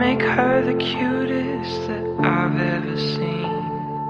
Make her the cutest that I've ever seen.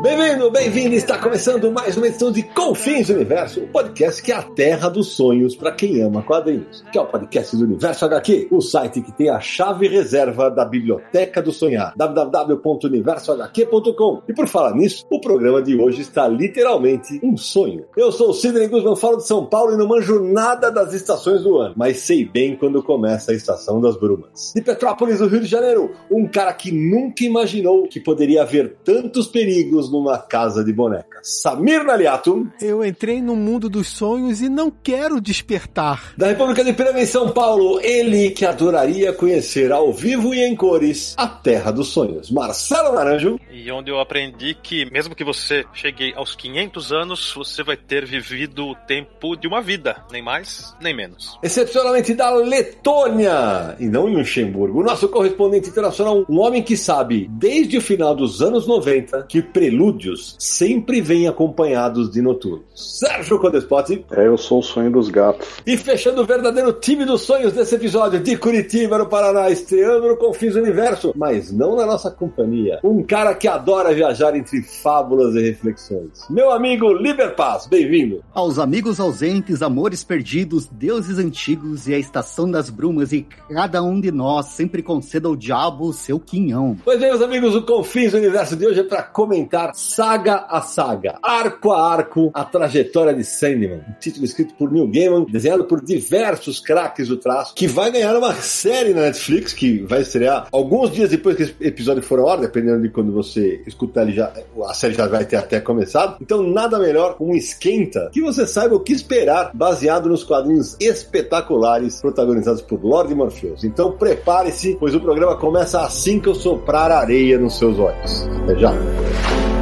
Bem-vindo, bem-vindo! Está começando mais uma edição de Confins do Universo, o um podcast que é a terra dos sonhos para quem ama quadrinhos. Que é o podcast do Universo HQ, o site que tem a chave reserva da biblioteca do sonhar, www.universohq.com. E por falar nisso, o programa de hoje está literalmente um sonho. Eu sou o Sidney Guzman, falo de São Paulo e não manjo nada das estações do ano, mas sei bem quando começa a estação das brumas. De Petrópolis, do Rio de Janeiro, um cara que nunca imaginou que poderia haver tantos perigos numa casa de bonecas. Samir Naliato. Eu entrei no mundo dos sonhos e não quero despertar. Da República de em São Paulo, ele que adoraria conhecer ao vivo e em cores a Terra dos Sonhos. Marcelo Naranjo. E onde eu aprendi que mesmo que você chegue aos 500 anos, você vai ter vivido o tempo de uma vida, nem mais, nem menos. Excepcionalmente da Letônia, e não em Luxemburgo, o nosso correspondente internacional, um homem que sabe desde o final dos anos 90 que prelúdio prelúdios sempre vêm acompanhados de noturnos. Sérgio Codespot. É, eu sou o sonho dos gatos. E fechando o verdadeiro time dos sonhos desse episódio, de Curitiba, no Paraná, estreando no Confins Universo, mas não na nossa companhia. Um cara que adora viajar entre fábulas e reflexões. Meu amigo Liber Paz, bem-vindo. Aos amigos ausentes, amores perdidos, deuses antigos e a estação das brumas, e cada um de nós sempre conceda ao diabo o seu quinhão. Pois bem, meus amigos, o Confins Universo de hoje é para comentar saga a saga, arco a arco, a trajetória de Sandman. Um título escrito por Neil Gaiman, desenhado por diversos craques do traço, que vai ganhar uma série na Netflix, que vai estrear alguns dias depois que esse episódio for ao ar, dependendo de quando você escutar ele já, a série já vai ter até começado. Então nada melhor um esquenta que você saiba o que esperar, baseado nos quadrinhos espetaculares protagonizados por Lord Morpheus. Então prepare-se, pois o programa começa assim que eu soprar areia nos seus olhos. Até já!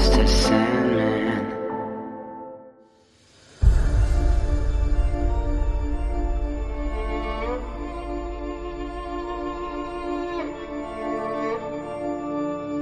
Mr. Sandman.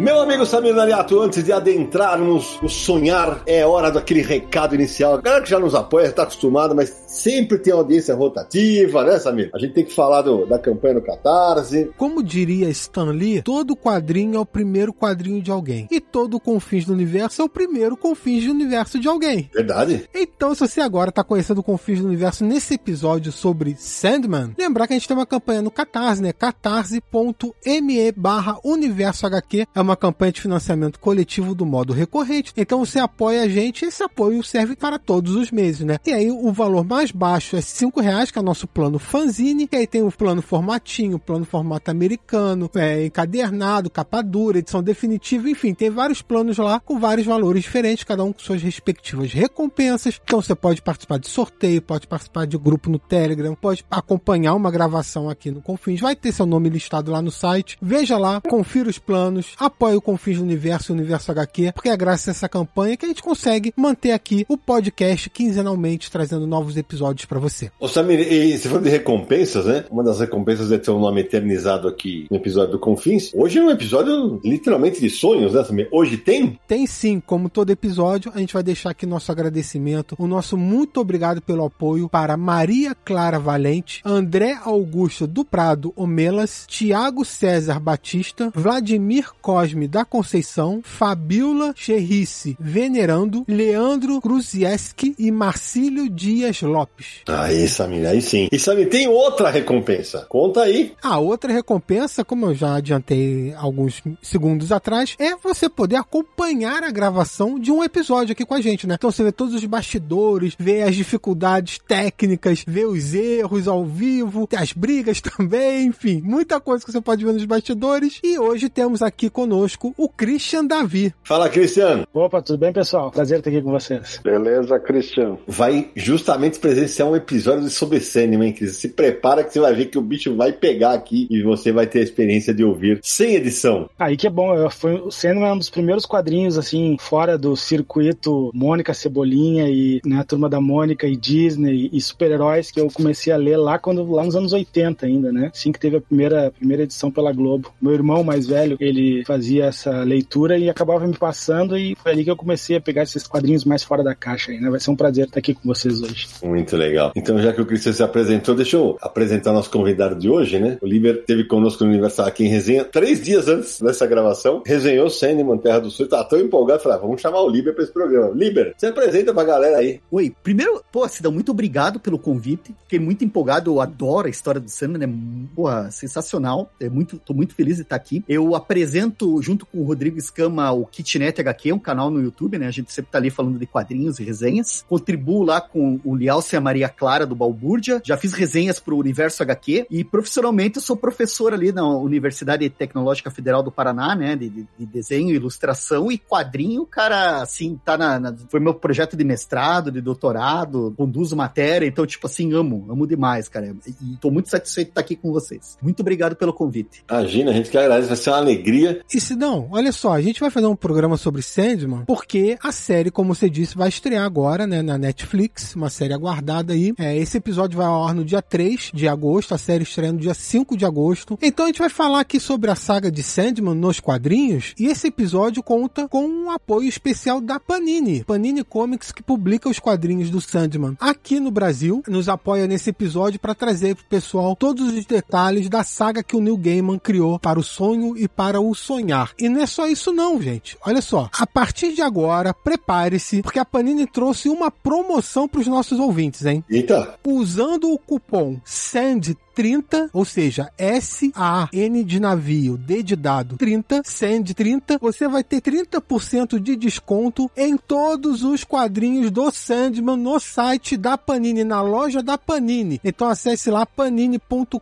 Meu amigo Samir Naliato, antes de adentrarmos o sonhar, é hora daquele recado inicial. A galera que já nos apoia, está acostumada, mas sempre tem audiência rotativa, né, Samir? A gente tem que falar do, da campanha no Catarse. Como diria Stan Lee, todo quadrinho é o primeiro quadrinho de alguém. E todo Confins do Universo é o primeiro Confins do Universo de alguém. Verdade. Então, se você agora está conhecendo o Confins do Universo nesse episódio sobre Sandman, lembrar que a gente tem uma campanha no Catarse, né? catarse.me barra universo HQ. É uma campanha de financiamento coletivo do modo recorrente. Então você apoia a gente e esse apoio serve para todos os meses, né? E aí o valor mais baixo é cinco reais, que é o nosso plano fanzine. E aí tem o plano formatinho, plano formato americano, é, encadernado, capa dura, edição definitiva, enfim, tem vários planos lá com vários valores diferentes, cada um com suas respectivas recompensas. Então você pode participar de sorteio, pode participar de grupo no Telegram, pode acompanhar uma gravação aqui no Confins, vai ter seu nome listado lá no site. Veja lá, confira os planos, apoie o Confins do Universo e o Universo HQ, porque é graças a essa campanha que a gente consegue manter aqui o podcast quinzenalmente, trazendo novos episódios para você. Ô Samir, e você falou de recompensas, né? Uma das recompensas é ter um nome eternizado aqui no episódio do Confins. Hoje é um episódio literalmente de sonhos, né, Samir? Hoje tem? Tem sim, como todo episódio, a gente vai deixar aqui nosso agradecimento, o nosso muito obrigado pelo apoio para Maria Clara Valente, André Augusto do Prado Omelas, Tiago César Batista, Vladimir Cosme da Conceição, Fabiola Cherrice Venerando, Leandro Kruzieski e Marcílio Dias Lopes. Aí, Samir, aí sim. E Samir, tem outra recompensa. Conta aí. A outra recompensa, como eu já adiantei alguns segundos atrás, é você poder acompanhar a gravação de um episódio aqui com a gente, né? Então você vê todos os bastidores, vê as dificuldades técnicas, vê os erros ao vivo, as brigas também, enfim, muita coisa que você pode ver nos bastidores. E hoje temos aqui conosco conosco o Christian Davi. Fala, Cristiano. Opa, tudo bem, pessoal? Prazer estar aqui com vocês. Beleza, Cristiano. Vai justamente presenciar um episódio sobre Sandman, hein, Cris? Se prepara que você vai ver que o bicho vai pegar aqui e você vai ter a experiência de ouvir sem edição. Aí que é bom, eu, foi, o Sandman é um dos primeiros quadrinhos, assim, fora do circuito Mônica Cebolinha e né, a turma da Mônica e Disney e super-heróis que eu comecei a ler lá quando lá nos anos 80 ainda, né? Assim que teve a primeira, primeira edição pela Globo. Meu irmão mais velho, ele fazia essa leitura e acabava me passando e foi ali que eu comecei a pegar esses quadrinhos mais fora da caixa aí, né? Vai ser um prazer estar aqui com vocês hoje. Muito legal. Então, já que o Cristian se apresentou, deixa eu apresentar nosso convidado de hoje, né? O Liber teve conosco no Universal aqui em resenha três dias antes dessa gravação. Resenhou Sandman, Terra do Sul. Tá tão empolgado, falei, ah, vamos chamar o Liber pra esse programa. Liber, se apresenta pra galera aí. Oi, primeiro, pô, Cidão, muito obrigado pelo convite. Fiquei muito empolgado, eu adoro a história do Sandman, é porra, sensacional. É muito, tô muito feliz de estar aqui. Eu apresento, junto com o Rodrigo Escama, o Kitnet HQ, um canal no YouTube, né? A gente sempre tá ali falando de quadrinhos e resenhas. Contribuo lá com o Lialce e a Maria Clara do Balbúrdia. Já fiz resenhas pro Universo HQ e profissionalmente eu sou professor ali na Universidade Tecnológica Federal do Paraná, né? De, de, de desenho, ilustração e quadrinho, cara, assim, tá na, na, Foi meu projeto de mestrado, de doutorado, conduzo matéria, então, tipo assim, amo, amo demais, cara. E tô muito satisfeito de estar aqui com vocês. Muito obrigado pelo convite. Imagina, a gente que agradece, vai ser uma alegria. E se não, olha só, a gente vai fazer um programa sobre Sandman, porque a série, como você disse, vai estrear agora, né, na Netflix, uma série aguardada aí. É, esse episódio vai ao ar no dia 3 de agosto, a série estreia no dia 5 de agosto. Então a gente vai falar aqui sobre a saga de Sandman nos quadrinhos, e esse episódio conta com um apoio especial da Panini, Panini Comics, que publica os quadrinhos do Sandman aqui no Brasil, nos apoia nesse episódio para trazer pro pessoal todos os detalhes da saga que o Neil Gaiman criou para o sonho e para o sonhar. E não é só isso não, gente. Olha só, a partir de agora, prepare-se, porque a Panini trouxe uma promoção para os nossos ouvintes, hein? Eita! Usando o cupom SAND 30, ou seja, S-A-N de navio, D de dado, 30, SAND 30, você vai ter 30% de desconto em todos os quadrinhos do Sandman no site da Panini, na loja da Panini. Então acesse lá panini.com.br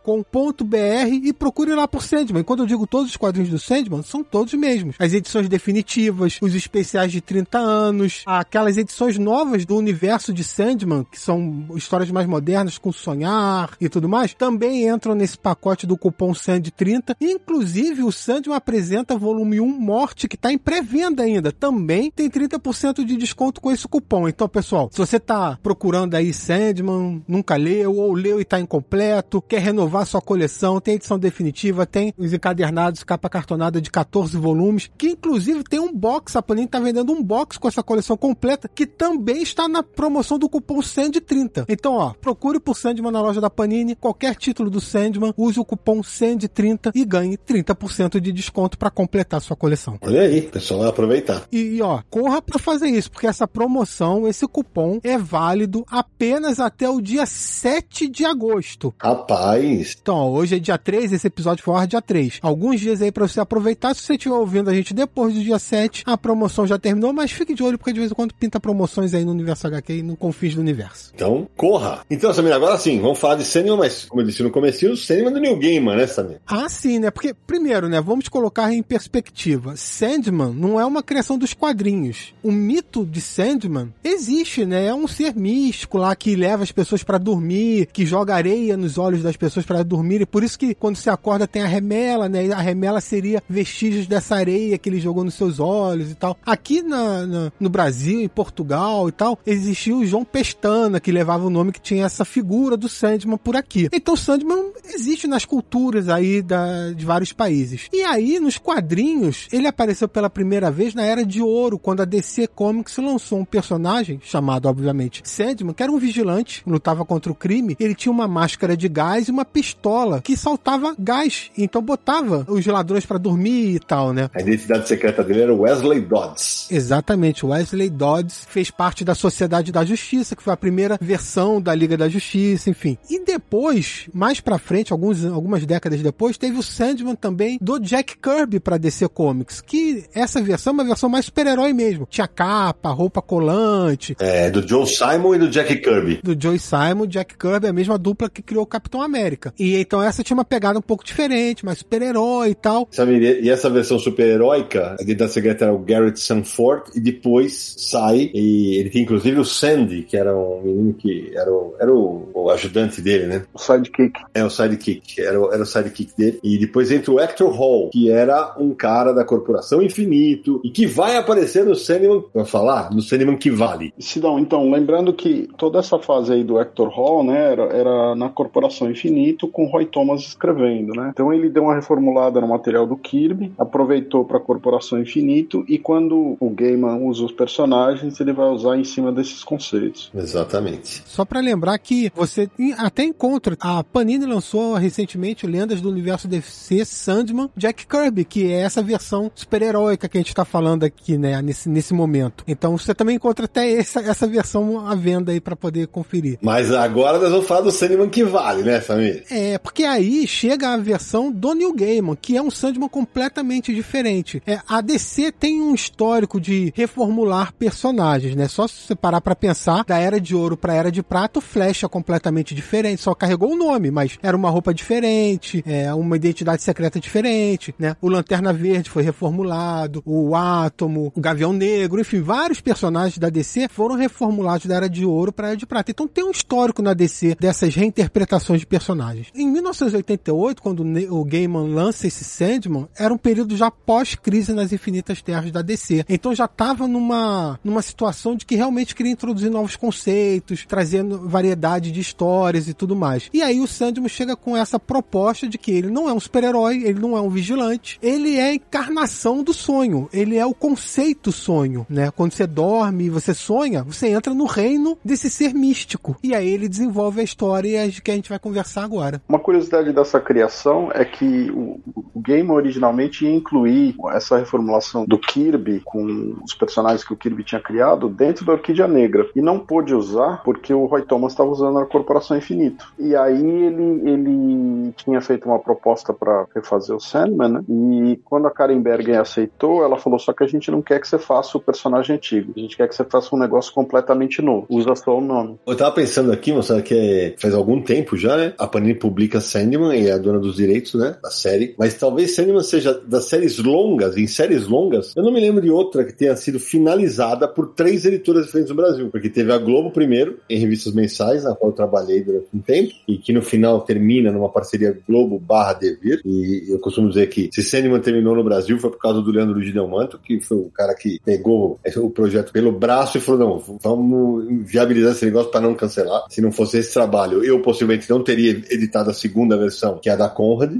e procure lá por Sandman. Quando eu digo todos os quadrinhos do Sandman, são todos mesmos. As edições definitivas, os especiais de 30 anos, aquelas edições novas do universo de Sandman, que são histórias mais modernas com sonhar e tudo mais, também entram nesse pacote do cupom SAND30. Inclusive, o Sandman apresenta volume 1 Morte, que está em pré-venda ainda. Também tem 30% de desconto com esse cupom. Então, pessoal, se você está procurando aí Sandman, nunca leu, ou leu e está incompleto, quer renovar sua coleção, tem edição definitiva, tem os encadernados, capa cartonada de 14 volumes, que inclusive tem um box, a Panini está vendendo um box com essa coleção completa, que também está na promoção do cupom SAND30. Então, ó, procure por Sandman na loja da Panini, qualquer título do Sandman, use o cupom SAND30 e ganhe 30% de desconto para completar sua coleção. Olha aí, o pessoal vai aproveitar. E, ó, corra para fazer isso, porque essa promoção, esse cupom é válido apenas até o dia 7 de agosto. Rapaz! Então, ó, hoje é dia 3, esse episódio foi ao ar dia 3. Alguns dias aí para você aproveitar, se você estiver ouvindo a gente depois do dia 7, a promoção já terminou, mas fique de olho, porque de vez em quando pinta promoções aí no Universo HQ e no Confins do Universo. Então, corra! Então, Samir, agora sim, vamos falar de Sandman, mas como eu disse no começo, o Sandman do New Gaiman, né, Samir? Ah, sim, né? Porque, primeiro, né, vamos colocar em perspectiva. Sandman não é uma criação dos quadrinhos. O mito de Sandman existe, né? É um ser místico lá que leva as pessoas para dormir, que joga areia nos olhos das pessoas para dormir. E por isso que quando se acorda tem a remela, né? A remela seria vestígios dessa areia que ele jogou nos seus olhos e tal. Aqui na, na, no Brasil, em Portugal e tal, existia o João Pestana, que levava o nome que tinha essa figura do Sandman por aqui. Então Sandman existe nas culturas aí da, de vários países. E aí, nos quadrinhos, ele apareceu pela primeira vez na Era de Ouro, quando a DC Comics lançou um personagem, chamado, obviamente, Sandman, que era um vigilante, lutava contra o crime. Ele tinha uma máscara de gás e uma pistola que saltava gás. Então botava os ladrões para dormir e tal, né? A identidade secreta dele era Wesley Dodds. Exatamente, Wesley Dodds fez parte da Sociedade da Justiça, que foi a primeira versão da Liga da Justiça, enfim. E depois, mais pra frente, alguns, algumas décadas depois, teve o Sandman também do Jack Kirby pra DC Comics, que essa versão é uma versão mais super-herói mesmo. Tinha capa, roupa colante. É, do Joe Simon e do Jack Kirby. Do Joe Simon, Jack Kirby é a mesma dupla que criou o Capitão América. E então essa tinha uma pegada um pouco diferente, mais super-herói e tal. Sabe, e essa versão super-heróica, a identidade secreta era o Garrett Sanford, e depois sai, e ele tem inclusive o Sandy, que era um menino que era o, era o, o ajudante dele, né? O sidekick. É, o sidekick, era, o- era o sidekick dele. E depois entra o Hector Hall, que era um cara da Corporação Infinito, e que vai aparecer no Sandman, vai falar? No Sandman que vale. Sidão, então, lembrando que toda essa fase aí do Hector Hall, né, era, era na Corporação Infinito com Roy Thomas escrevendo, né? Então ele deu uma reformulada no material do Kirby, aproveitou para Corporação Infinito e quando o Gaiman usa os personagens, ele vai usar em cima desses conceitos. Exatamente. Só pra lembrar que você até encontra. A Panini lançou recentemente Lendas do Universo DC Sandman Jack Kirby, que é essa versão super-heróica que a gente tá falando aqui, né, nesse, nesse momento. Então você também encontra até essa, essa versão à venda aí pra poder conferir. Mas agora nós vamos falar do Sandman que vale, né, Samir? É, porque aí chega a versão do Neil Gaiman, que é um Sandman completamente diferente. É, a DC tem um histórico de reformular personagens, né? Só se você parar pra pensar, da Era de Ouro pra Era de Prata, o Flash é completamente diferente, só carregou o nome, mas era uma roupa diferente, é, uma identidade secreta diferente, né? O Lanterna Verde foi reformulado, o Átomo, o Gavião Negro, enfim, vários personagens da DC foram reformulados da Era de Ouro pra Era de Prata. Então tem um histórico na DC dessas reinterpretações de personagens. Em 1988, quando o Gaiman lança esse Sandman, era um período já pós-crise nas Infinitas Terras da DC. Então já estava numa, numa situação de que realmente queria introduzir novos conceitos, trazendo variedade de histórias e tudo mais. E aí o Sandman chega com essa proposta de que ele não é um super-herói, ele não é um vigilante, ele é a encarnação do sonho, ele é o conceito sonho, né? Quando você dorme e você sonha, você entra no reino desse ser místico. E aí ele desenvolve a história que a gente vai conversar agora. Uma curiosidade dessa criação é que o, o game originalmente ia incluir essa reformulação do Kirby com os personagens que o Kirby tinha criado dentro da Orquídea Negra e não pôde usar porque o Roy Thomas estava usando a Corporação Infinito. E aí ele, ele tinha feito uma proposta para refazer o Sandman, né? E quando a Karen Bergen aceitou, ela falou: só que a gente não quer que você faça o personagem antigo, a gente quer que você faça um negócio completamente novo. Usa só o nome. Eu tava pensando aqui, moçada, que é- faz algum tempo já, né? A Panini publica Sandman e é a dona dos direitos, né? Da série. Mas talvez Sandman seja das séries longas, em séries longas, eu não me lembro de outra que tenha sido finalizada por três editoras diferentes do Brasil. Porque teve a Globo primeiro, em revistas mensais, na qual eu trabalhei durante um tempo, e que no final termina numa parceria Globo barra Devir. E eu costumo dizer que se Sandman terminou no Brasil foi por causa do Leandro de Delmanto, que foi o cara que pegou o projeto pelo braço e falou: não, vamos viabilizar esse negócio para não cancelar. Se não fosse esse trabalho, eu possivelmente não teria editado a segunda versão, que é a da Conrad,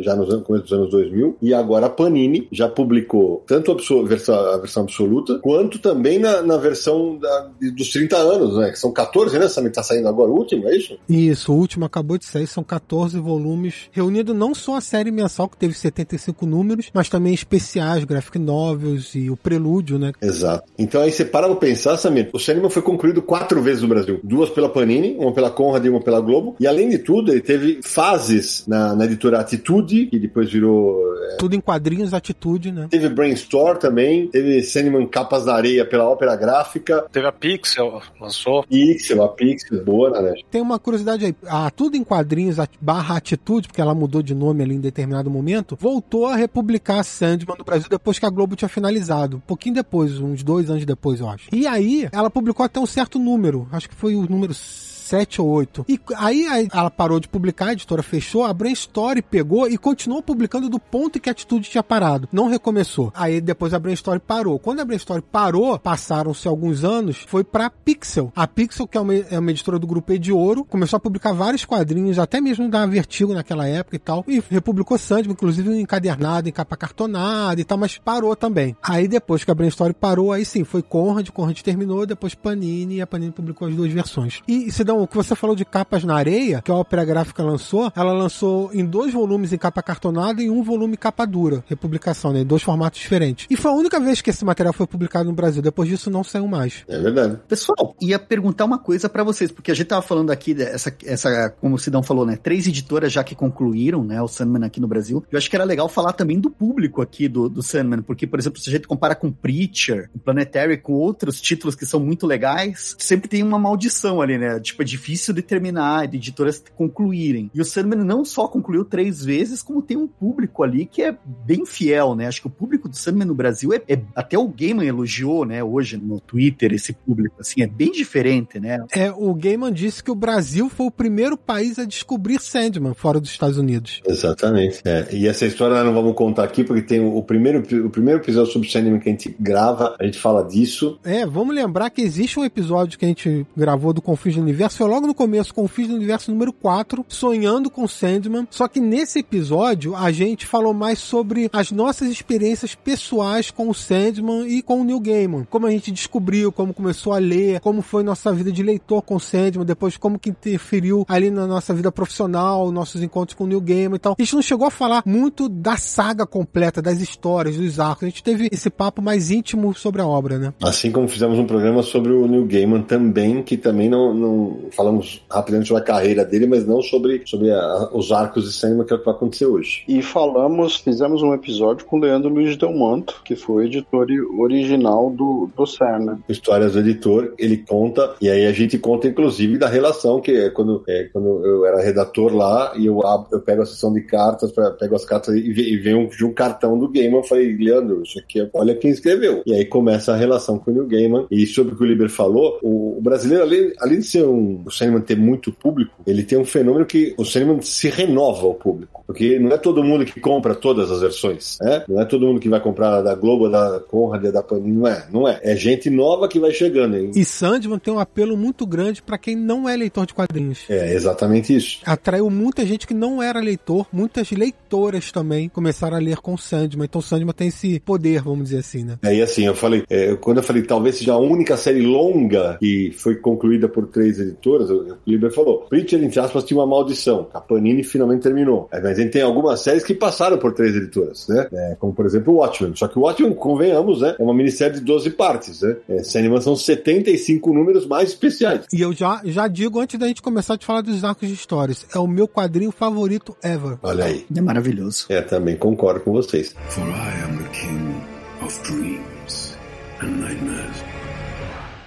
já no começo dos anos 2000. E agora a Panini já publicou tanto a, versão, a versão absoluta, quanto também na, na versão da- dos 30 anos, né? Que são 14, né? Sabe, tá saindo agora o último, é isso? Isso, o último acabou de sair, são 14 volumes, reunindo não só a série mensal, que teve 75 números, mas também especiais, graphic novels e o prelúdio, né? Exato. Então aí você para pra pensar, Samir, o Sandman foi concluído quatro vezes no Brasil. Duas pela Panini, uma pela Conrad e uma pela Globo. E além de tudo, ele teve fases na, na editora Atitude, que depois virou... é, Tudo em quadrinhos, atitude, né? Teve Brainstorm também, teve Sandman Capas da Areia pela Ópera Gráfica, Teve a Pixel, lançou. Pixel, a Pixel, boa, né? Tem uma curiosidade aí, a Tudo em Quadrinhos barra Atitude, porque ela mudou de nome ali em determinado momento, voltou a republicar Sandman no Brasil depois que a Globo tinha finalizado. Um pouquinho depois, uns dois anos depois, eu acho. E aí, ela publicou até um certo número, acho que foi o número 7 ou 8. E aí ela parou de publicar, a editora fechou, a Brain Story pegou e continuou publicando do ponto que a Atitude tinha parado. Não recomeçou. Aí depois a Brain Story parou. Quando a Brain Story parou, passaram-se alguns anos, foi pra Pixel. A Pixel, que é uma, é uma editora do grupo E de Ouro, começou a publicar vários quadrinhos, até mesmo da Vertigo naquela época e tal. E republicou Sandman, inclusive encadernado, em capa cartonada e tal, mas parou também. Aí depois que a Brain Story parou, aí sim, foi Conrad, Conrad terminou, depois Panini, e a Panini publicou as duas versões. E se dá Então, o que você falou de Capas na Areia, que a Opera Gráfica lançou, ela lançou em dois volumes em capa cartonada e um volume capa dura, republicação, né? Em dois formatos diferentes. E foi a única vez que esse material foi publicado no Brasil. Depois disso, não saiu mais. É verdade. Pessoal, ia perguntar uma coisa pra vocês, porque a gente tava falando aqui dessa, essa, como o Sidão falou, né? Três editoras já que concluíram, né? O Sandman aqui no Brasil. Eu acho que era legal falar também do público aqui do, do Sandman, porque, por exemplo, se a gente compara com Preacher, com Planetary, com outros títulos que são muito legais, sempre tem uma maldição ali, né? Tipo, é difícil de terminar, de editoras concluírem. E o Sandman não só concluiu três vezes, como tem um público ali que é bem fiel, né? Acho que o público do Sandman no Brasil é, é até o Gaiman elogiou, né? Hoje no Twitter esse público, assim, é bem diferente, né? É, o Gaiman disse que o Brasil foi o primeiro país a descobrir Sandman fora dos Estados Unidos. Exatamente. É. E essa história nós não vamos contar aqui, porque tem o, o primeiro, o primeiro episódio sobre Sandman que a gente grava, a gente fala disso. É, vamos lembrar que existe um episódio que a gente gravou do Confins do Universo, logo no começo, Confins do Universo número 4, Sonhando com Sandman. Só que nesse episódio a gente falou mais sobre as nossas experiências pessoais com o Sandman e com o Neil Gaiman. Como a gente descobriu, como começou a ler, como foi nossa vida de leitor com o Sandman, depois como que interferiu ali na nossa vida profissional, nossos encontros com o Neil Gaiman e tal. A gente não chegou a falar muito da saga completa, das histórias, dos arcos. A gente teve esse papo mais íntimo sobre a obra, né? Assim como fizemos um programa sobre o Neil Gaiman também, que também não, não falamos rapidamente sobre a carreira dele, mas não sobre, sobre a, os arcos de cinema que é o que vai acontecer hoje. E falamos, fizemos um episódio com o Leandro Luiz Delmanto, que foi o editor original do, do CERN. Histórias do editor, ele conta, e aí a gente conta inclusive da relação que é quando, é, quando eu era redator lá e eu, abro, eu pego a sessão de cartas, pra, pego as cartas e, e vem um, de um cartão do Gaiman, eu falei, Leandro, isso aqui é, olha quem escreveu. E aí começa a relação com o Neil Gaiman. E sobre o que o Liber falou, o, o brasileiro, além, além de ser um, o cinema ter muito público, ele tem um fenômeno que o cinema se renova ao público. Porque não é todo mundo que compra todas as versões, né? Não é todo mundo que vai comprar da Globo, da Conrad, da Panini, não é, não é. É gente nova que vai chegando. Hein? E Sandman tem um apelo muito grande para quem não é leitor de quadrinhos. É, exatamente isso. Atraiu muita gente que não era leitor, muitas leitoras também começaram a ler com Sandman. Então Sandman tem esse poder, vamos dizer assim, né? É, e assim, eu falei, é, quando eu falei talvez seja a única série longa que foi concluída por três editoras, o Liber falou, Preacher, entre aspas, tinha uma maldição. A Panini finalmente terminou. É, mas a gente tem algumas séries que passaram por três editoras, né? É, como, por exemplo, o Watchmen. Só que o Watchmen, convenhamos, né? É uma minissérie de 12 partes, né? É, Sandman são 75 números mais especiais. E eu já, já digo, antes da gente começar a falar dos arcos de histórias, é o meu quadrinho favorito ever. Olha aí. É maravilhoso. É, também concordo com vocês. For I am the king of dreams and nightmares.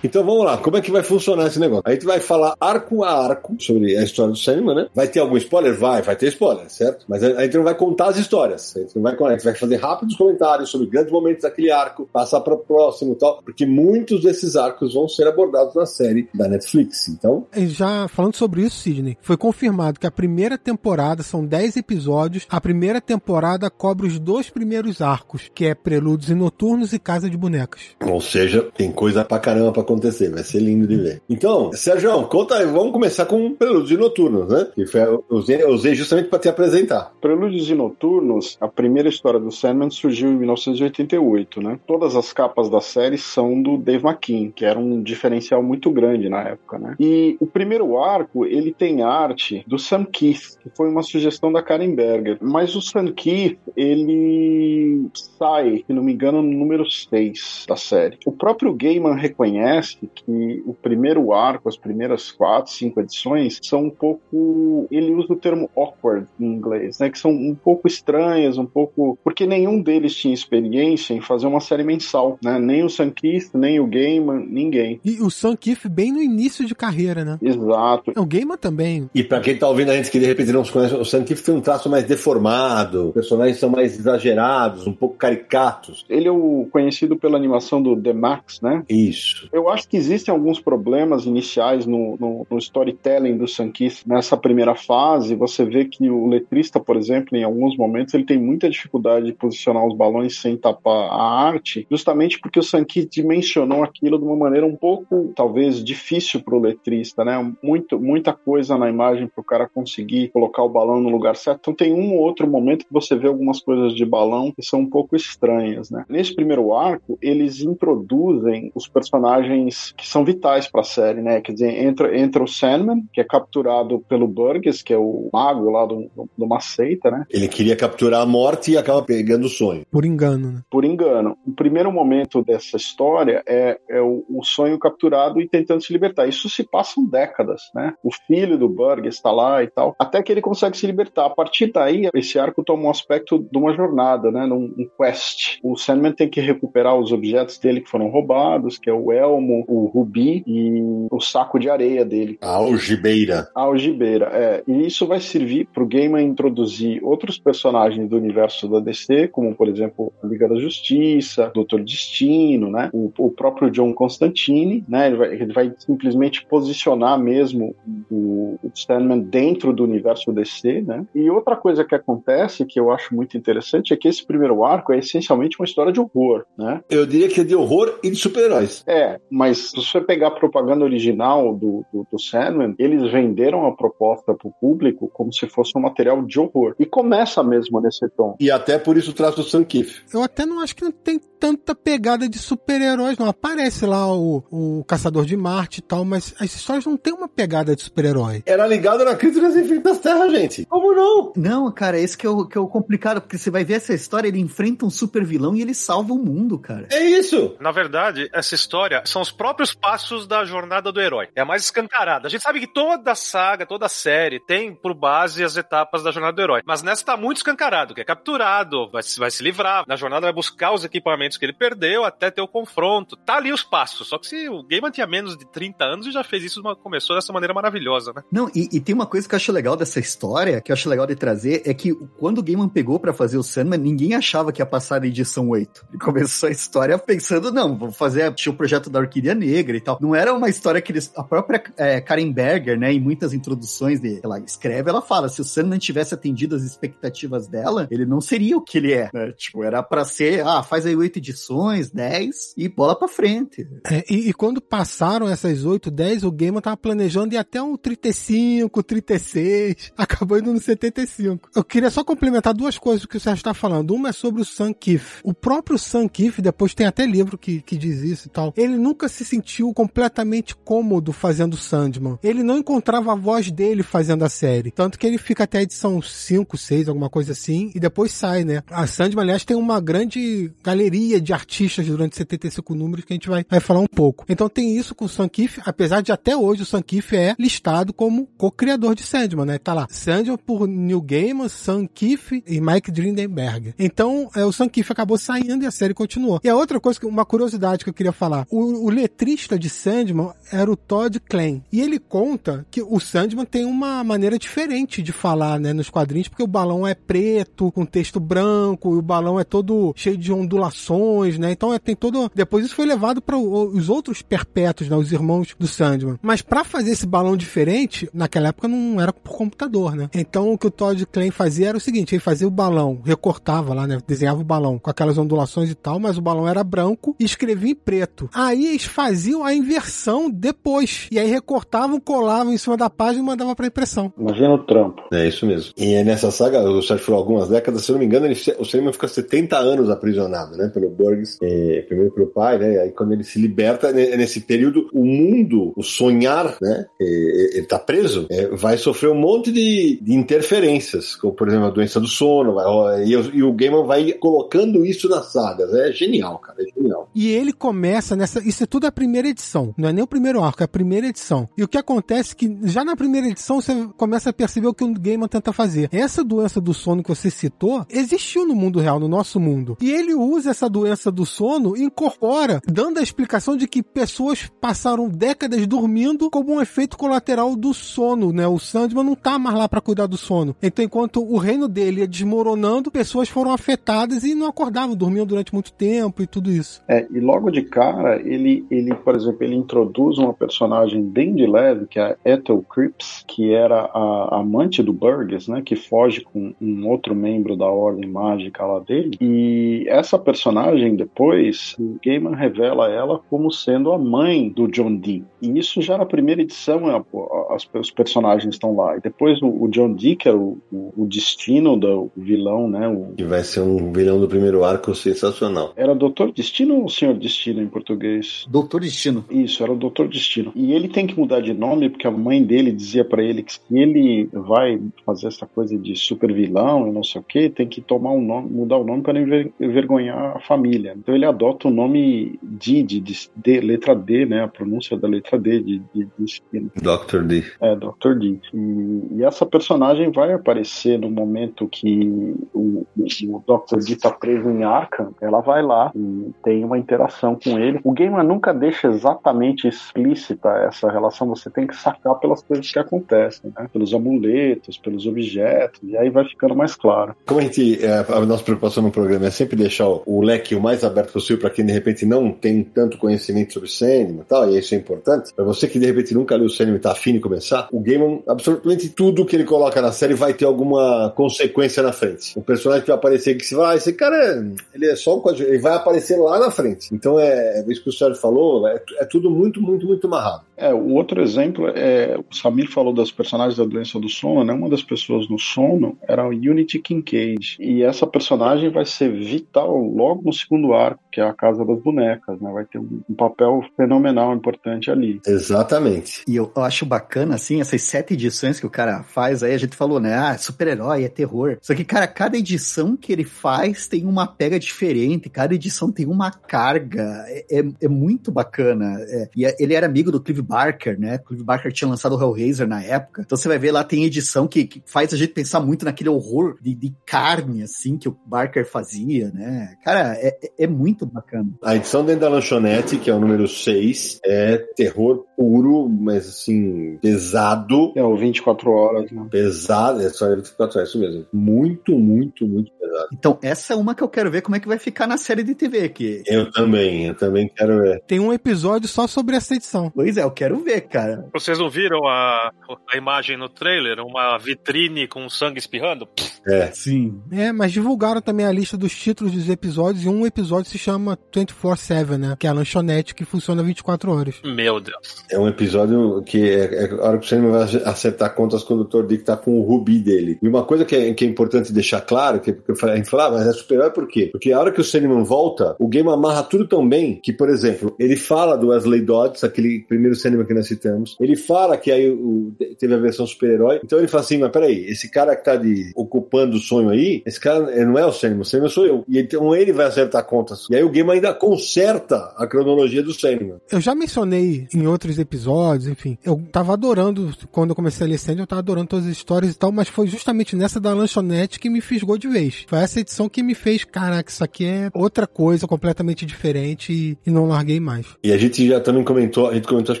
Então vamos lá, como é que vai funcionar esse negócio? A gente vai falar arco a arco sobre a história do Sandman, né? Vai ter algum spoiler? Vai, vai ter spoiler, certo? Mas a gente não vai contar as histórias. A gente, não vai, a gente vai fazer rápidos comentários sobre grandes momentos daquele arco, passar para o próximo e tal, porque muitos desses arcos vão ser abordados na série da Netflix. Então. E já falando sobre isso, Sidney, foi confirmado que a primeira temporada são 10 episódios. A primeira temporada cobre os dois primeiros arcos, que é Prelúdios e Noturnos e Casa de Bonecas. Ou seja, tem coisa pra caramba pra acontecer, vai ser lindo de ver. Então, Sérgio, conta aí, vamos começar com Prelúdios e Noturnos, né? Que foi, eu, usei, eu usei justamente para te apresentar. Prelúdios e Noturnos, a primeira história do Sandman surgiu em 1988, né? Todas as capas da série são do Dave McKean, que era um diferencial muito grande na época, né? E o primeiro arco, ele tem arte do Sam Keith, que foi uma sugestão da Karen Berger. Mas o Sam Keith, ele sai, se não me engano, no número 6 da série. O próprio Gaiman reconhece que o primeiro arco, as primeiras quatro, cinco edições, são um pouco. Ele usa o termo awkward em inglês, né? Que são um pouco estranhas, um pouco. Porque nenhum deles tinha experiência em fazer uma série mensal, né? Nem o Sam Keith, nem o Gaiman, ninguém. E o Sam Keith bem no início de carreira, né? Exato. O Gaiman também. E pra quem tá ouvindo a gente que de repente não se conhece, o Sam Keith tem um traço mais deformado, os personagens são mais exagerados, um pouco caricatos. Ele é o conhecido pela animação do The Max, né? Isso. Eu acho que existem alguns problemas iniciais no, no, no storytelling do Sankith nessa primeira fase. Você vê que o letrista, por exemplo, em alguns momentos, ele tem muita dificuldade de posicionar os balões sem tapar a arte, justamente porque o Sankith dimensionou aquilo de uma maneira um pouco, talvez, difícil para o letrista, né? Muito, muita coisa na imagem para o cara conseguir colocar o balão no lugar certo. Então tem um ou outro momento que você vê algumas coisas de balão que são um pouco estranhas, né? Nesse primeiro arco, eles introduzem os personagens personagens que são vitais para a série, né? Quer dizer, entra, entra o Sandman, que é capturado pelo Burgess, que é o mago lá do, do, de uma seita, né? Ele queria capturar a morte e acaba pegando o sonho. Por engano, né? Por engano. O primeiro momento dessa história é, é o, o sonho capturado e tentando se libertar. Isso se passam décadas, né? O filho do Burgess está lá e tal, até que ele consegue se libertar. A partir daí, esse arco toma um aspecto de uma jornada, né? Num um quest. O Sandman tem que recuperar os objetos dele que foram roubados, que é o elmo, o rubi e o saco de areia dele. A algibeira. A algibeira, é. E isso vai servir pro Gaiman introduzir outros personagens do universo da DC, como, por exemplo, a Liga da Justiça, Doutor Destino, né? O, o próprio John Constantine, né? Ele vai, ele vai simplesmente posicionar mesmo o, o Sandman dentro do universo DC, né? E outra coisa que acontece, que eu acho muito interessante, é que esse primeiro arco é essencialmente uma história de horror, né? Eu diria que é de horror e de super-heróis. É, mas se você pegar a propaganda original do, do, do Sandman, eles venderam a proposta para o público como se fosse um material de horror. E começa mesmo nesse tom. E até por isso traz o Sam Kiff. Eu até não acho que não tem tanta pegada de super-heróis, não. Aparece lá o, o Caçador de Marte e tal, mas as histórias não tem uma pegada de super-herói. Era ligado na crise das infinitas terras, gente. Como não? Não, cara, esse que é, o, que é o complicado, porque você vai ver essa história, ele enfrenta um super vilão e ele salva o mundo, cara. É isso! Na verdade, essa história são os próprios passos da jornada do herói. É a mais escancarada. A gente sabe que toda saga, toda série tem por base as etapas da jornada do herói. Mas nessa tá muito escancarado, que é capturado, vai, vai se livrar. Na jornada vai buscar os equipamentos que ele perdeu até ter o confronto. Tá ali os passos. Só que se o Gaiman tinha menos de 30 anos e já fez isso, começou dessa maneira maravilhosa, né? Não, e, e, tem uma coisa que eu acho legal dessa história, que eu acho legal de trazer, é que quando o Gaiman pegou para fazer o Sandman, ninguém achava que ia passar na edição 8. Ele começou a história pensando, não, vou fazer, tinha o projeto da Orquídea Negra e tal. Não era uma história que eles, a própria é, Karen Berger, né, em muitas introduções de, ela escreve, ela fala, se o Sandman tivesse atendido as expectativas dela, ele não seria o que ele é, né? Tipo, era para ser, ah, faz aí oito edições, dez, e bola pra frente. É, e, e, quando passaram essas 8, 10, o Gaiman tava planejando ir até um 35, 36, acabou indo no 75. Eu queria só complementar duas coisas que o Sérgio tá falando. Uma é sobre o Sam Kiff. O próprio Sam Kiff, depois tem até livro que, que diz isso e tal, ele nunca se sentiu completamente cômodo fazendo Sandman. Ele não encontrava a voz dele fazendo a série. Tanto que ele fica até a edição 5, 6, alguma coisa assim, e depois sai, né? A Sandman, aliás, tem uma grande galeria de artistas durante 75 números que a gente vai, vai falar um pouco. Então tem isso com o Sam Kiff, apesar de até hoje o Sam Kiff é listado como co-criador de Sandman, né? Tá lá, Sandman por Neil Gaiman, Sam Kiff e Mike Drindenberg. Então, é, o Sam Kiff acabou saindo e a série continuou. E a outra coisa, uma curiosidade que eu queria falar, o, o letrista de Sandman era o Todd Klein. E ele conta que o Sandman tem uma maneira diferente de falar, né, nos quadrinhos, porque o balão é preto, com texto branco, e o balão é todo cheio de ondulações, né? Então é, tem todo. Depois isso foi levado para os outros perpétuos, né? Os irmãos do Sandman. Mas para fazer esse balão diferente, naquela época não era por computador, né? Então o que o Todd Klein fazia era o seguinte: ele fazia o balão, recortava lá, né? Desenhava o balão com aquelas ondulações e tal, mas o balão era branco e escrevia em preto. Aí eles faziam a inversão depois. E aí recortavam, colavam em cima da página e mandavam para impressão. Imagina o trampo. É isso mesmo. E nessa saga, o Sérgio falou algumas décadas, se eu não me engano, ele, o Sandman fica 70 anos aprisionado, né? Pelo Burgess, é, primeiro pelo pai, né? Aí quando ele se liberta, nesse período, o mundo, o sonhar, né? É, ele tá preso, é, vai sofrer um monte de, de, interferências, como por exemplo a doença do sono, vai, e, e, o Gaiman vai colocando isso nas sagas. É genial, cara, é genial. E ele começa nessa. Isso é tudo a primeira edição, não é nem o primeiro arco, é a primeira edição. E o que acontece é que já na primeira edição você começa a perceber o que o Gaiman tenta fazer. Essa doença do sono que você citou existiu no mundo real, no nosso mundo. E ele usa essa doença do sono e incorpora, dando a explicação de que pessoas passaram décadas dormindo como um efeito colateral do sono, né? O Sandman não tá mais lá para cuidar do sono. Então, enquanto o reino dele ia desmoronando, pessoas foram afetadas e não acordavam, dormiam durante muito tempo e tudo isso. É, e logo de cara, ele, ele por exemplo, ele introduz uma personagem bem de leve, que é a Ethel Cripps, que era a amante do Burgess, né? Que foge com um outro membro da Ordem Mágica lá dele. E essa personagem, depois, o Gaiman revela ela como sendo a mãe do John Dee. E isso já na primeira edição, as, os personagens estão lá. E depois o, o John Dee, que era o, o, o destino do vilão, né? Que vai ser um vilão do primeiro arco sensacional. era Doutor Destino ou Senhor Destino em português? Doutor Destino. Isso, era o Doutor Destino. E ele tem que mudar de nome porque a mãe dele dizia pra ele que se ele vai fazer essa coisa de super vilão e não sei o que, tem que tomar um nome, mudar o nome para não enver- envergonhar a família. Então ele adota o nome Didi, de, de letra D, né? A pronúncia da letra D de, de Destino. Dr. D. É, Dr. D. E, e essa personagem vai aparecer no momento que o, o Dr. D tá preso em Arkham. Ela vai lá e tem uma interação com ele. O gamer nunca deixa exatamente explícita essa relação. Você tem que sacar pelas coisas que acontecem, né? Pelos amuletos, pelos objetos. E aí vai ficando mais claro. Como a gente, é, a nossa preocupação no programa é sempre deixar o, leque o mais aberto possível para quem de repente não tem tanto conhecimento sobre Sandman e tal, e isso é importante. Para você que de repente nunca leu o Sandman e tá afim de começar, o Gaiman, absolutamente tudo que ele coloca na série vai ter alguma consequência na frente. O personagem que vai aparecer que você vai, esse cara, ele é só um ele vai aparecer lá na frente. Então é, é isso que o Sérgio falou, é, é tudo muito, muito, muito amarrado. É, o outro exemplo é. O Samir falou das personagens da doença do sono, né? Uma das pessoas no sono era a Unity Kincaid. E essa personagem vai ser vital logo no segundo arco, que é a Casa das Bonecas, né? Vai ter um, um papel fenomenal, importante ali. Exatamente. E eu, eu acho bacana, assim, essas sete edições que o cara faz aí, a gente falou, né? Ah, super-herói, é terror. Só que, cara, cada edição que ele faz tem uma pega diferente, cada edição tem uma carga. É, é, é muito bacana. É, e ele era amigo do Clive Barker, né? Clive Barker tinha lançado o Hellraiser na época. Então você vai ver lá, tem edição que, que faz a gente pensar muito naquele horror de, de carne, assim, que o Barker fazia, né? Cara, é, é- é muito bacana. A edição dentro da lanchonete, que é o número 6, é terror puro, mas assim, pesado. É o 24 horas, né? Pesado, é só 24 horas, isso mesmo. Muito, muito, muito pesado. Então, essa é uma que eu quero ver como é que vai ficar na série de TV, que... Eu também, eu também quero ver. Tem um episódio só sobre essa edição. Pois é, eu quero ver, cara. Vocês não viram a, a imagem no trailer? Uma vitrine com sangue espirrando? É. Sim. É, mas divulgaram também a lista dos títulos dos episódios e um episódio se chama 24-7, né? Que é a lanchonete que funciona 24 horas. Meu Deus. É um episódio que é, é a hora que você vai acertar contas com o Dr. Dick tá com o rubi dele. E uma coisa que é, que é importante deixar claro, que, que eu falei- a gente fala, ah, mas é super-herói por quê? Porque a hora que o Sandman volta, o game amarra tudo tão bem que, por exemplo, ele fala do Wesley Dodds, aquele primeiro Sandman que nós citamos, ele fala que aí o- teve a versão super-herói, então ele fala assim, mas peraí, esse cara que tá de, ocupando o sonho aí, esse cara não é o Sandman, o Sandman sou eu. E então ele vai acertar contas. E aí o game ainda conserta a cronologia do Sandman. Eu já mencionei em outros episódios, enfim, eu tava adorando, quando eu comecei a ler Sandy, eu tava adorando todas as histórias e tal, mas foi justamente nessa da lanchonete que me fisgou de vez. Foi essa edição que me fez, caraca, isso aqui é outra coisa completamente diferente e, e não larguei mais. E a gente já também comentou, a gente comentou acho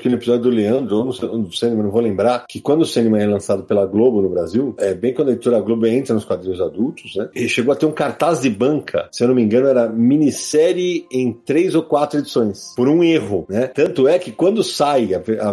que no episódio do Leandro, ou no, do Sandman, não vou lembrar, que quando o Sandman é lançado pela Globo no Brasil, é bem quando a editora Globo entra nos quadrinhos adultos, né? E chegou a ter um cartaz de banca, se eu não me engano, era minissérie em três ou quatro edições, por um erro, né? Tanto é que quando sai a- a-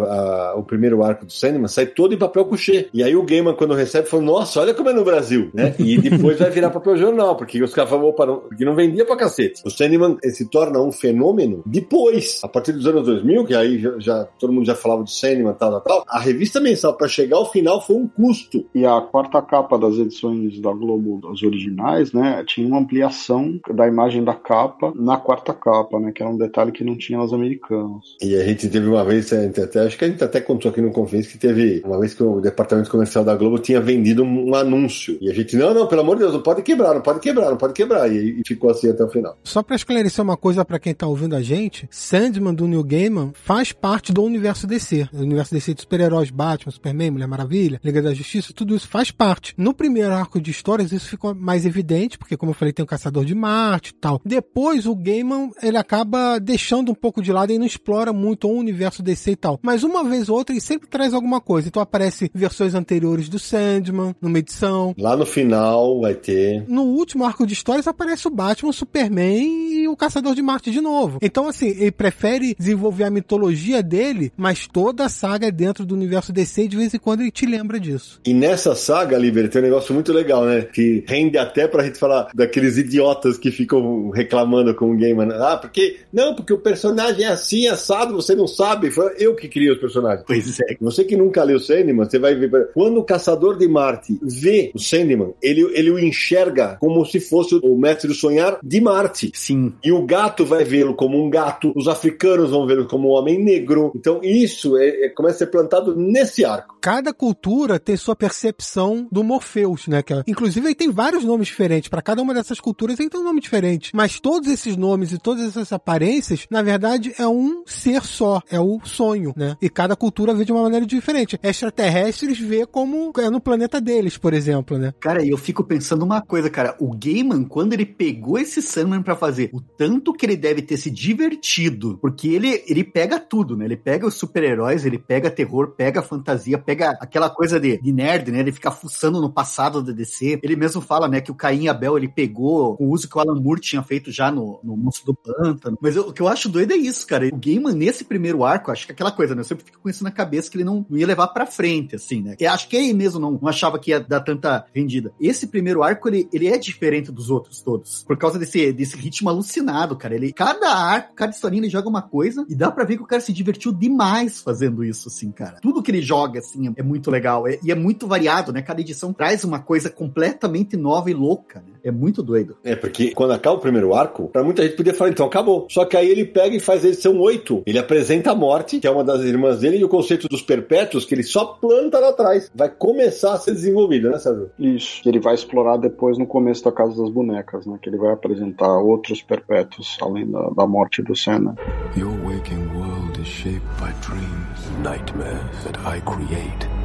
a- o primeiro arco do Sandman, sai todo em papel couché. E aí o Gaiman, quando recebe, falou, nossa, olha como é no Brasil, né? E depois vai virar papel jornal, porque os caras falavam, opa, não, porque não vendia pra cacete. O Sandman se torna um fenômeno depois, a partir dos anos 2000, que aí já, já- todo mundo já falava do Sandman, tal, tal, tal. A revista mensal, pra chegar ao final, foi um custo. E a quarta capa das edições da Globo, as originais, né, tinha uma ampliação da imagem da capa na quarta capa, né, que era um detalhe que não tinha nos americanos. E a gente teve uma vez, a gente até, acho que a gente até contou aqui no Conferência que teve uma vez que o departamento comercial da Globo tinha vendido um, um anúncio. E a gente, não, não, pelo amor de Deus, não pode quebrar, não pode quebrar, não pode quebrar. E, e ficou assim até o final. Só pra esclarecer uma coisa pra quem tá ouvindo a gente, Sandman do Neil Gaiman faz parte do universo DC. O universo DC de super-heróis, Batman, Superman, Mulher Maravilha, Liga da Justiça, tudo isso faz parte. No primeiro arco de histórias isso ficou mais evidente, porque como eu falei, tem o Caçador de Marte e tal. Depois o Gaiman, ele acaba deixando um pouco de lado e não explora muito o universo DC e tal. Mas uma vez ou outra ele sempre traz alguma coisa. Então aparece versões anteriores do Sandman, numa edição, Lá no final vai ter. no último arco de histórias aparece o Batman, o Superman e o Caçador de Marte de novo. Então, assim, ele prefere desenvolver a mitologia dele, mas toda a saga é dentro do universo DC e de vez em quando ele te lembra disso. E nessa saga, Liber, tem um negócio muito legal, né? Que rende até pra gente falar daqueles idiotas que ficam reclamando com o Gaiman. Ah, porque. Não, porque o personagem é assim, assado, você não sabe. Foi eu que criei os personagens. Pois é. Você que nunca leu Sandman, você vai ver. Quando o Caçador de Marte vê o Sandman, ele, ele o enxerga como se fosse o mestre do sonhar de Marte. Sim. E o gato vai vê-lo como um gato, os africanos vão vê-lo como um homem negro. Então isso é, é- começa a ser plantado nesse arco. Cada cultura tem sua percepção do Morpheus, né? Que, é- inclusive, ele tem vários nomes diferentes. Para cada uma dessas culturas, ele tem um nome diferente. Mas todos esses nomes e todas essas aparências, na verdade, é um ser só. É o sonho, né? E cada cultura vê de uma maneira diferente. Extraterrestres vê como é no planeta deles, por exemplo, né? Cara, e eu fico pensando uma coisa, cara. O Gaiman, quando ele pegou esse Sandman pra fazer, o tanto que ele deve ter se divertido, porque ele, ele pega tudo, né? Ele pega os super-heróis, ele pega terror, pega fantasia, pega aquela coisa de, de nerd, né? Ele fica fuçando no passado da DC. Ele mesmo fala, né, que o Caim Abel ele pegou o uso que o Alan Moore tinha feito já no, no Monstro do Pântano. Mas eu- o que eu acho doido é isso, cara. O Gaiman, nesse primeiro arco, acho que aquela coisa, né? Eu sempre fico com isso na cabeça que ele não, não ia levar pra frente, assim, né? Eu acho que ele mesmo não, não achava que ia dar tanta rendida. Esse primeiro arco, ele, ele é diferente dos outros todos. Por causa desse, desse ritmo alucinado, cara. Ele, cada arco, cada historinha, ele joga uma coisa e dá pra ver que o cara se divertiu demais fazendo isso, assim, cara. Tudo que ele joga, assim, é, é muito legal. É- e é muito variado, né? Cada edição traz uma coisa completamente nova e louca, né? É muito doido. É, porque quando acaba o primeiro arco, pra muita gente podia falar, então acabou. Só que aí ele pega e faz a edição 8. Ele apresenta a morte, que é uma das irmãs dele, e o conceito dos perpétuos, que ele só planta lá atrás. Vai começar a ser desenvolvido, né, Sérgio? Isso. Que ele vai explorar depois no começo da Casa das Bonecas, né? Que ele vai apresentar outros perpétuos, além da, da morte do Senna. Your waking world is shaped by dreams, nightmares that I create.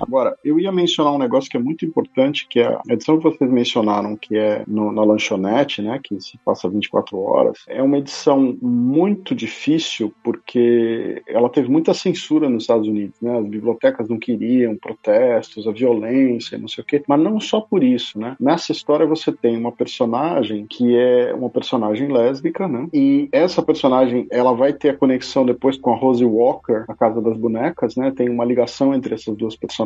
Agora, eu ia mencionar um negócio que é muito importante, que é a edição que vocês mencionaram, que é no- na lanchonete, né, que se passa 24 horas. É uma edição muito difícil porque ela teve muita censura nos Estados Unidos, né? As bibliotecas não queriam protestos, a violência, não sei o quê. Mas não só por isso, né? Nessa história você tem uma personagem que é uma personagem lésbica, né? E essa personagem, ela vai ter a conexão depois com a Rose Walker, a Casa das Bonecas, né? Tem uma ligação entre essas duas personagens.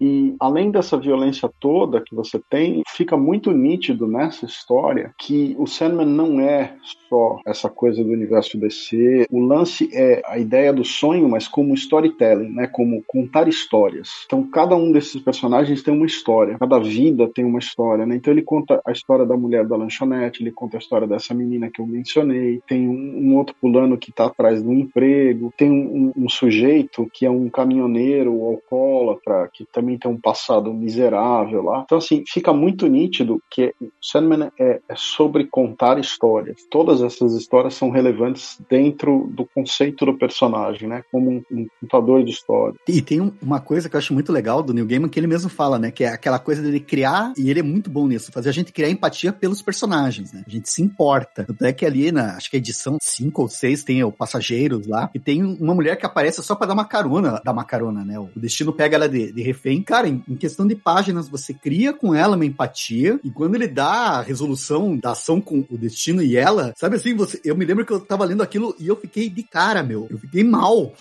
E além dessa violência toda que você tem, fica muito nítido nessa história que o Sandman não é só essa coisa do universo DC. O lance é a ideia do sonho, mas como storytelling, né? Como contar histórias. Então cada um desses personagens tem uma história, cada vida tem uma história, né? Então ele conta a história da mulher da lanchonete, ele conta a história dessa menina que eu mencionei, tem um, um outro pulando que tá atrás do emprego, tem um, um- um sujeito que é um caminhoneiro alcoólatra, que também tem um passado miserável lá. Então assim, fica muito nítido que Sandman é, é sobre contar histórias. Todas essas histórias são relevantes dentro do conceito do personagem, né? Como um, um contador de histórias. E tem um- uma coisa que eu acho muito legal do Neil Gaiman que ele mesmo fala, né? Que é aquela coisa dele criar, e ele é muito bom nisso, fazer a gente criar empatia pelos personagens, né? A gente se importa. Tanto é que ali, na, acho que é edição 5 ou 6, tem o Passageiros lá, e tem uma mulher que aparece só pra dar uma carona, dar uma carona, né? O destino pega ela de, de refém. Cara, em, em questão de páginas, você cria com ela uma empatia, e quando ele dá a resolução da ação com o destino e ela, sabe assim, você, eu me lembro que eu tava lendo aquilo e eu fiquei de cara, meu. Eu fiquei mal.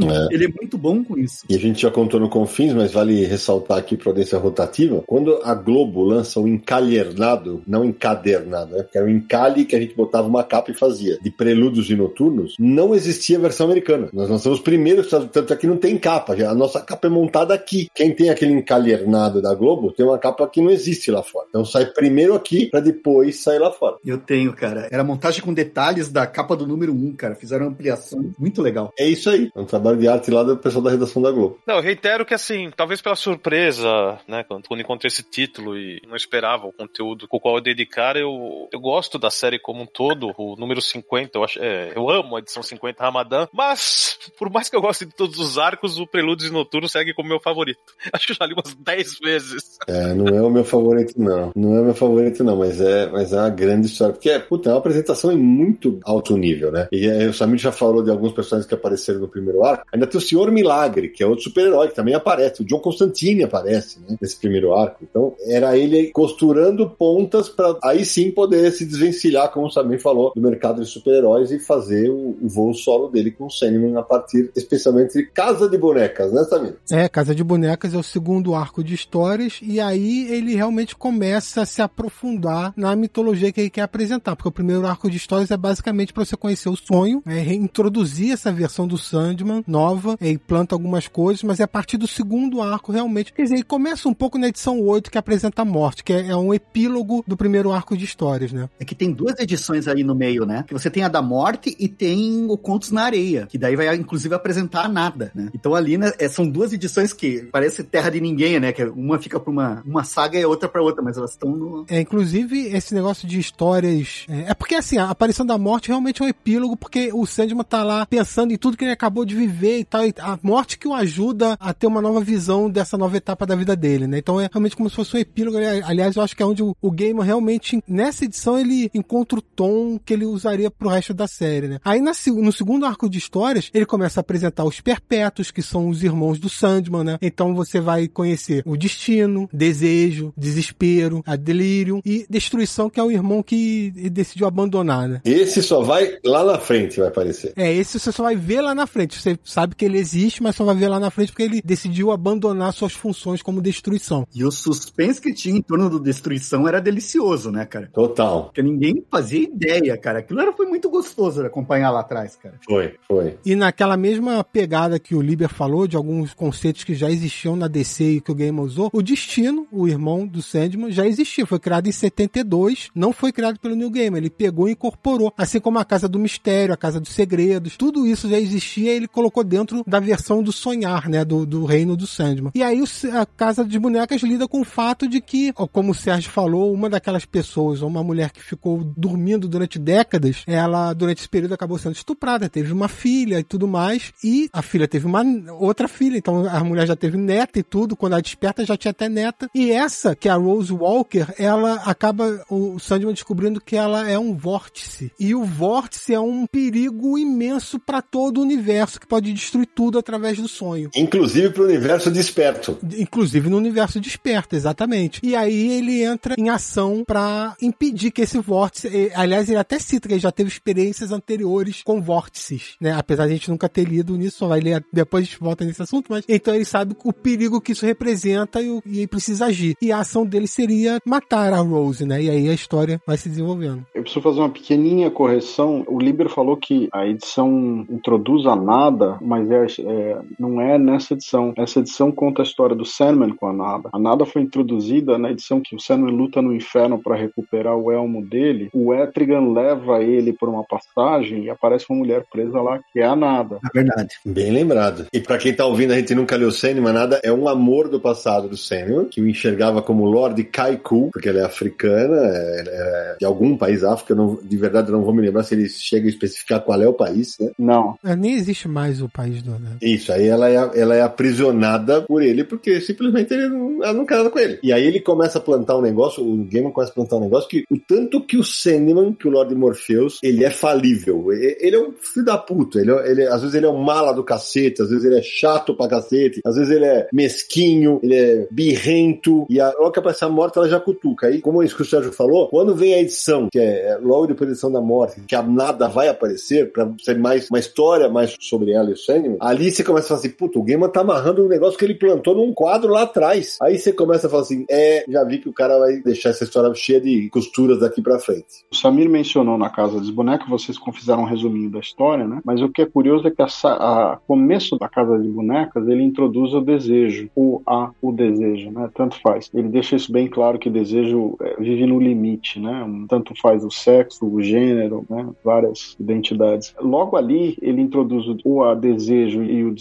É. Ele é muito bom com isso. E a gente já contou no Confins, mas vale ressaltar aqui para audiência rotativa. Quando a Globo lança um encalhernado, não encadernado, né? que era um encalhe que a gente botava uma capa e fazia, de prelúdios e noturnos, não existia versão americana. Nós lançamos primeiro, tanto é que não tem capa. A nossa capa é montada aqui. Quem tem aquele encalhernado da Globo tem uma capa que não existe lá fora. Então sai primeiro aqui para depois sair lá fora. Eu tenho, cara. Era montagem com detalhes da capa do número 1, cara. Fizeram uma ampliação muito legal. É isso aí. É um trabalho de arte lá do pessoal da redação da Globo. Não, eu reitero que assim, talvez pela surpresa, né, quando, quando encontrei esse título e não esperava o conteúdo com o qual eu dedicar, eu, eu gosto da série como um todo, o número 50, eu acho, é, eu amo a edição 50 Ramadã, mas por mais que eu goste de todos os arcos, o Prelúdios Noturno segue como meu meu favorito. Acho que eu já li umas 10 vezes. É, não é o meu favorito, não. Não é o meu favorito, não, mas é, mas é uma grande história. Porque, é, puta, é uma apresentação em muito alto nível, né? E é, o Samir já falou de alguns personagens que apareceram no primeiro arco. Ainda tem o Senhor Milagre, que é outro super-herói, que também aparece. O John Constantine aparece, né? Nesse primeiro arco. Então, era ele costurando pontas para aí sim poder se desvencilhar, como o Samir falou, do mercado de super-heróis e fazer o, o, voo solo dele com o Sandman a partir, especialmente de Casa de Bonecas, né, Samir? É, Casa de Bonecas é o segundo arco de histórias e aí ele realmente começa a se aprofundar na mitologia que ele quer apresentar, porque o primeiro arco de histórias é basicamente para você conhecer o sonho, é reintroduzir essa versão do Sandman nova, e planta algumas coisas, mas é a partir do segundo arco realmente. Quer dizer, ele começa um pouco na edição 8 que apresenta a morte, que é, é um epílogo do primeiro arco de histórias, né? É que tem duas edições aí no meio, né? Que você tem a da morte e tem o Contos na Areia, que daí vai inclusive apresentar nada, né? Então ali né, é, são duas edições que parece terra de ninguém, né? Que uma fica para uma, uma saga e a outra para outra, mas elas estão no. É, inclusive esse negócio de histórias. É, é, porque assim, a aparição da morte realmente é um epílogo, porque o Sandman tá lá pensando em tudo que ele acabou de viver e tal. E a morte que o ajuda a ter uma nova visão dessa nova etapa da vida dele, né? Então é realmente como se fosse um epílogo. Aliás, eu acho que é onde o, o Gamer realmente, nessa edição, ele encontra o tom que ele usaria pro resto da série, né? Aí na, no segundo arco de histórias, ele começa a apresentar os perpétuos, que são os irmãos do Sandman, né? Então você vai conhecer o destino, desejo, desespero, a delírio e destruição, que é o irmão que decidiu abandonar, né? Esse só vai lá na frente, vai aparecer. É, esse você só vai ver lá na frente. Você sabe que ele existe, mas só vai ver lá na frente porque ele decidiu abandonar suas funções como destruição. E o suspense que tinha em torno do destruição era delicioso, né, cara? Total. Porque ninguém fazia ideia, cara. Aquilo era, foi muito gostoso de acompanhar lá atrás, cara. Foi, foi. E naquela mesma pegada que o Liber falou, de alguns conceitos que já existiam na DC e que o Game usou, o Destino, o irmão do Sandman, já existia. Foi criado em 72, não foi criado pelo New Game. Ele pegou e incorporou. Assim como a Casa do Mistério, a Casa dos Segredos, tudo isso já existia e ele colocou dentro da versão do Sonhar, né? Do, do reino do Sandman. E aí a Casa de Bonecas lida com o fato de que, como o Sérgio falou, uma daquelas pessoas, uma mulher que ficou dormindo durante décadas, ela, durante esse período, acabou sendo estuprada, teve uma filha e tudo mais, e a filha teve uma outra filha, então a mulher já teve neta e tudo, quando ela desperta já tinha até neta, e essa, que é a Rose Walker, ela acaba, o Sandman descobrindo que ela é um vórtice, e o vórtice é um perigo imenso para todo o universo, que pode destruir tudo através do sonho. Inclusive pro universo desperto. Inclusive no universo desperto, exatamente. E aí ele entra em ação para impedir que esse vórtice, aliás, ele até cita que ele já teve experiências anteriores com vórtices, né? Apesar de a gente nunca ter lido nisso, só vai ler depois a gente volta nesse assunto, mas então ele sabe o perigo que isso representa e, e ele precisa agir. E a ação dele seria matar a Rose, né? E aí a história vai se desenvolvendo. Eu preciso fazer uma pequenininha correção. O Liber falou que a edição introduz a nada, mas é, é, não é nessa edição. Essa edição conta a história do Sandman com a nada. A nada foi introduzida na edição que o Sandman luta no inferno para recuperar o elmo dele. O Etrigan leva ele por uma passagem e aparece uma mulher presa lá que é a nada. É verdade. Bem lembrado. E para quem tá ouvindo, a gente nunca leu Sandman, nada é um amor do passado do Sandman, que o enxergava como Lord Kaiku, porque ela é africana, é, é de algum país África, não, de verdade não vou me lembrar se ele chega a especificar qual é o país, né? Não. É, nem existe mais o país do né? Isso, aí ela é, ela é aprisionada por ele, porque simplesmente ele não, ela não quer nada com ele. E aí ele começa a plantar um negócio, o Gamer começa a plantar um negócio que o tanto que o Sandman, que o Lord Morpheus, ele é falível. Ele é um filho da puta. Ele, ele, às vezes ele é um mala do cacete, às vezes ele é chato pra cacete, às vezes ele é mesquinho, ele é birrento, e a que aparece a morte, ela já cutuca. Aí, como isso que o Sérgio falou, quando vem a edição, que é logo depois da edição da morte, que a nada vai aparecer, pra ser mais uma história mais sobre ela e o Sandman, ali você começa a falar assim, puta, o Gamer tá amarrando um negócio que ele plantou num quadro lá atrás. Aí você começa a falar assim, é, já vi que o cara vai deixar essa história cheia de costuras daqui pra frente. O Samir mencionou na Casa dos Bonecos, vocês fizeram um resuminho da história, né? Mas o que é curioso é que a começo da Casa de Bonecas ele introduz o desejo, o a o desejo, né? Tanto faz. Ele deixa isso bem claro que desejo é, vive no limite, né? Tanto faz o sexo, o gênero, né? Várias identidades. Logo ali ele introduz o a desejo e o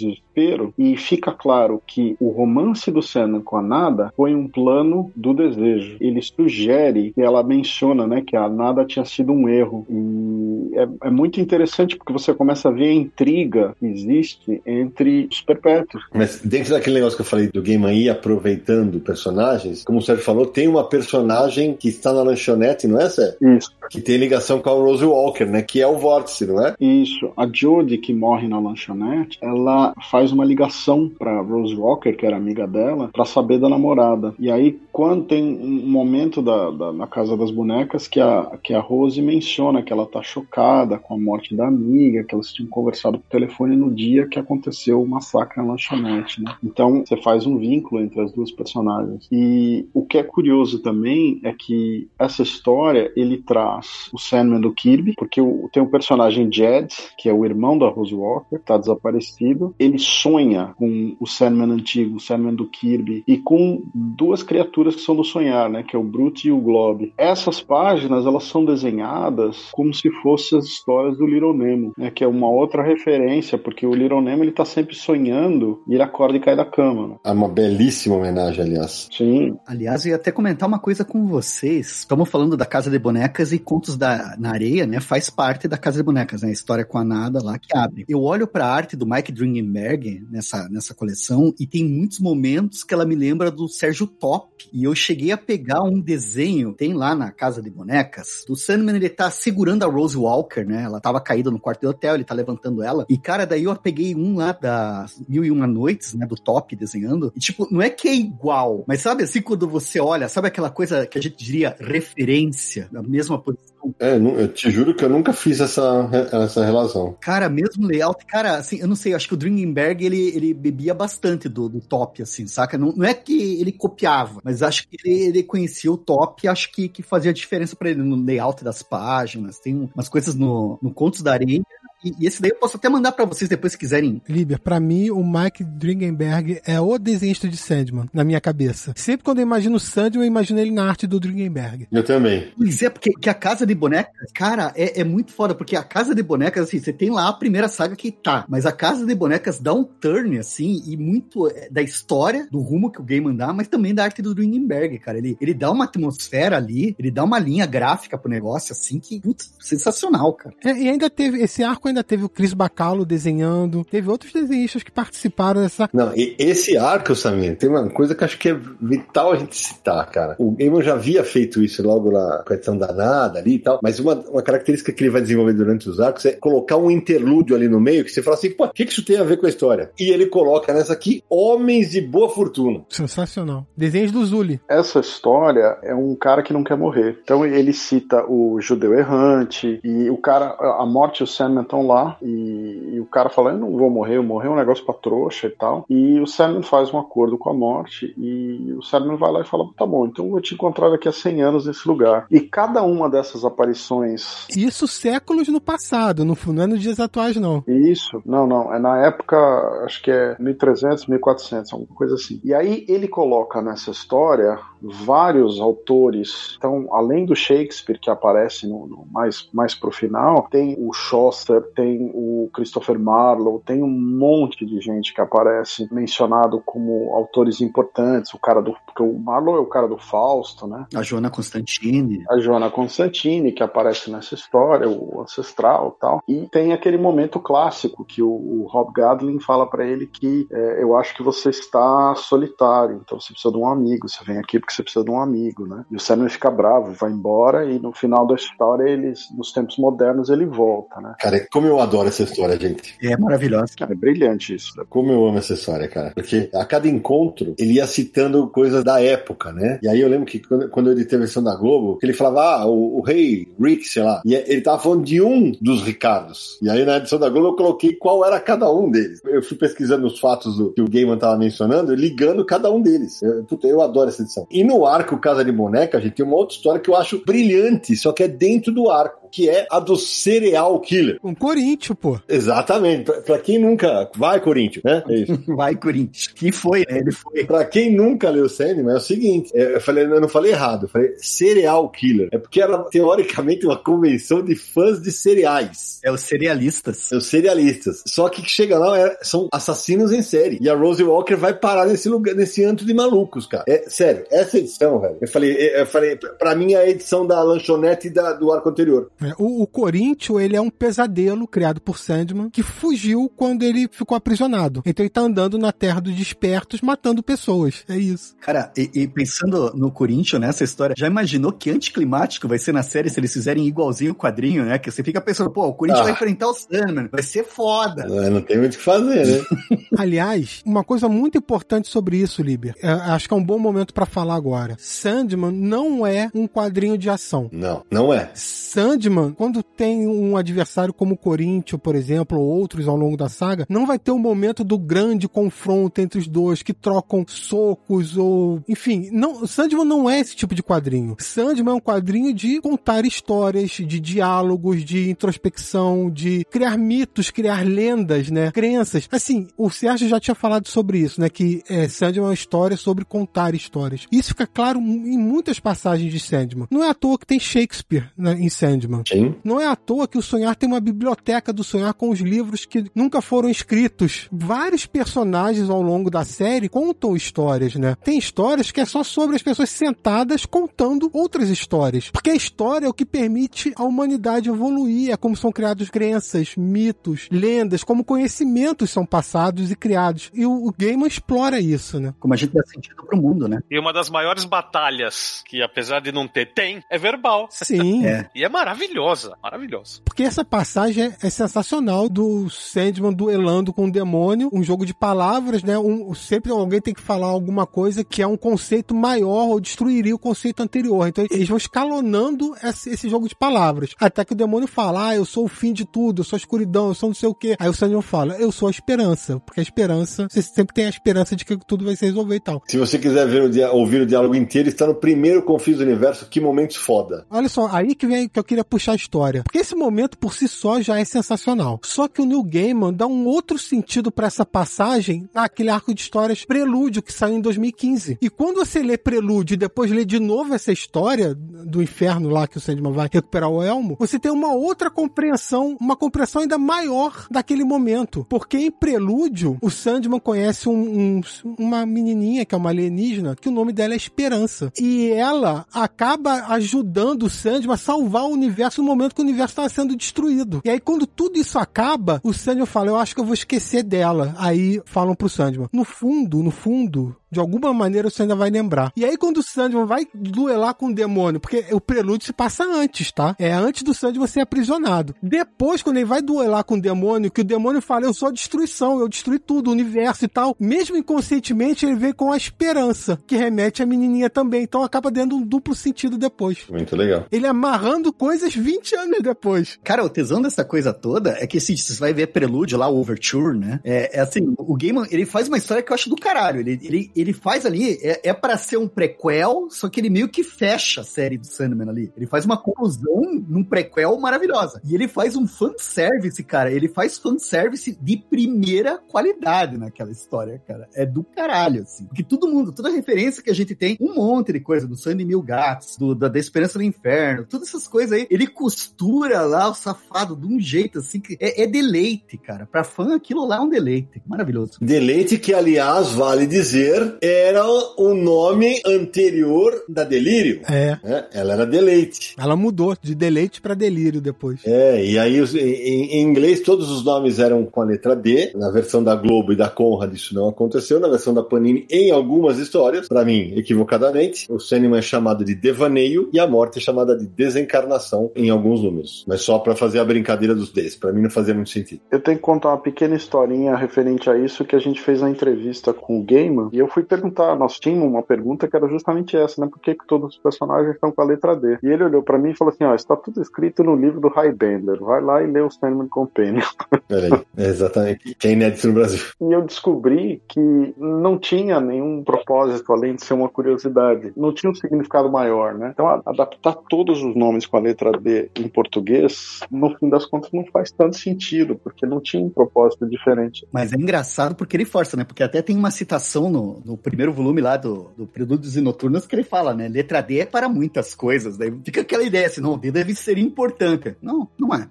e fica claro que o romance do Sandman com a Nada foi um plano do desejo. Ele sugere que ela menciona, né, que a Nada tinha sido um erro e é, é muito interessante porque você começa a ver a intriga que existe entre os perpétuos. Mas dentro daquele negócio que eu falei do Game aí aproveitando personagens, como o Sérgio falou, tem uma personagem que está na lanchonete, não é, Sérgio? Isso. Que tem ligação com a Rose Walker, né? Que é o Vórtice, não é? Isso. A Jodie, que morre na lanchonete, ela faz uma ligação pra Rose Walker, que era amiga dela, pra saber da namorada. E aí, quando tem um momento da, da- na Casa das Bonecas que a, que a Rose menciona que ela tá chocada com a morte da amiga, que elas tinham conversado por telefone no dia que aconteceu o massacre na lanchonete, né? Então, você faz um vínculo entre as duas personagens. E o que é curioso também é que essa história, ele traz o Sandman do Kirby, porque o- tem o personagem Jed, que é o irmão da Rose Walker, tá desaparecido. Ele sonha com o Sandman antigo, o Sandman do Kirby, e com duas criaturas que são do sonhar, né? Que é o Brute e o Glob. Essas páginas, elas são desenhadas como se fossem as histórias do Little Nemo, né? Que é uma outra referência, porque o Little Nemo, ele tá sempre sonhando e ele acorda e cai da cama, né? É uma belíssima homenagem, aliás. Sim, Aliás, eu ia até comentar uma coisa com vocês. Estamos falando da Casa de Bonecas e Contos da, na Areia, né? Faz parte da Casa de Bonecas, né? A história com a nada lá que abre. Eu olho pra arte do Mike Dringenberg nessa, nessa coleção e tem muitos momentos que ela me lembra do Sérgio Top. E eu cheguei a pegar um desenho, tem lá na Casa de Bonecas, do Sandman, ele tá segurando a Rose Walker, né? Ela tava caída no quarto do hotel, ele tá levantando ela. E, cara, daí eu peguei um lá das Mil e Uma Noites, né? Do Top desenhando. E, tipo, não é que é igual, mas sabe assim, quando você olha, sabe aquela coisa que a gente diria referência, da mesma posição? É, eu te juro que eu nunca fiz essa, essa relação. Cara, mesmo layout, cara, assim, eu não sei, acho que o Dringenberg, ele, ele bebia bastante do, do top, assim, saca? Não, não é que ele copiava, mas acho que ele, ele conhecia o top e acho que, que fazia diferença pra ele no layout das páginas, tem um, umas coisas no, no Contos da Areia, e, e esse daí eu posso até mandar pra vocês depois se quiserem. Liber, pra mim, o Mike Dringenberg é o desenhista de Sandman, na minha cabeça. Sempre quando eu imagino Sandman, eu imagino ele na arte do Dringenberg. Eu também. Pois é, porque que a Casa de Bonecas, cara, é, é muito foda, porque a Casa de Bonecas, assim, você tem lá a primeira saga que tá, mas a Casa de Bonecas dá um turn, assim, e muito é, da história, do rumo que o game andar, mas também da arte do Dringenberg, cara. Ele, ele dá uma atmosfera ali, ele dá uma linha gráfica pro negócio, assim, que, putz, sensacional, cara. É, e ainda teve, esse arco ainda teve o Chris Bacalo desenhando, teve outros desenhistas que participaram dessa. Não, e esse arco, Samir, tem uma coisa que acho que é vital a gente citar, cara. O Gaiman já havia feito isso logo na questão danada ali e tal, mas uma, uma característica que ele vai desenvolver durante os arcos é colocar um interlúdio ali no meio que você fala assim, pô, o que, que isso tem a ver com a história? E ele coloca nessa aqui Homens de Boa Fortuna. Sensacional. Desenhos do Zuli. essa história é um cara que não quer morrer. Então ele cita o judeu errante e o cara, a morte e o Sandman estão lá e, e o cara fala, eu não vou morrer, eu morrer é um negócio pra trouxa e tal. E o Sandman faz um acordo com a morte e o Sandman vai lá e fala, tá bom, então eu vou te encontrar daqui a 100 anos nesse lugar. E cada uma dessas aparições Isso séculos no passado, não, não é nos dias atuais, não. Isso, não, não, é na época, acho que é 1300, 1400, alguma coisa assim. E aí ele coloca nessa história vários autores, então, além do Shakespeare, que aparece no, no mais, mais pro final, tem o Chaucer, tem o Christopher Marlowe, tem um monte de gente que aparece mencionado como autores importantes, o cara do, porque o Marlowe é o cara do Fausto, né? A Joana Constantine. a Joana Constantine, que aparece nessa história, o ancestral e tal. E tem aquele momento clássico que o, o Rob Gadlin fala pra ele que é, eu acho que você está solitário, então você precisa de um amigo, você vem aqui porque você precisa de um amigo, né? E o Samuel fica bravo, vai embora e no final da história, eles, nos tempos modernos, ele volta, né? Cara, como eu adoro essa história, gente. É maravilhosa. Cara, é brilhante isso. né? Como eu amo essa história, cara. Porque a cada encontro ele ia citando coisas da época, né? E aí eu lembro que quando, quando eu editei a versão da Globo, que ele falava, ah, o, o rei Rick, sei lá. E ele tava falando de um dos Ricardos. E aí na edição da Globo eu coloquei qual era cada um deles. Eu fui pesquisando os fatos do, que o Gaiman tava mencionando, ligando cada um deles. Eu, puta, eu adoro essa edição. E no arco Casa de Boneca, a gente tem uma outra história que eu acho brilhante, só que é dentro do arco que é a do Cereal Killer. Um Corinthians, pô. Exatamente. Pra, pra quem nunca. Vai, Corinthians, né? É isso. Vai, Corinthians. Que foi, né? Ele foi. Pra quem nunca leu Sandman, é o seguinte: é, eu, falei, eu não falei errado, eu falei Cereal Killer. É porque era, teoricamente, uma convenção de fãs de cereais. É os cerealistas. Os cerealistas. Só que chega lá, é- são assassinos em série. E a Rose Walker vai parar nesse lugar, nesse antro de malucos, cara. É, sério, essa edição, velho. Eu falei, eu falei, pra mim é a edição da lanchonete e da- do arco anterior. É, o, o Corinthians, ele é um pesadelo criado por Sandman que fugiu quando ele ficou aprisionado. Então ele tá andando na terra dos despertos, matando pessoas. É isso. Cara, e, e pensando no Corinthians, nessa história, já imaginou que anticlimático vai ser na série se eles fizerem igualzinho o quadrinho, né? Que você fica pensando, pô, o Corinthians Ah. vai enfrentar o Sandman, vai ser foda. Não, não tem muito o que fazer, né? Aliás, uma coisa muito importante sobre isso, Liber, é, acho que é um bom momento pra falar agora. Sandman não é um quadrinho de ação. não, não é. Sandman, quando tem um adversário como o Corinthians, por exemplo, ou outros ao longo da saga, não vai ter o momento do grande confronto entre os dois, que trocam socos ou. Enfim, não, Sandman não é esse tipo de quadrinho. Sandman é um quadrinho de contar histórias, de diálogos, de introspecção, de criar mitos, criar lendas, né? Crenças. Assim, o Sérgio já tinha falado sobre isso, né? Que é, Sandman é uma história sobre contar histórias. Isso fica claro em muitas passagens de Sandman. Não é à toa que tem Shakespeare né, em Sandman. Sim. Não é à toa que o Sonhar tem uma biblioteca do Sonhar com os livros que nunca foram escritos. Vários personagens ao longo da série contam histórias, né? Tem histórias que é só sobre as pessoas sentadas contando outras histórias. Porque a história é o que permite a humanidade evoluir, é como são criados crenças, mitos, lendas, como conhecimentos são passados e criados. E o, o Gaiman explora isso, né? Como a gente dá sentido pro mundo, né? E uma das maiores batalhas, que apesar de não ter, tem, é verbal. Sim. É. E é maravilhosa, maravilhosa. Porque essa passagem é, sensacional do Sandman duelando com o demônio, um jogo de palavras, né? Um, sempre alguém tem que falar alguma coisa que é um conceito maior ou destruiria o conceito anterior. Então eles vão escalonando esse, esse jogo de palavras. Até que o demônio fala, ah, eu sou o fim de tudo, eu sou a escuridão, eu sou não sei o quê. Aí o Sandman fala, eu sou a esperança. Porque a esperança, você sempre tem a esperança de que tudo vai se resolver e tal. Se você quiser ver o dia- ouvir o diálogo inteiro, está no primeiro Confis do Universo. Que momentos foda. Olha só, aí que vem que eu queria puxar a história. Porque esse momento por si só já é sensacional. Só que o Neil Gaiman dá um outro sentido pra essa passagem naquele arco de histórias Prelúdio que saiu em 2015. E quando você lê Prelúdio e depois lê de novo essa história do inferno lá que o Sandman vai recuperar o elmo, você tem uma outra compreensão, uma compreensão ainda maior daquele momento. Porque em Prelúdio, o Sandman conhece um- um- uma menininha que é uma alienígena, que o nome dela é Esperança. E ela acaba ajudando o Sandman a salvar o universo no momento que o universo estava sendo destruído. E aí, quando tudo isso acaba, o Sandman fala: Eu acho que eu vou esquecer dela. Aí falam pro Sandman: No fundo, no fundo, de alguma maneira você ainda vai lembrar. E aí, quando o Sandman vai duelar com o demônio, porque o prelúdio se passa antes, tá? É antes do Sandman ser aprisionado. Depois, quando ele vai duelar com o demônio, que o demônio fala: Eu sou a destruição, eu destruí tudo, o universo e tal. Mesmo inconscientemente, ele vem com a esperança, que remete à menininha também. Então acaba dando um duplo sentido depois. Muito legal. Ele amarrando coisas 20 anos depois. Cara, o tesão dessa coisa toda é que se você vai ver Prelúdio lá, o Overture, né? É, é assim, o Gaiman, ele faz uma história que eu acho do caralho. Ele, ele, ele faz ali, é, é para ser um prequel, só que ele meio que fecha a série do Sandman ali. Ele faz uma conclusão num prequel maravilhosa. E ele faz um fanservice, cara. Ele faz fanservice de primeira qualidade naquela história, cara. É do caralho, assim. Porque todo mundo, toda referência que a gente tem, um monte de coisa, do Sandy Mil Gatos, do, da, da Esperança do Inferno, todas essas coisas aí, ele costura lá o safado de um jeito, assim, que é, é deleite, cara. Pra fã, aquilo lá é um deleite. Maravilhoso. Deleite que, aliás, vale dizer, era o nome anterior da Delírio. É. né? Ela era Deleite. Ela mudou de deleite pra delírio depois. É, e aí em, inglês todos os nomes eram com a letra D. Na versão da Globo e da Conrad isso não aconteceu. Na versão da Panini, em algumas histórias, pra mim, equivocadamente, o Sandman é chamado de Devaneio e a morte é chamada de Desencarnação em alguns números. Mas só pra fazer a brincadeira dos Ds. Pra mim não fazia muito sentido. Eu tenho que contar uma pequena historinha referente a isso que a gente fez na entrevista com o Gaiman. E eu fui perguntar, nós tínhamos uma pergunta que era justamente essa, né? Por que, que todos os personagens estão com a letra D? E ele olhou pra mim e falou assim: ó, está tudo escrito no livro do Highbender. Vai lá e lê o Sandman Companion. Peraí. É exatamente. Que é inédito no Brasil. E eu descobri que não tinha nenhum propósito além de ser uma curiosidade. Não tinha um significado maior, né? Então, adaptar todos os nomes com a letra ler em português, no fim das contas não faz tanto sentido, porque não tinha um propósito diferente. Mas é engraçado porque ele força, né? Porque até tem uma citação no, no primeiro volume lá do, do Prelúdios e Noturnos que ele fala, né? Letra D é para muitas coisas. Daí fica aquela ideia assim, não, D deve ser importante. Não, não é.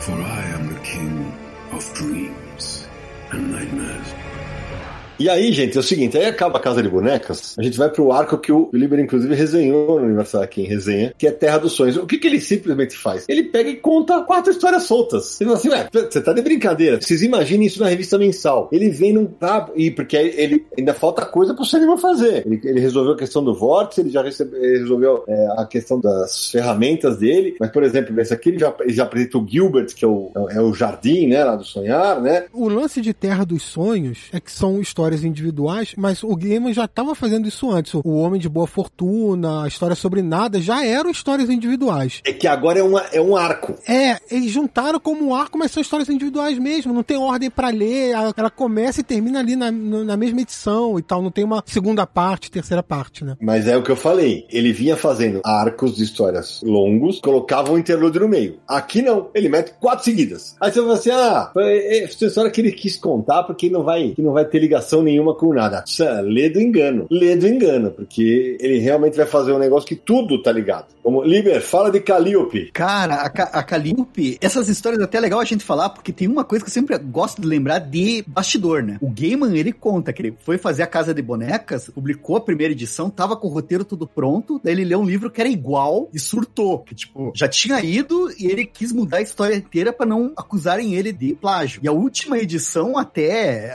For I am the king of dreams and nightmares. E aí, gente, é o seguinte, aí acaba a Casa de Bonecas, a gente vai pro arco que o Liber, inclusive, resenhou no Universal aqui em resenha, que é Terra dos Sonhos. O que, que ele simplesmente faz? Ele pega e conta quatro histórias soltas. Ele fala assim, ué, você tá de brincadeira. Vocês imaginem isso na revista mensal. Ele vem num... Ah, e porque ele ainda falta coisa pro cinema fazer. Ele, ele resolveu a questão do vórtice, ele já recebe, ele resolveu é, a questão das ferramentas dele, mas, por exemplo, nesse aqui ele já, ele já apresenta o Gilbert, que é o, é o jardim, né, lá do sonhar, né? O lance de Terra dos Sonhos é que são histórias individuais, mas o Gaiman já estava fazendo isso antes. O Homem de Boa Fortuna, a história sobre nada, já eram histórias individuais. É que agora é, uma, é um arco. É, eles juntaram como um arco, mas são histórias individuais mesmo. Não tem ordem para ler. Ela começa e termina ali na, na mesma edição e tal. Não tem uma segunda parte, terceira parte, né? Mas é o que eu falei. Ele vinha fazendo arcos de histórias longos, colocava um interlúdio no meio. Aqui não. Ele mete quatro seguidas. Aí você fala assim: ah, é essa história que ele quis contar porque não vai, que não vai ter ligação nenhuma com nada. Lê do engano. Lê do engano, porque ele realmente vai fazer um negócio que tudo tá ligado. Como, Liber, fala de Calliope. Cara, a, Ca- a Calliope, essas histórias é até legal a gente falar, porque tem uma coisa que eu sempre gosto de lembrar de bastidor, né? O Gaiman, ele conta que ele foi fazer a Casa de Bonecas, publicou a primeira edição, tava com o roteiro tudo pronto, daí ele leu um livro que era igual e surtou. Que, tipo, já tinha ido e ele quis mudar a história inteira pra não acusarem ele de plágio. E a última edição até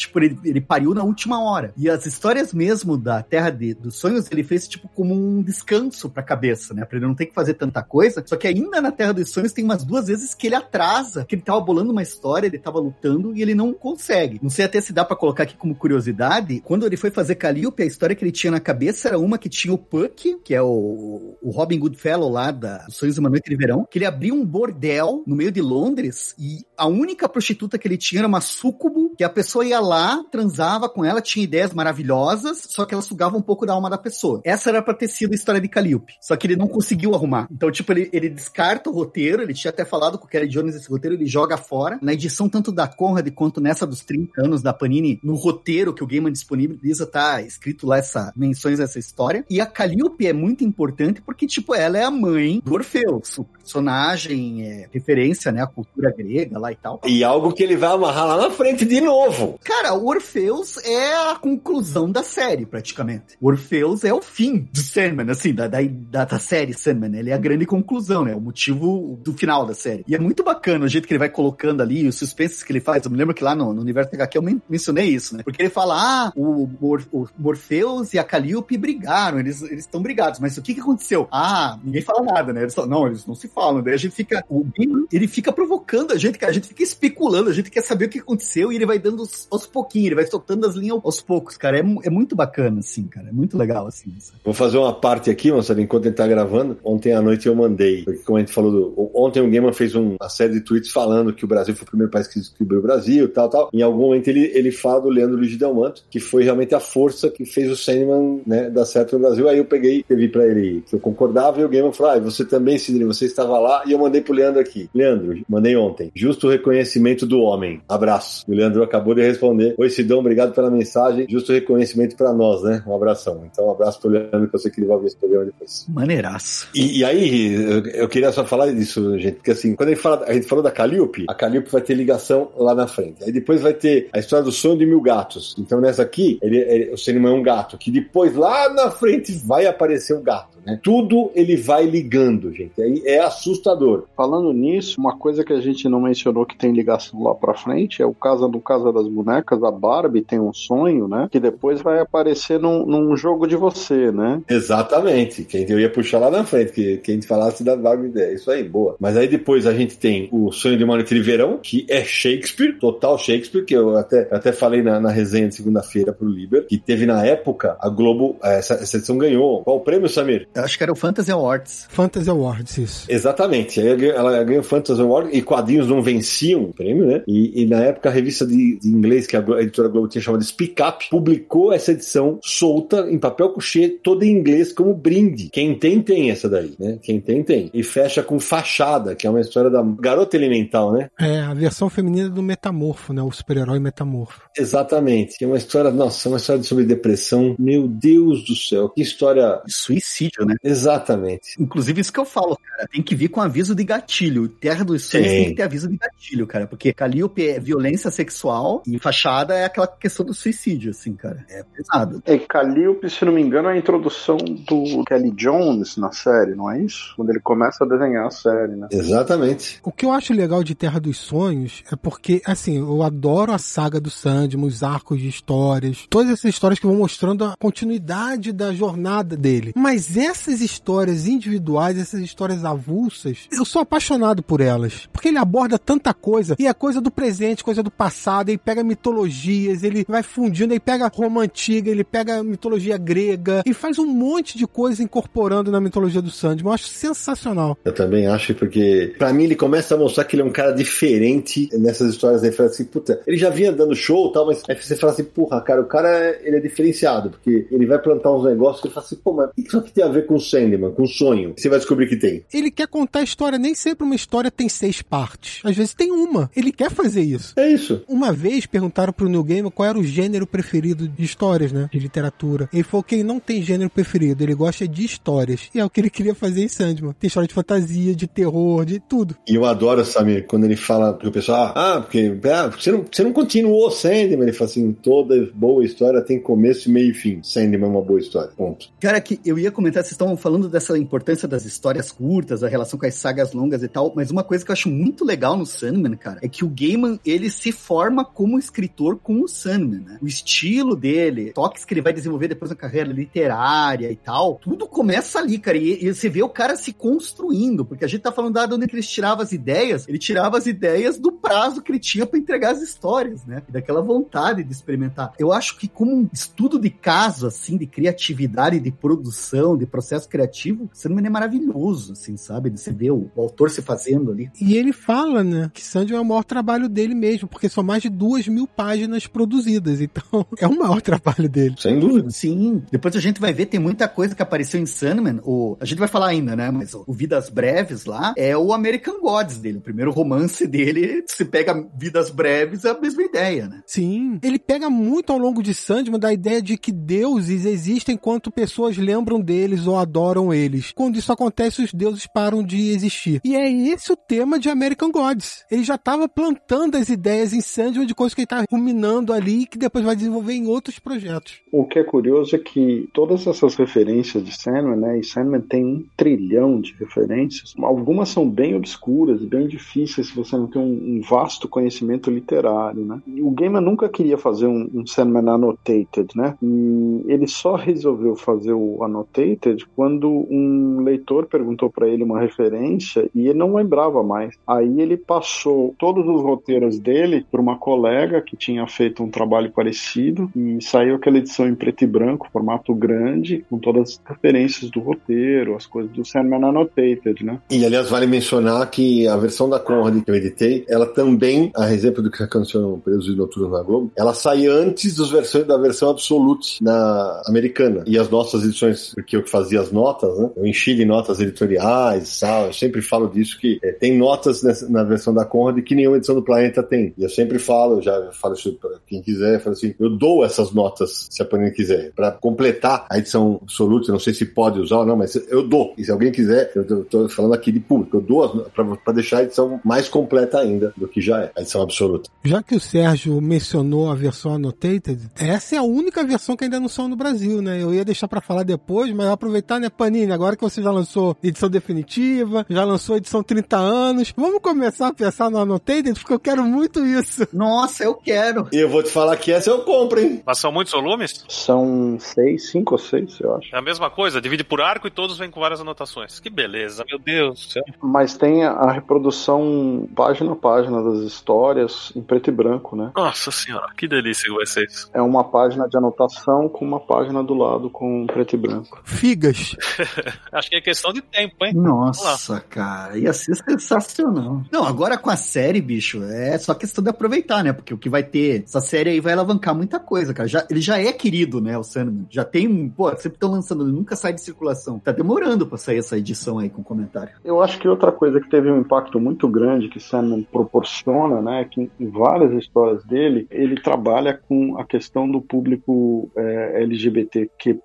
tipo, ele, ele pariu na última hora. E as histórias mesmo da Terra de, dos Sonhos, ele fez, tipo, como um descanso pra cabeça, né? Pra ele não ter que fazer tanta coisa. Só que ainda na Terra dos Sonhos tem umas duas vezes que ele atrasa, que ele tava bolando uma história, ele tava lutando e ele não consegue. Não sei até se dá pra colocar aqui como curiosidade, quando ele foi fazer Calliope, a história que ele tinha na cabeça era uma que tinha o Puck, que é o, o Robin Goodfellow lá da Sonhos de uma Noite de Verão, que ele abriu um bordel no meio de Londres e a única prostituta que ele tinha era uma súcubo, que a pessoa ia lá, transava com ela, tinha ideias maravilhosas, só que ela sugava um pouco da alma da pessoa. Essa era pra ter sido a história de Calliope. Só que ele não conseguiu arrumar. Então, tipo, ele, ele descarta o roteiro, ele tinha até falado com o Kelly Jones esse roteiro, ele joga fora. Na edição tanto da Conrad quanto nessa dos 30 anos da Panini, no roteiro que o Gaiman disponibiliza, tá escrito lá essa menções dessa história. E a Calliope é muito importante porque, tipo, ela é a mãe do Orfeus. O personagem é referência, né, à cultura grega lá e tal. E algo que ele vai amarrar lá na frente de novo. Cara, o Orfeus é a conclusão da série, praticamente. O Orfeus é o fim do Sandman, assim, da, da, da, série Sandman. Ele é a grande conclusão, né? O motivo do final da série. E é muito bacana o jeito que ele vai colocando ali, os suspensos que ele faz. Eu me lembro que lá no, no universo HQ eu men- mencionei isso, né? Porque ele fala, ah, o, Mor o Morpheus e a Calliope brigaram, eles estão brigados. Mas o que que aconteceu? Ah, ninguém fala nada, né? Eles falam, não, eles não se falam. Daí a gente fica, o ele fica provocando a gente, cara. A gente fica especulando, a gente quer saber o que aconteceu e ele vai dando aos, aos pouquinhos, ele vai soltando as linhas aos poucos, cara. É, é muito bacana, assim, cara. É muito legal, assim. isso. Vou fazer uma parte aqui, moçada, enquanto ele tá gravando. Ontem à noite eu mandei, porque como a gente falou, do, ontem o Gaiman fez um- uma série de tweets falando que o Brasil foi o primeiro país que descobriu o Brasil, tal, tal. Em algum momento ele, ele fala do Leandro Luiz de Delmanto, que foi realmente a força que fez o Sandman, né, dar certo no Brasil. Aí eu peguei, escrevi pra ele que eu concordava e o Gaiman falou, ah, você também, Sidney, você estava lá. E eu mandei pro Leandro aqui. Leandro, mandei ontem. Justo reconhecimento do homem. Abraço. E o Leandro acabou de responder. Oi, Sidão, obrigado pela mensagem. Justo reconhecimento pra nós, né? Um abração. Então, um abraço pro Leandro, que eu sei que ele vai ver esse programa depois. Maneiraço. E, e aí, eu, eu queria só falar disso, gente, porque assim, quando a gente, fala, a gente falou da Calliope, a Calliope vai ter ligação lá na frente. Aí depois vai ter a história do sonho de mil gatos. Então nessa aqui, ele, ele, o Sandman é um gato, que depois lá na frente vai aparecer um gato, né? Tudo ele vai ligando, gente. Aí é assustador. Falando nisso, uma coisa que a gente não mencionou que tem ligação lá pra frente é o caso do Casa das Bonecas, a Barbie tem um sonho, né? Que depois vai aparecer num, num jogo de você, né? Exatamente. Quem eu ia puxar lá na frente, que quem falasse da vaga ideia. Isso aí, boa. Mas aí depois a gente tem o Sonho de uma Noite de Verão, que é Shakespeare, total Shakespeare, que eu até, até falei na, na resenha de segunda-feira pro Liber, que teve na época, a Globo, essa, essa edição ganhou. Qual o prêmio, Samir? Eu acho que era o Fantasy Awards. Fantasy Awards, isso. Exatamente. Aí ela ganhou- o Fantasy Award e quadrinhos não venciam o prêmio, né? E, e na época a revista de, de inglês, que a editora Globo tinha chamado Speak Up, publicou essa edição solta em papel couché, toda em inglês, como brinde. Quem tem, tem essa daí, né? Quem tem, tem. E fecha com Fachada, que é uma história da garota elemental, né? É, a versão feminina do Metamorfo, né? O super-herói Metamorfo. Exatamente. É uma história, nossa, é uma história sobre depressão. Meu Deus do céu, que história. Suicídio, né? Exatamente. Inclusive, isso que eu falo, cara. Tem que vir com aviso de gatilho. Terra dos Sonhos Tem. que ter aviso de gatilho, cara. Porque Calliope é violência sexual e fachada é aquela questão do suicídio, assim, cara. É pesado. É Calliope, se não me engano, é a introdução do Kelly Jones na série, não é isso? Quando ele começa a desenhar a série, né? Exatamente. O que eu acho legal de Terra dos Sonhos é porque, assim, eu adoro a saga do Sandman, os arcos de histórias, todas essas histórias que vão mostrando a continuidade da jornada dele. Mas essas histórias individuais, essas histórias avulsas, eu sou apaixonado por elas. Porque ele aborda tanta coisa, e é coisa do presente, coisa do passado, ele pega mitologias, ele vai fundindo, aí pega Roma antiga, ele pega mitologia grega, e faz um monte de coisa incorporando na mitologia do Sandman. Eu acho sensacional. Eu também acho, porque pra mim ele começa a mostrar que ele é um cara diferente nessas histórias. Aí fala assim, puta, ele já vinha dando show e tal, mas aí você fala assim, porra, cara, o cara ele é diferenciado, porque ele vai plantar uns negócios que ele fala assim, pô, mas o que isso aqui tem a ver com o Sandman, com o sonho? Você vai descobrir que tem. ele quer contar a história. Nem sempre uma história tem seis partes. Às vezes tem uma. Ele quer fazer isso. É isso. Uma vez perguntaram pro New Gamer qual era o gênero preferido de histórias, né? De literatura. Ele falou que ele não tem gênero preferido, ele gosta de histórias. E é o que ele queria fazer em Sandman. Tem história de fantasia, de terror, de tudo. E eu adoro, Samir, quando ele fala pro pessoal, ah, porque, ah, porque você, não, você não continuou Sandman. Ele fala assim, toda boa história tem começo, meio e fim. Sandman é uma boa história. Ponto. Cara, que eu ia comentar, vocês estão falando dessa importância das histórias curtas, a relação com as sagas longas e tal, mas uma coisa que eu acho muito legal no Sandman, cara, é que o Gaiman, ele se forma como escritor com o Sandman, né? O estilo dele, toques que ele vai desenvolver depois na carreira literária e tal, tudo começa ali, cara, e, e você vê o cara se construindo, porque a gente tá falando da onde ele tirava as ideias, ele tirava as ideias do prazo que ele tinha pra entregar as histórias, né? Daquela vontade de experimentar. Eu acho que como um estudo de caso, assim, de criatividade, de produção, de processo criativo, Sandman é maravilhoso, assim, sabe? Você ver o, o autor se fazendo ali. E ele fala, né, que Sandman é o maior trabalho dele mesmo, porque são mais de duas mil páginas produzidas. Então, é o maior trabalho dele. Sem dúvida. Sim, depois a gente vai ver, tem muita coisa que apareceu em Sandman. O, a gente vai falar ainda, né? Mas o, o Vidas Breves lá é o American Gods dele. O primeiro romance dele, se pega Vidas Breves, é a mesma ideia, né? Sim, ele pega muito ao longo de Sandman da ideia de que deuses existem enquanto pessoas lembram deles ou adoram eles. Quando isso acontece, os deuses param de existir. E é esse o tema de American Gods. Ele já estava plantando as ideias em Sandman de coisas que ele tá ruminando ali e que depois vai desenvolver em outros projetos. O que é curioso é que todas essas referências de Sandman, né, e Sandman tem um trilhão de referências, algumas são bem obscuras bem difíceis se você não tem um, um vasto conhecimento literário, né. E o Gaiman nunca queria fazer um, um Sandman annotated, né, e ele só resolveu fazer o annotated quando um leitor perguntou para ele uma referência e ele não lembrava mais. Aí ele passou todos os roteiros dele para uma colega que tinha feito um trabalho parecido e saiu aquela edição em preto e branco, formato grande, com todas as referências do roteiro, as coisas do Sandman Annotated, né? E aliás, vale mencionar que a versão da Conrad que eu editei, ela também, a exemplo do que aconteceu no Período de Noturno na Globo, ela sai antes dos versões, da versão Absolute na americana. E as nossas edições, porque eu que fazia as notas, né? Eu enchi de notas editoriais e tal. Eu sempre falo disso que é, tem notas nessa, na versão da Conrad que nenhuma edição do Planeta tem. E eu sempre falo, já falo isso pra quem quiser, eu falo assim, eu dou essas notas se a Panini quiser, para completar a edição Absolute, não sei se pode usar ou não, mas eu dou. E se alguém quiser, eu tô, falando aqui de público, eu dou pra deixar a edição mais completa ainda do que já é, a edição absoluta. Já que o Sérgio mencionou a versão annotated, essa é a única versão que ainda não saiu no Brasil, né? Eu ia deixar pra falar depois, mas eu aproveitar, né, Panini, agora que você já lançou edição definitiva, já lançou edição 30 anos, vamos começar a pensar no annotated, porque eu quero muito isso. Nossa, eu quero. E eu vou te falar que essa eu compro, hein? Mas são muitos volumes? São seis, cinco ou seis, eu acho. É a mesma coisa, divide por arco e todos vêm com várias anotações. Que beleza, meu Deus do céu. Mas tem a reprodução página a página das histórias em preto e branco, né? Nossa senhora, que delícia que vai ser isso. É uma página de anotação com uma página do lado com preto e branco. Gigas. Acho que é questão de tempo, hein? Nossa, cara, ia ser sensacional. Não, agora com a série, bicho, é só questão de aproveitar, né? Porque o que vai ter, essa série aí vai alavancar muita coisa, cara. Já, ele já é querido, né, o Sandman. Já tem, pô, sempre estão lançando, ele nunca sai de circulação. Tá demorando pra sair essa edição aí com comentário. Eu acho que outra coisa que teve um impacto muito grande que Sandman proporciona, né, é que em várias histórias dele, ele trabalha com a questão do público é, LGBTQ+,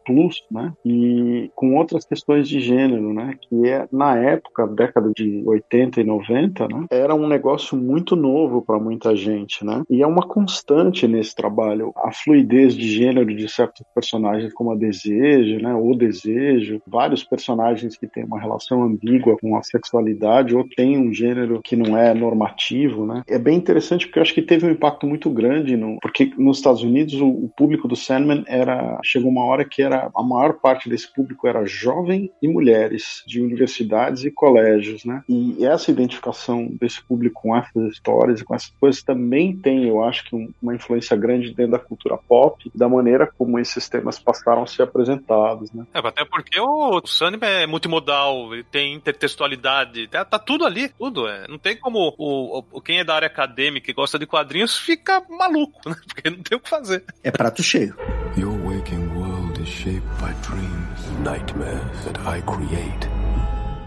né, e com outras questões de gênero, né, que é, na época, década de 80 e 90, né, era um negócio muito novo para muita gente, né, e é uma constante nesse trabalho, a fluidez de gênero de certos personagens como a Desejo, né, o Desejo, vários personagens que têm uma relação ambígua com a sexualidade ou tem um gênero que não é normativo, né, é bem interessante porque eu acho que teve um impacto muito grande, no, porque nos Estados Unidos o, o público do Sandman era, chegou uma hora que era, a maior parte desse público era jovem e mulheres de universidades e colégios, né, e essa identificação desse público com essas histórias e com essas coisas também tem, eu acho que um, uma influência grande dentro da cultura pop, da maneira como esses temas passaram a ser apresentados, né. É, até porque o Sandman é multimodal, ele tem intertextualidade, tá, tá tudo ali, tudo. É. Não tem como o, o, quem é da área acadêmica e gosta de quadrinhos fica maluco, né? Porque não tem o que fazer. É prato cheio. Your waking is shaped by dreams, nightmares that I create.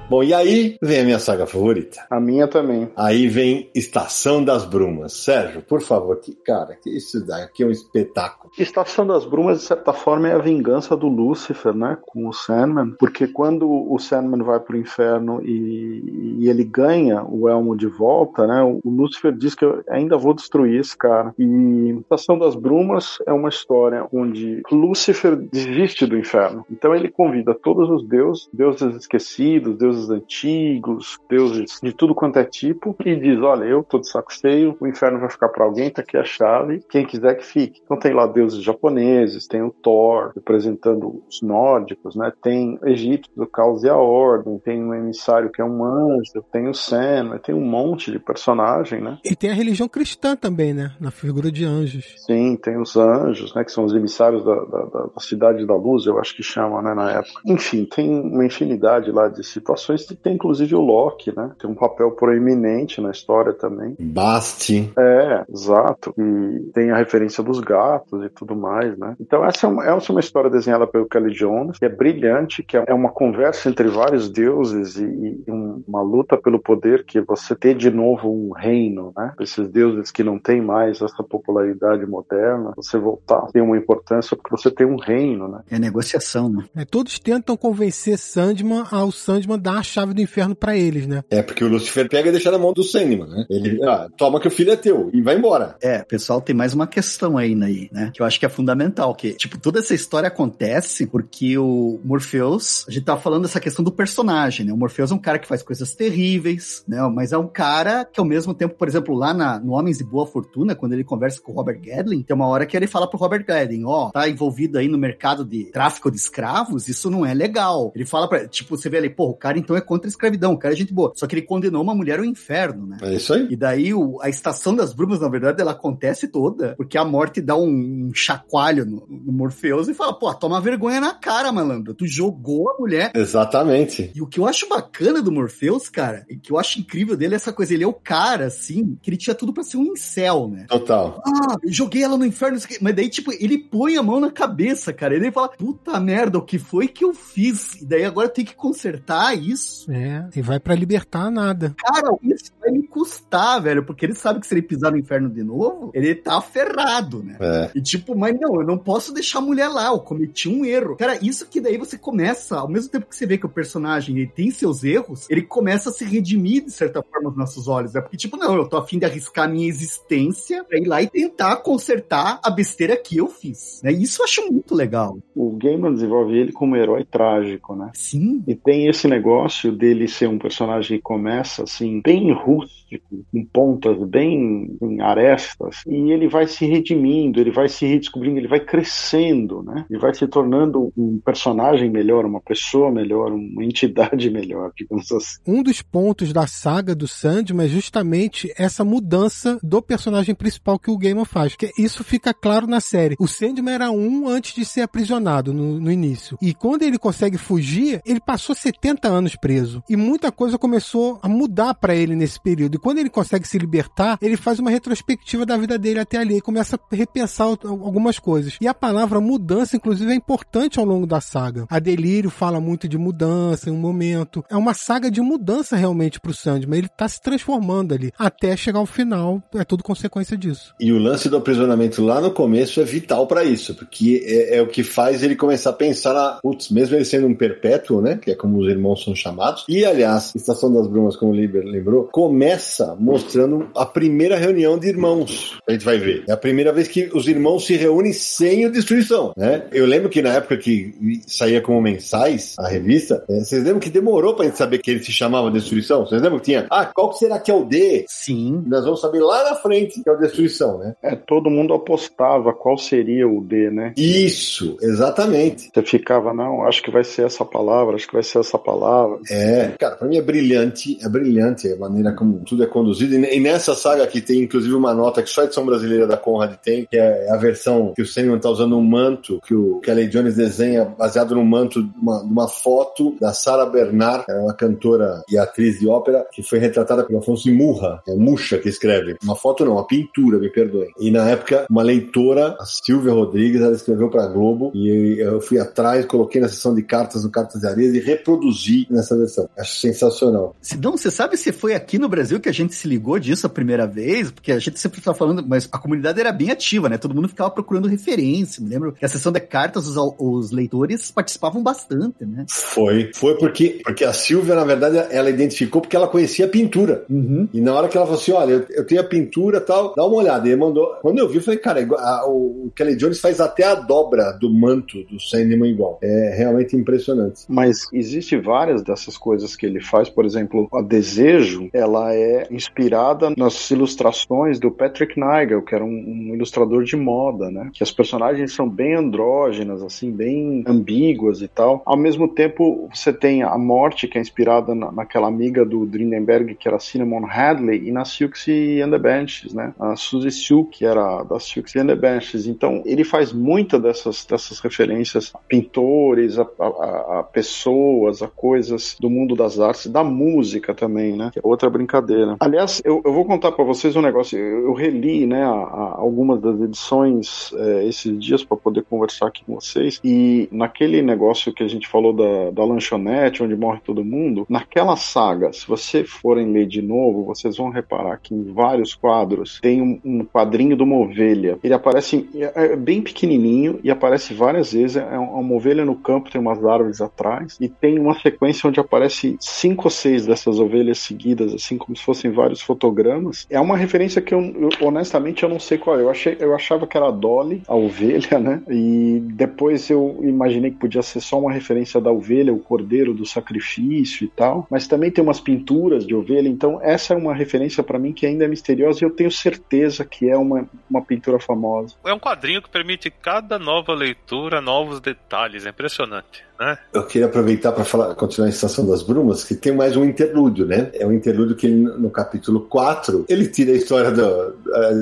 Bom, e aí vem a minha saga favorita. A minha também. Aí vem Estação das Brumas. Sérgio, por favor, que cara, que isso daqui é um espetáculo. Estação das Brumas, de certa forma, é a vingança do Lúcifer, né? Com o Sandman. Porque quando o Sandman vai pro inferno e, e ele ganha o elmo de volta, né? O Lúcifer diz que eu ainda vou destruir esse cara. E Estação das Brumas é uma história onde Lúcifer desiste do inferno. Então ele convida todos os deuses, deuses esquecidos, deuses antigos, deuses de tudo quanto é tipo, e diz: Olha, eu tô de saco cheio, o inferno vai ficar para alguém, tá aqui a chave, quem quiser que fique. Então tem lá deuses japoneses, tem o Thor representando os nórdicos, né? Tem Egito do caos e a ordem, tem um emissário que é um anjo, tem o Senna, tem um monte de personagem, né? E tem a religião cristã também, né? Na figura de anjos. Sim, tem os anjos, né? Que são os emissários da, da, da cidade da luz, eu acho que chama, né? Na época. Enfim, tem uma infinidade lá de situações tem inclusive o Loki, né? Tem um papel proeminente na história também. Basti. É, exato. E tem a referência dos gatos e tudo mais, né? Então essa é uma, essa é uma história desenhada pelo Kelly Jones, que é brilhante, que é uma conversa entre vários deuses e, e uma luta pelo poder que você ter de novo um reino, né? Esses deuses que não têm mais essa popularidade moderna, você voltar a ter uma importância porque você tem um reino, né? É negociação, né? É, todos tentam convencer Sandman ao Sandman dar a chave do inferno para eles, né? É, porque o Lucifer pega e deixa na mão do Sandman, né? Ele, ah, toma que o filho é teu e vai embora. É, pessoal, tem mais uma questão aí, né? Que eu acho que é fundamental, que, tipo, toda essa história acontece porque o Morpheus, a gente tava falando dessa questão do personagem, né? O Morpheus é um cara que faz coisas terríveis, né? Mas é um cara que, ao mesmo tempo, por exemplo, lá na, no Homens de Boa Fortuna, quando ele conversa com o Robert Gadlin, tem uma hora que ele fala pro Robert Gadlin, ó, oh, tá envolvido aí no mercado de tráfico de escravos, isso não é legal. Ele fala pra, tipo, você vê ali, pô, o cara então é contra a escravidão, o cara é gente boa. Só que ele condenou uma mulher ao inferno, né? É isso aí. E daí o, a estação das brumas, na verdade, ela acontece toda, porque a morte dá um, um chacoalho no, no, Morpheus e fala, pô, toma vergonha na cara, malandro. Tu jogou a mulher. Exatamente. E o que eu acho bacana do Morpheus, cara, e que eu acho incrível dele é essa coisa, ele é o cara, assim, que ele tinha tudo pra ser um incel, né? Total. Ah, eu joguei ela no inferno, mas daí, tipo, ele põe a mão na cabeça, cara. Ele fala, puta merda, o que foi que eu fiz? E daí agora tenho que consertar isso. É, e vai para libertar nada. Cara, isso vai me custar, velho, porque ele sabe que se ele pisar no inferno de novo, ele tá ferrado, né? É. E tipo, mas não, eu não posso deixar a mulher lá, eu cometi um erro. Cara, isso que daí você começa, ao mesmo tempo que você vê que o personagem ele tem seus erros, ele começa a se redimir de certa forma aos nossos olhos. É né? porque, tipo, não, eu tô afim de arriscar a minha existência pra ir lá e tentar consertar a besteira que eu fiz. Né? Isso eu acho muito legal. O Gaiman desenvolve ele como herói trágico, né? Sim. E tem esse negócio negócio dele ser um personagem que começa assim, bem rústico, com pontas bem em arestas, e ele vai se redimindo, ele vai se redescobrindo, ele vai crescendo, né? Ele vai se tornando um personagem melhor, uma pessoa melhor, uma entidade melhor, digamos assim. Um dos pontos da saga do Sandman é justamente essa mudança do personagem principal que o Gaiman faz, que isso fica claro na série. O Sandman era um antes de ser aprisionado no, no início. E quando ele consegue fugir, ele passou 70 anos preso. E muita coisa começou a mudar para ele nesse período. E quando ele consegue se libertar, ele faz uma retrospectiva da vida dele até ali e começa a repensar algumas coisas. E a palavra mudança, inclusive, é importante ao longo da saga. A Delírio fala muito de mudança em um momento. É uma saga de mudança realmente pro Sandman. Ele tá se transformando ali. Até chegar ao final, é tudo consequência disso. E o lance do aprisionamento lá no começo é vital para isso, porque é, é, o que faz ele começar a pensar na. Putz, mesmo ele sendo um perpétuo, né? Que é como os irmãos são chamados. E, aliás, Estação das Brumas, como o Liber lembrou, começa mostrando a primeira reunião de irmãos. A gente vai ver. É a primeira vez que os irmãos se reúnem sem o Destruição, né? Eu lembro que na época que saía como mensais a revista, é, vocês lembram que demorou pra gente saber que ele se chamava Destruição? Vocês lembram que tinha? Ah, qual que será que é o D? Sim. Nós vamos saber lá na frente que é o Destruição, né? É, todo mundo apostava qual seria o D, né? Isso, exatamente. Você ficava, não, acho que vai ser essa palavra, acho que vai ser essa palavra. É, cara, pra mim é brilhante, é brilhante a maneira como tudo é conduzido. E nessa saga aqui tem inclusive uma nota que só a edição brasileira da Conrad tem, que é a versão que o Sandman tá usando um manto que o Kelly Jones desenha baseado no manto de uma, de uma foto da Sarah Bernard, que é uma cantora e atriz de ópera, que foi retratada pelo Afonso Murra, é Muxa que escreve. Uma foto não, uma pintura, me perdoem. E na época, uma leitora, a Silvia Rodrigues, ela escreveu pra Globo e eu fui atrás, coloquei na seção de cartas no Cartas de Areia e reproduzi nessa versão. Acho sensacional. Sidão, você sabe se foi aqui no Brasil que a gente se ligou disso a primeira vez? Porque a gente sempre tá falando, mas a comunidade era bem ativa, né? Todo mundo ficava procurando referência. Me lembro que a sessão de cartas, os, os leitores participavam bastante, né? Foi. Foi porque, porque a Silvia, na verdade, ela identificou porque ela conhecia a pintura. Uhum. E na hora que ela falou assim: olha, eu, eu tenho a pintura tal, dá uma olhada. E ele mandou. Quando eu vi, eu falei, cara, a, o, o Kelly Jones faz até a dobra do manto do Sandman igual. É realmente impressionante. Mas existe várias dessas coisas que ele faz, por exemplo, a Desejo, ela é inspirada nas ilustrações do Patrick Nigel, que era um, um ilustrador de moda, né? Que as personagens são bem andrógenas, assim, bem ambíguas e tal. Ao mesmo tempo, você tem a morte, que é inspirada na, naquela amiga do Drindenberg, que era Cinnamon Hadley, e na Silksy and the Benches, né? A Suzy Silk, que era da Silksy and the Benches. Então, ele faz muita dessas, dessas referências a pintores, a, a, a pessoas, a coisas do mundo das artes, da música também, né? Que é outra brincadeira. Aliás, eu, eu vou contar para vocês um negócio. Eu, eu reli, né, a, a algumas das edições é, esses dias para poder conversar aqui com vocês. E naquele negócio que a gente falou da, da lanchonete, onde morre todo mundo, naquela saga, se vocês forem ler de novo, vocês vão reparar que em vários quadros tem um, um quadrinho de uma ovelha. Ele aparece é, é bem pequenininho e aparece várias vezes. É uma ovelha no campo, tem umas árvores atrás e tem uma sequência onde aparece cinco ou seis dessas ovelhas seguidas, assim como se fossem vários fotogramas. É uma referência que eu, eu honestamente eu não sei qual é. Eu achei, eu achava que era a Dolly, a ovelha, né? E depois eu imaginei que podia ser só uma referência da ovelha, o cordeiro do sacrifício e tal. Mas também tem umas pinturas de ovelha. Então essa é uma referência para mim que ainda é misteriosa e eu tenho certeza que é uma, uma pintura famosa. É um quadrinho que permite cada nova leitura novos detalhes. É impressionante. Né? Eu queria aproveitar para falar, continuar a Estação das Brumas, que tem mais um interlúdio, né? É um interlúdio que ele, no capítulo 4, ele tira a história do,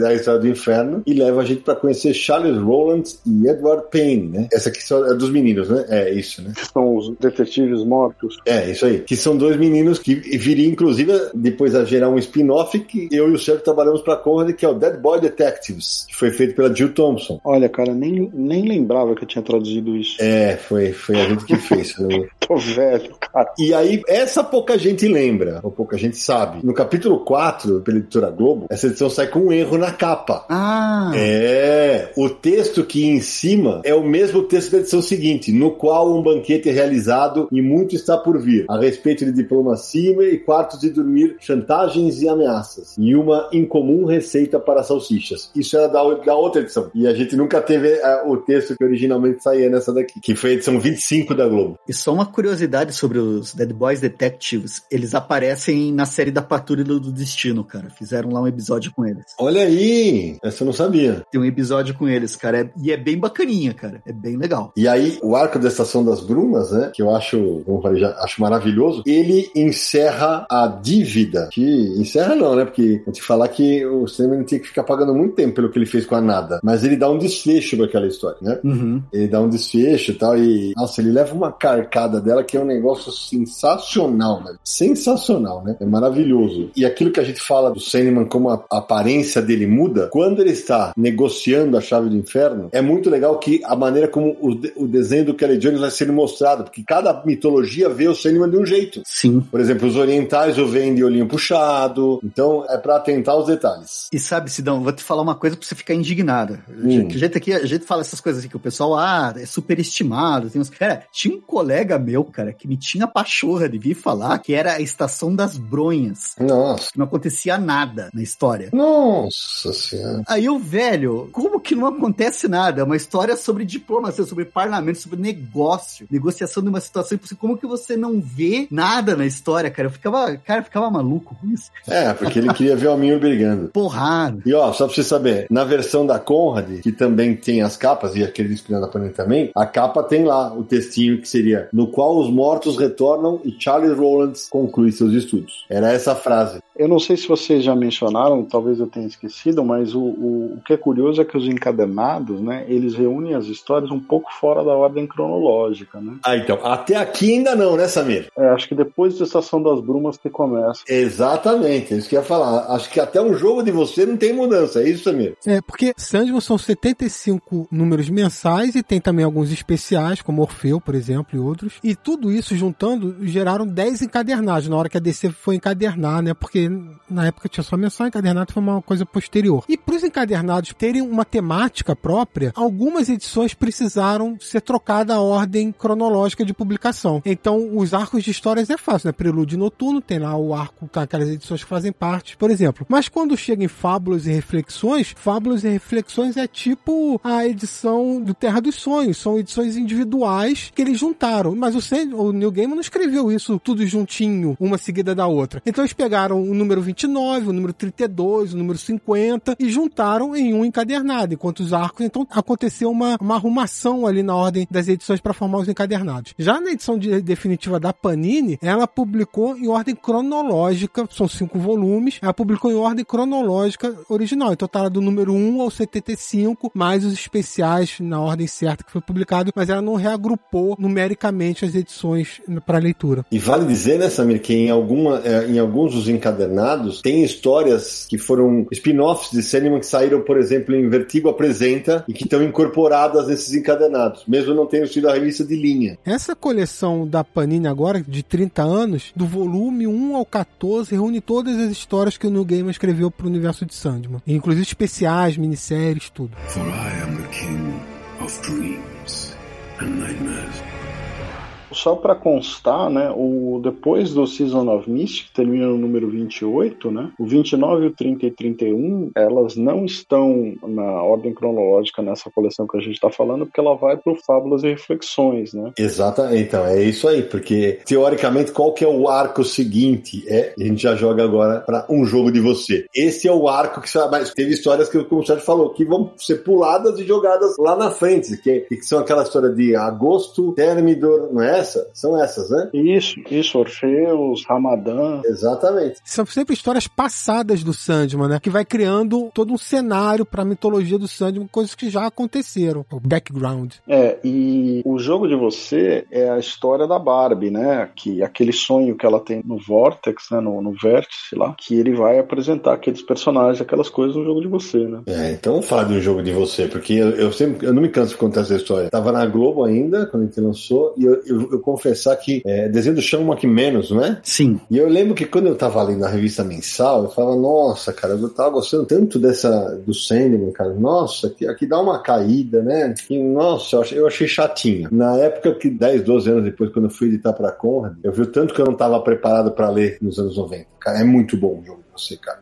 a, história do inferno e leva a gente para conhecer Charles Rowland e Edward Payne, né? Essa aqui é dos meninos, né? É isso, né? Que são os detetives mortos. É, isso aí. Que são dois meninos que viriam, inclusive, depois a gerar um spin-off que eu e o Sérgio trabalhamos para a Conrad, que é o Dead Boy Detectives, que foi feito pela Jill Thompson. Olha, cara, nem, nem lembrava que eu tinha traduzido isso. É, foi, foi a gente que fez. Né? Tô velho, cara. E aí, essa pouca gente lembra, ou pouca gente sabe. No capítulo 4, pela editora Globo, essa edição sai com um erro na capa. Ah! É, o texto que em cima é o mesmo texto da edição seguinte, no qual um banquete é realizado e muito está por vir, a respeito de diplomacia e quartos de dormir, chantagens e ameaças, e uma incomum receita para salsichas. Isso era da, da outra edição. E a gente nunca teve uh, o texto que originalmente saía nessa daqui, que foi a edição 25 da Globo. E só uma curiosidade sobre os Dead Boys Detectives. Eles aparecem na série da Patrulha do Destino, cara. Fizeram lá um episódio com eles. Olha aí, essa eu não sabia. Tem um episódio com eles, cara. é- e é bem bacaninha, cara. É bem legal. E aí, o arco da Estação das Brumas, né? Que eu acho, como eu falei, já acho maravilhoso. Ele encerra a dívida. Que encerra não, né? Porque vou te falar que o Sandman tinha que ficar pagando muito tempo pelo que ele fez com a nada. Mas ele dá um desfecho pra aquela história, né? Uhum. Ele dá um desfecho e tal, e nossa, ele leva uma carcada dela que é um negócio sensacional, né? Sensacional, né? É maravilhoso. E aquilo que a gente fala do Sandman, como a aparência dele muda, quando ele está negociando a chave do inferno, é muito legal que a maneira como o, de- o desenho do Kelly Jones vai sendo mostrado, porque cada mitologia vê o Sandman de um jeito. Sim. Por exemplo, os orientais o veem de olhinho puxado, então é pra atentar aos detalhes. E sabe, Sidão, vou te falar uma coisa pra você ficar indignada. Hum. A gente aqui, a gente fala essas coisas assim, que o pessoal, ah, é superestimado. Tem uns... Cara, tinha um colega meu, cara, que me tinha pachorra de vir falar que era a estação das bronhas. Nossa. Que não acontecia nada na história. Nossa senhora. Aí o velho, como que não acontece nada? É uma história sobre diplomacia, sobre parlamento, sobre negócio, negociação de uma situação impossível. Como que você não vê nada na história, cara? Eu ficava, cara, eu ficava maluco com isso. É, porque ele queria ver o Alminho brigando. Porrada. E ó, só pra você saber, na versão da Conrad, que também tem as capas, e aquele disco da Panini também, a capa tem lá o textinho que seria no qual os mortos retornam e Charles Rowlands conclui seus estudos. Era essa frase. Eu não sei se vocês já mencionaram, talvez eu tenha esquecido, mas o, o, o que é curioso é que os encadernados, né, eles reúnem as histórias um pouco fora da ordem cronológica, né? Ah, então, até aqui ainda não, né, Samir? É, acho que depois da Estação das Brumas que começa. Exatamente, é isso que eu ia falar. Acho que até um jogo de você não tem mudança, é isso, Samir? É, porque Sandman são 75 números mensais e tem também alguns especiais, como Orfeu, por exemplo, e outros. E tudo isso juntando geraram 10 encadernados na hora que a DC foi encadernar, né? Porque na época tinha só mensal, encadernado foi uma coisa posterior. E para os encadernados terem uma temática própria, algumas edições precisaram ser trocada a ordem cronológica de publicação. Então, os arcos de histórias é fácil, né? Prelúdio Noturno, tem lá o arco, tá, aquelas edições que fazem parte, por exemplo. Mas quando chega em Fábulas e Reflexões, Fábulas e Reflexões é tipo a edição do Terra dos Sonhos, são edições individuais que eles juntaram. Mas o, Sand- o Neil Gaiman não escreveu isso tudo juntinho, uma seguida da outra. Então eles pegaram o número 29, o número 32, o número 50 e juntaram em um encadernado, enquanto os arcos, então aconteceu uma, uma arrumação ali na ordem das edições para formar os encadernados. Já na edição de- definitiva da Panini, ela publicou em ordem cronológica, são cinco volumes, ela publicou em ordem cronológica original. Então tá do número 1 ao 75, mais os especiais na ordem certa que foi publicado, mas ela não reagrupou numericamente as edições para leitura. E vale dizer, né, Samir, que em, alguma, eh, em alguns dos encadernados tem histórias que foram spin-offs de Sandman que saíram, por exemplo, em Vertigo Apresenta e que estão incorporadas nesses encadernados, mesmo não tendo sido a revista de linha. Essa coleção da Panini agora, de 30 anos, do volume 1 ao 14, reúne todas as histórias que o Neil Gaiman escreveu para o universo de Sandman. Inclusive especiais, minisséries, tudo. For I am the king of dreams and nightmares. Só para constar, né, o, depois do Season of Mist, que termina no número 28, né, o 29, o 30 e 31, elas não estão na ordem cronológica nessa coleção que a gente está falando, porque ela vai para Fábulas e Reflexões, né? Exatamente, então, é isso aí, porque teoricamente qual que é o arco seguinte? É, a gente já joga agora para um jogo de você. Esse é o arco que mas teve histórias que, como o Sérgio falou, que vão ser puladas e jogadas lá na frente, que, que são aquela história de agosto, Thermidor, não é essa? São essas, né? Isso, isso, Orfeus, Ramadã. Exatamente. São sempre histórias passadas do Sandman, né? Que vai criando todo um cenário para a mitologia do Sandman, coisas que já aconteceram. O background. É, e o jogo de você é a história da Barbie, né? Que aquele sonho que ela tem no Vortex, né? No, no vértice lá, que ele vai apresentar aqueles personagens, aquelas coisas no jogo de você, né? É, então de um jogo de você, porque eu, eu sempre, eu não me canso de contar essa história. Tava na Globo ainda, quando a gente lançou, e eu, eu, eu confessar que é, desenho do chão uma que menos, não é? Sim. E eu lembro que quando eu tava lendo na revista mensal, eu falava, nossa, cara, eu tava gostando tanto dessa do Sandman, cara. Nossa, aqui, aqui dá uma caída, né? E, nossa, eu achei, eu achei chatinho. Na época que 10, 12 anos depois, quando eu fui editar pra Conrad, eu vi o tanto que eu não tava preparado pra ler nos anos 90. Cara, é muito bom o jogo.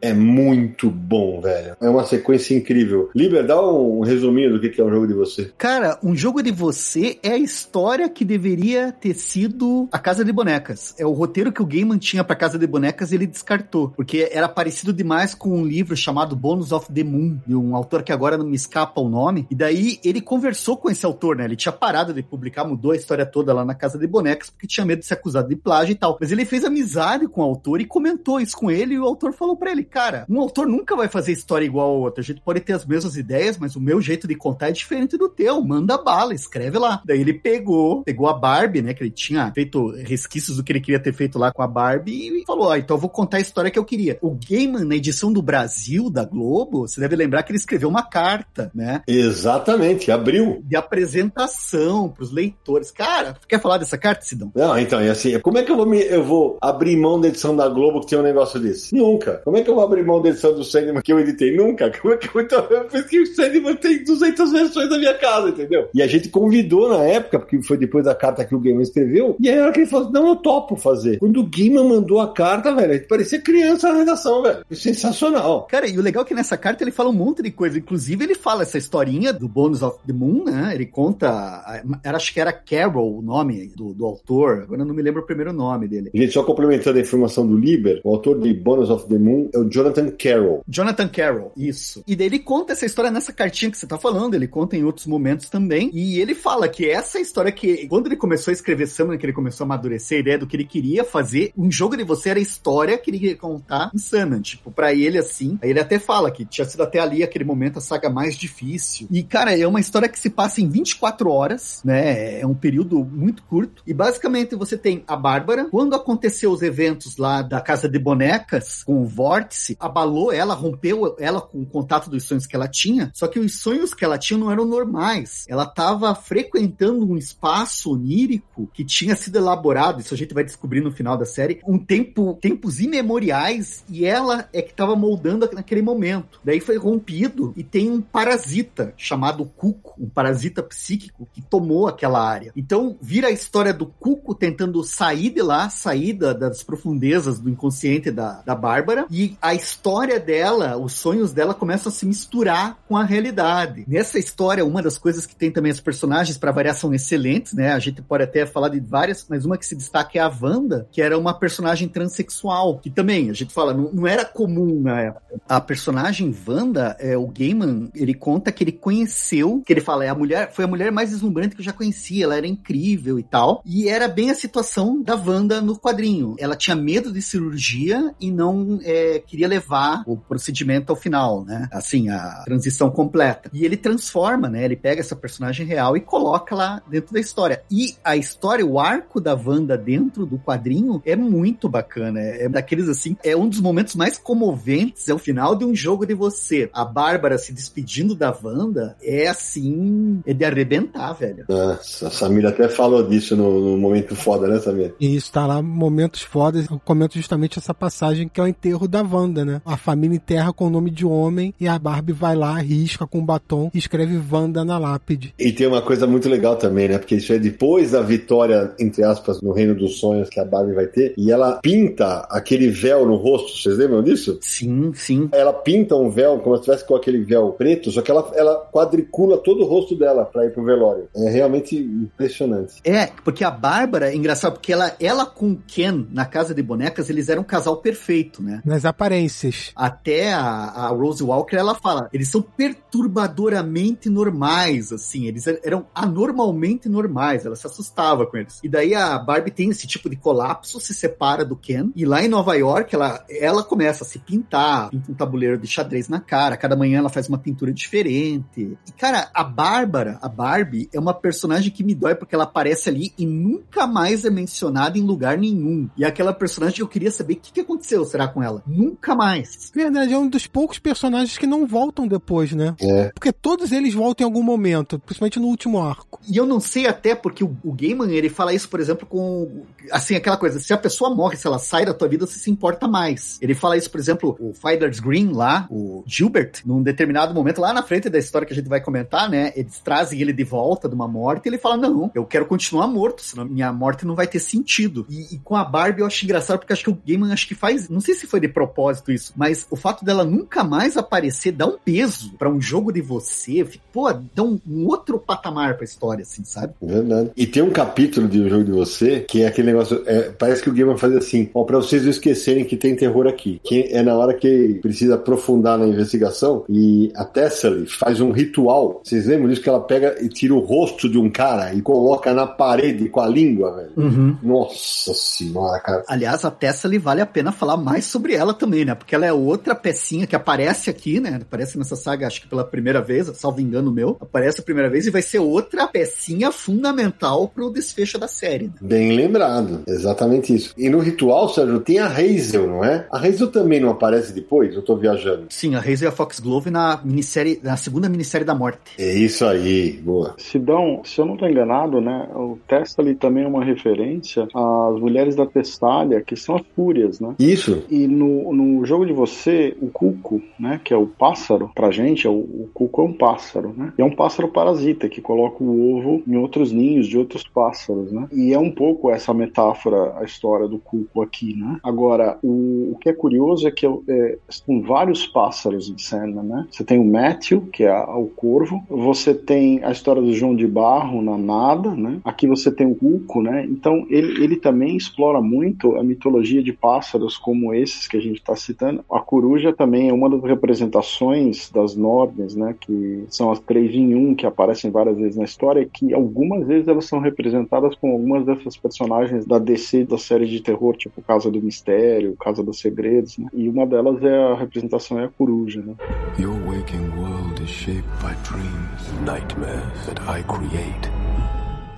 É muito bom, velho. É uma sequência incrível. Liber, dá um resuminho do que é um jogo de você. Cara, um jogo de você é a história que deveria ter sido a Casa de Bonecas. É o roteiro que o Gaiman tinha pra Casa de Bonecas e ele descartou. Porque era parecido demais com um livro chamado Bonus of the Moon, de um autor que agora não me escapa o nome. E daí ele conversou com esse autor, né? Ele tinha parado de publicar, mudou a história toda lá na Casa de Bonecas, porque tinha medo de ser acusado de plágio e tal. Mas ele fez amizade com o autor e comentou isso com ele, e o autor falou para ele: Cara, um autor nunca vai fazer história igual ao outro. A gente pode ter as mesmas ideias, mas o meu jeito de contar é diferente do teu. Manda bala, escreve lá. Daí ele pegou, pegou a Barbie, né? Que ele tinha feito resquícios do que ele queria ter feito lá com a Barbie e falou: Ah, então eu vou contar a história que eu queria. O Gaiman, na edição do Brasil da Globo, você deve lembrar que ele escreveu uma carta, né? Exatamente, abriu. De apresentação pros leitores. Cara, quer falar dessa carta, Sidão? Não, então, e assim, como é que eu vou, me, eu vou abrir mão da edição da Globo que tem um negócio desse? Nunca. Como é que eu vou abrir mão da edição do Sandman que eu editei? Nunca. Como é que eu, então, eu fiz que o Sandman tem 200 versões na minha casa, entendeu? E a gente convidou na época, porque foi depois da carta que o Gaiman escreveu, e aí a hora que ele falou, não, eu topo fazer. Quando o Gaiman mandou a carta, velho, parecia criança na redação, velho. Sensacional. Cara, e o legal é que nessa carta ele fala um monte de coisa. Inclusive, ele fala essa historinha do Bonus of the Moon, né? Ele conta. Era, acho que era Carol o nome do, do autor. Agora eu não me lembro o primeiro nome dele. Gente, só complementando a informação do Liber, o autor de Bonus of the Moon é o Jonathan Carroll. Jonathan Carroll, isso. E daí ele conta essa história nessa cartinha que você tá falando, ele conta em outros momentos também. E ele fala que essa história que, quando ele começou a escrever Summoner, que ele começou a amadurecer a ideia do que ele queria fazer, um jogo de você era a história que ele queria contar em Summoner. Tipo, pra ele assim. Ele até fala que tinha sido até ali aquele momento a saga mais difícil. E, cara, é uma história que se passa em 24 horas, né? É um período muito curto. E basicamente você tem a Bárbara. Quando aconteceu os eventos lá da Casa de Bonecas com Vórtice, abalou ela, rompeu ela com o contato dos sonhos que ela tinha. Só que os sonhos que ela tinha não eram normais. Ela estava frequentando um espaço onírico que tinha sido elaborado, isso a gente vai descobrir no final da série, um tempo, tempos imemoriais, e ela é que estava moldando naquele momento. Daí foi rompido e tem um parasita chamado Cuco, um parasita psíquico que tomou aquela área. Então vira a história do Cuco tentando sair de lá, sair da, das profundezas do inconsciente da, da Bárbara, e a história dela, os sonhos dela começam a se misturar com a realidade. Nessa história, uma das coisas que tem também as personagens, para variar, são excelentes, né? A gente pode até falar de várias, mas uma que se destaca é a Wanda, que era uma personagem transexual, que também, a gente fala, não, não era comum na época. A personagem Wanda, é, o Gaiman, ele conta que ele conheceu, que ele fala, é a mulher, foi a mulher mais deslumbrante que eu já conhecia, ela era incrível e tal, e era bem a situação da Wanda no quadrinho. Ela tinha medo de cirurgia e não é, queria levar o procedimento ao final, né? Assim, a transição completa. E ele transforma, né? Ele pega essa personagem real e coloca lá dentro da história. E a história, o arco da Wanda dentro do quadrinho é muito bacana. É daqueles assim, é um dos momentos mais comoventes, é o final de um jogo de você. A Bárbara se despedindo da Wanda é assim, é de arrebentar, velho. Nossa, a Samira até falou disso no, no momento foda, né, Samira? E está lá, momentos fodas. Eu comento justamente essa passagem que é o enterro da Wanda, né? A família enterra com o nome de homem e a Barbie vai lá, risca com batom e escreve Wanda na lápide. E tem uma coisa muito legal também, né? Porque isso é depois da vitória, entre aspas, no Reino dos Sonhos que a Barbie vai ter. E ela pinta aquele véu no rosto. Vocês lembram disso? Sim, sim. Ela pinta um véu como se estivesse com aquele véu preto, só que ela, ela quadricula todo o rosto dela pra ir pro velório. É realmente impressionante. É, porque a Bárbara, é engraçado, porque ela, ela com o Ken na casa de bonecas, eles eram um casal perfeito, né? Nas aparências. Até a, a Rose Walker, ela fala, eles são perturbadoramente normais, assim, eles eram anormalmente normais, ela se assustava com eles. E daí a Barbie tem esse tipo de colapso, se separa do Ken, e lá em Nova York, ela, ela começa a se pintar, pinta um tabuleiro de xadrez na cara, cada manhã ela faz uma pintura diferente. E, cara, a Bárbara, a Barbie, é uma personagem que me dói porque ela aparece ali e nunca mais é mencionada em lugar nenhum. E aquela personagem eu queria saber o que, que aconteceu, será, com ela? Nunca mais. Verdade, é um dos poucos personagens que não voltam depois, né? É. Porque todos eles voltam em algum momento, principalmente no último arco. E eu não sei até porque o, o Gaiman, ele fala isso, por exemplo, com, assim, aquela coisa, se a pessoa morre, se ela sai da tua vida, você se importa mais. Ele fala isso, por exemplo, o Fidler's Green lá, o Gilbert, num determinado momento, lá na frente da história que a gente vai comentar, né, eles trazem ele de volta de uma morte, e ele fala, não, eu quero continuar morto, senão minha morte não vai ter sentido. E, e com a Barbie eu acho engraçado, porque acho que o Gaiman acho que faz, não sei se foi de propósito isso, mas o fato dela nunca mais aparecer dá um peso pra um jogo de você, pô, dá um, um outro patamar pra história, assim, sabe? Verdade. E tem um capítulo de um jogo de você que é aquele negócio. é, parece que o game vai fazer assim: ó, pra vocês não esquecerem que tem terror aqui. Que é na hora que precisa aprofundar na investigação e a Tessely faz um ritual. Vocês lembram disso? Que ela pega e tira o rosto de um cara e coloca na parede com a língua, velho. Uhum. Nossa senhora, cara. Aliás, a Tessely vale a pena falar mais sobre ela também, né? Porque ela é outra pecinha que aparece aqui, né? Aparece nessa saga, acho que pela primeira vez, salvo engano meu. Aparece a primeira vez e vai ser outra pecinha fundamental pro desfecho da série. né? Bem lembrado, exatamente isso. E no ritual, Sérgio, tem a Hazel, não é? A Hazel também não aparece depois? Eu tô viajando. Sim, a Hazel e a Foxglove na minissérie, na segunda minissérie da morte. É isso aí, boa. Sidão, se eu não estou enganado, né, o Testali também é uma referência às mulheres da Testália, que são as fúrias, né? Isso. E no, no jogo de você, o cuco, né, que é o pássaro, pra gente, é o, o cuco é um pássaro, né? E é um pássaro parasita que coloca o ovo em outros ninhos de outros pássaros, né? E é um pouco essa metáfora, a história do cuco aqui, né? Agora, o, o que é curioso é que é, são vários pássaros em cena, né? Você tem o Matthew, que é o corvo, você tem a história do João de Barro na Nada, né? Aqui você tem o cuco, né? Então, ele, ele também explora muito a mitologia de pássaros como esses que a gente está citando. A coruja também é uma das representações das Nordens, né? Que são as três em um que aparecem várias vezes na história, que algumas vezes elas são representadas com algumas dessas personagens da DC da série de terror, tipo Casa do Mistério, Casa dos Segredos, né? E uma delas é a representação é a coruja, né? Your waking world is shaped by dreams, nightmares that I create.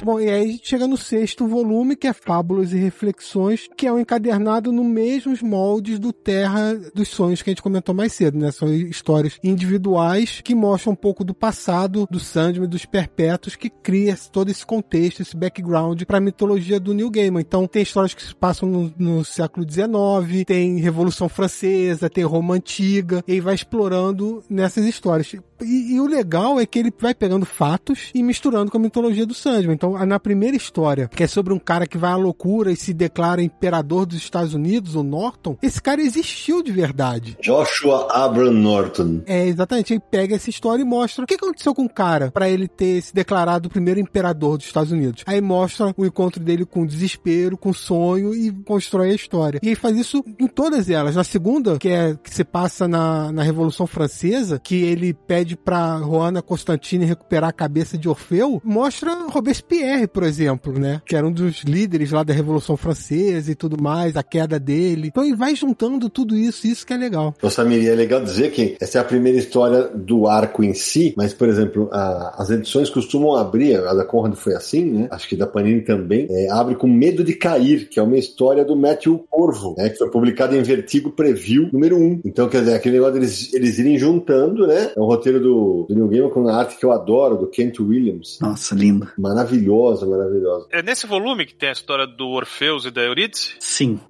Bom, e aí a gente chega no sexto volume, que é Fábulas e Reflexões, que é um encadernado no mesmos moldes do Terra dos Sonhos que a gente comentou mais cedo, né? São histórias individuais que mostram um pouco do passado do Sandman dos Perpétuos, que cria todo esse contexto, esse background para a mitologia do New Gaiman. Então, tem histórias que se passam no, no século XIX, tem Revolução Francesa, tem Roma Antiga, e vai explorando nessas histórias. E, e o legal é que ele vai pegando fatos e misturando com a mitologia do Sandman. Então, na primeira história, que é sobre um cara que vai à loucura e se declara imperador dos Estados Unidos, o Norton, esse cara existiu de verdade. Joshua Abram Norton. É, exatamente. Ele pega essa história e mostra o que aconteceu com o cara para ele ter se declarado o primeiro imperador dos Estados Unidos. Aí mostra o encontro dele com desespero, com sonho e constrói a história. E ele faz isso em todas elas. Na segunda, que é que se passa na, na Revolução Francesa, que ele pede pra Juana Constantine recuperar a cabeça de Orfeu, mostra Robespierre, por exemplo, né? Que era um dos líderes lá da Revolução Francesa e tudo mais, a queda dele. Então ele vai juntando tudo isso, isso que é legal. Ô Samir, é legal dizer que essa é a primeira história do arco em si, mas, por exemplo, a- as edições costumam abrir, a da Conrad foi assim, né? Acho que da Panini também, é, abre com Medo de Cair, que é uma história do Matthew Corvo, né? Que foi publicada em Vertigo Preview número 1. Então, quer dizer, aquele negócio deles eles irem juntando, né? É um roteiro do, do New Game com a arte que eu adoro, do Kent Williams. Nossa, lindo. Maravilhosa, maravilhosa. É nesse volume que tem a história do Orfeus e da Eurídice? Sim.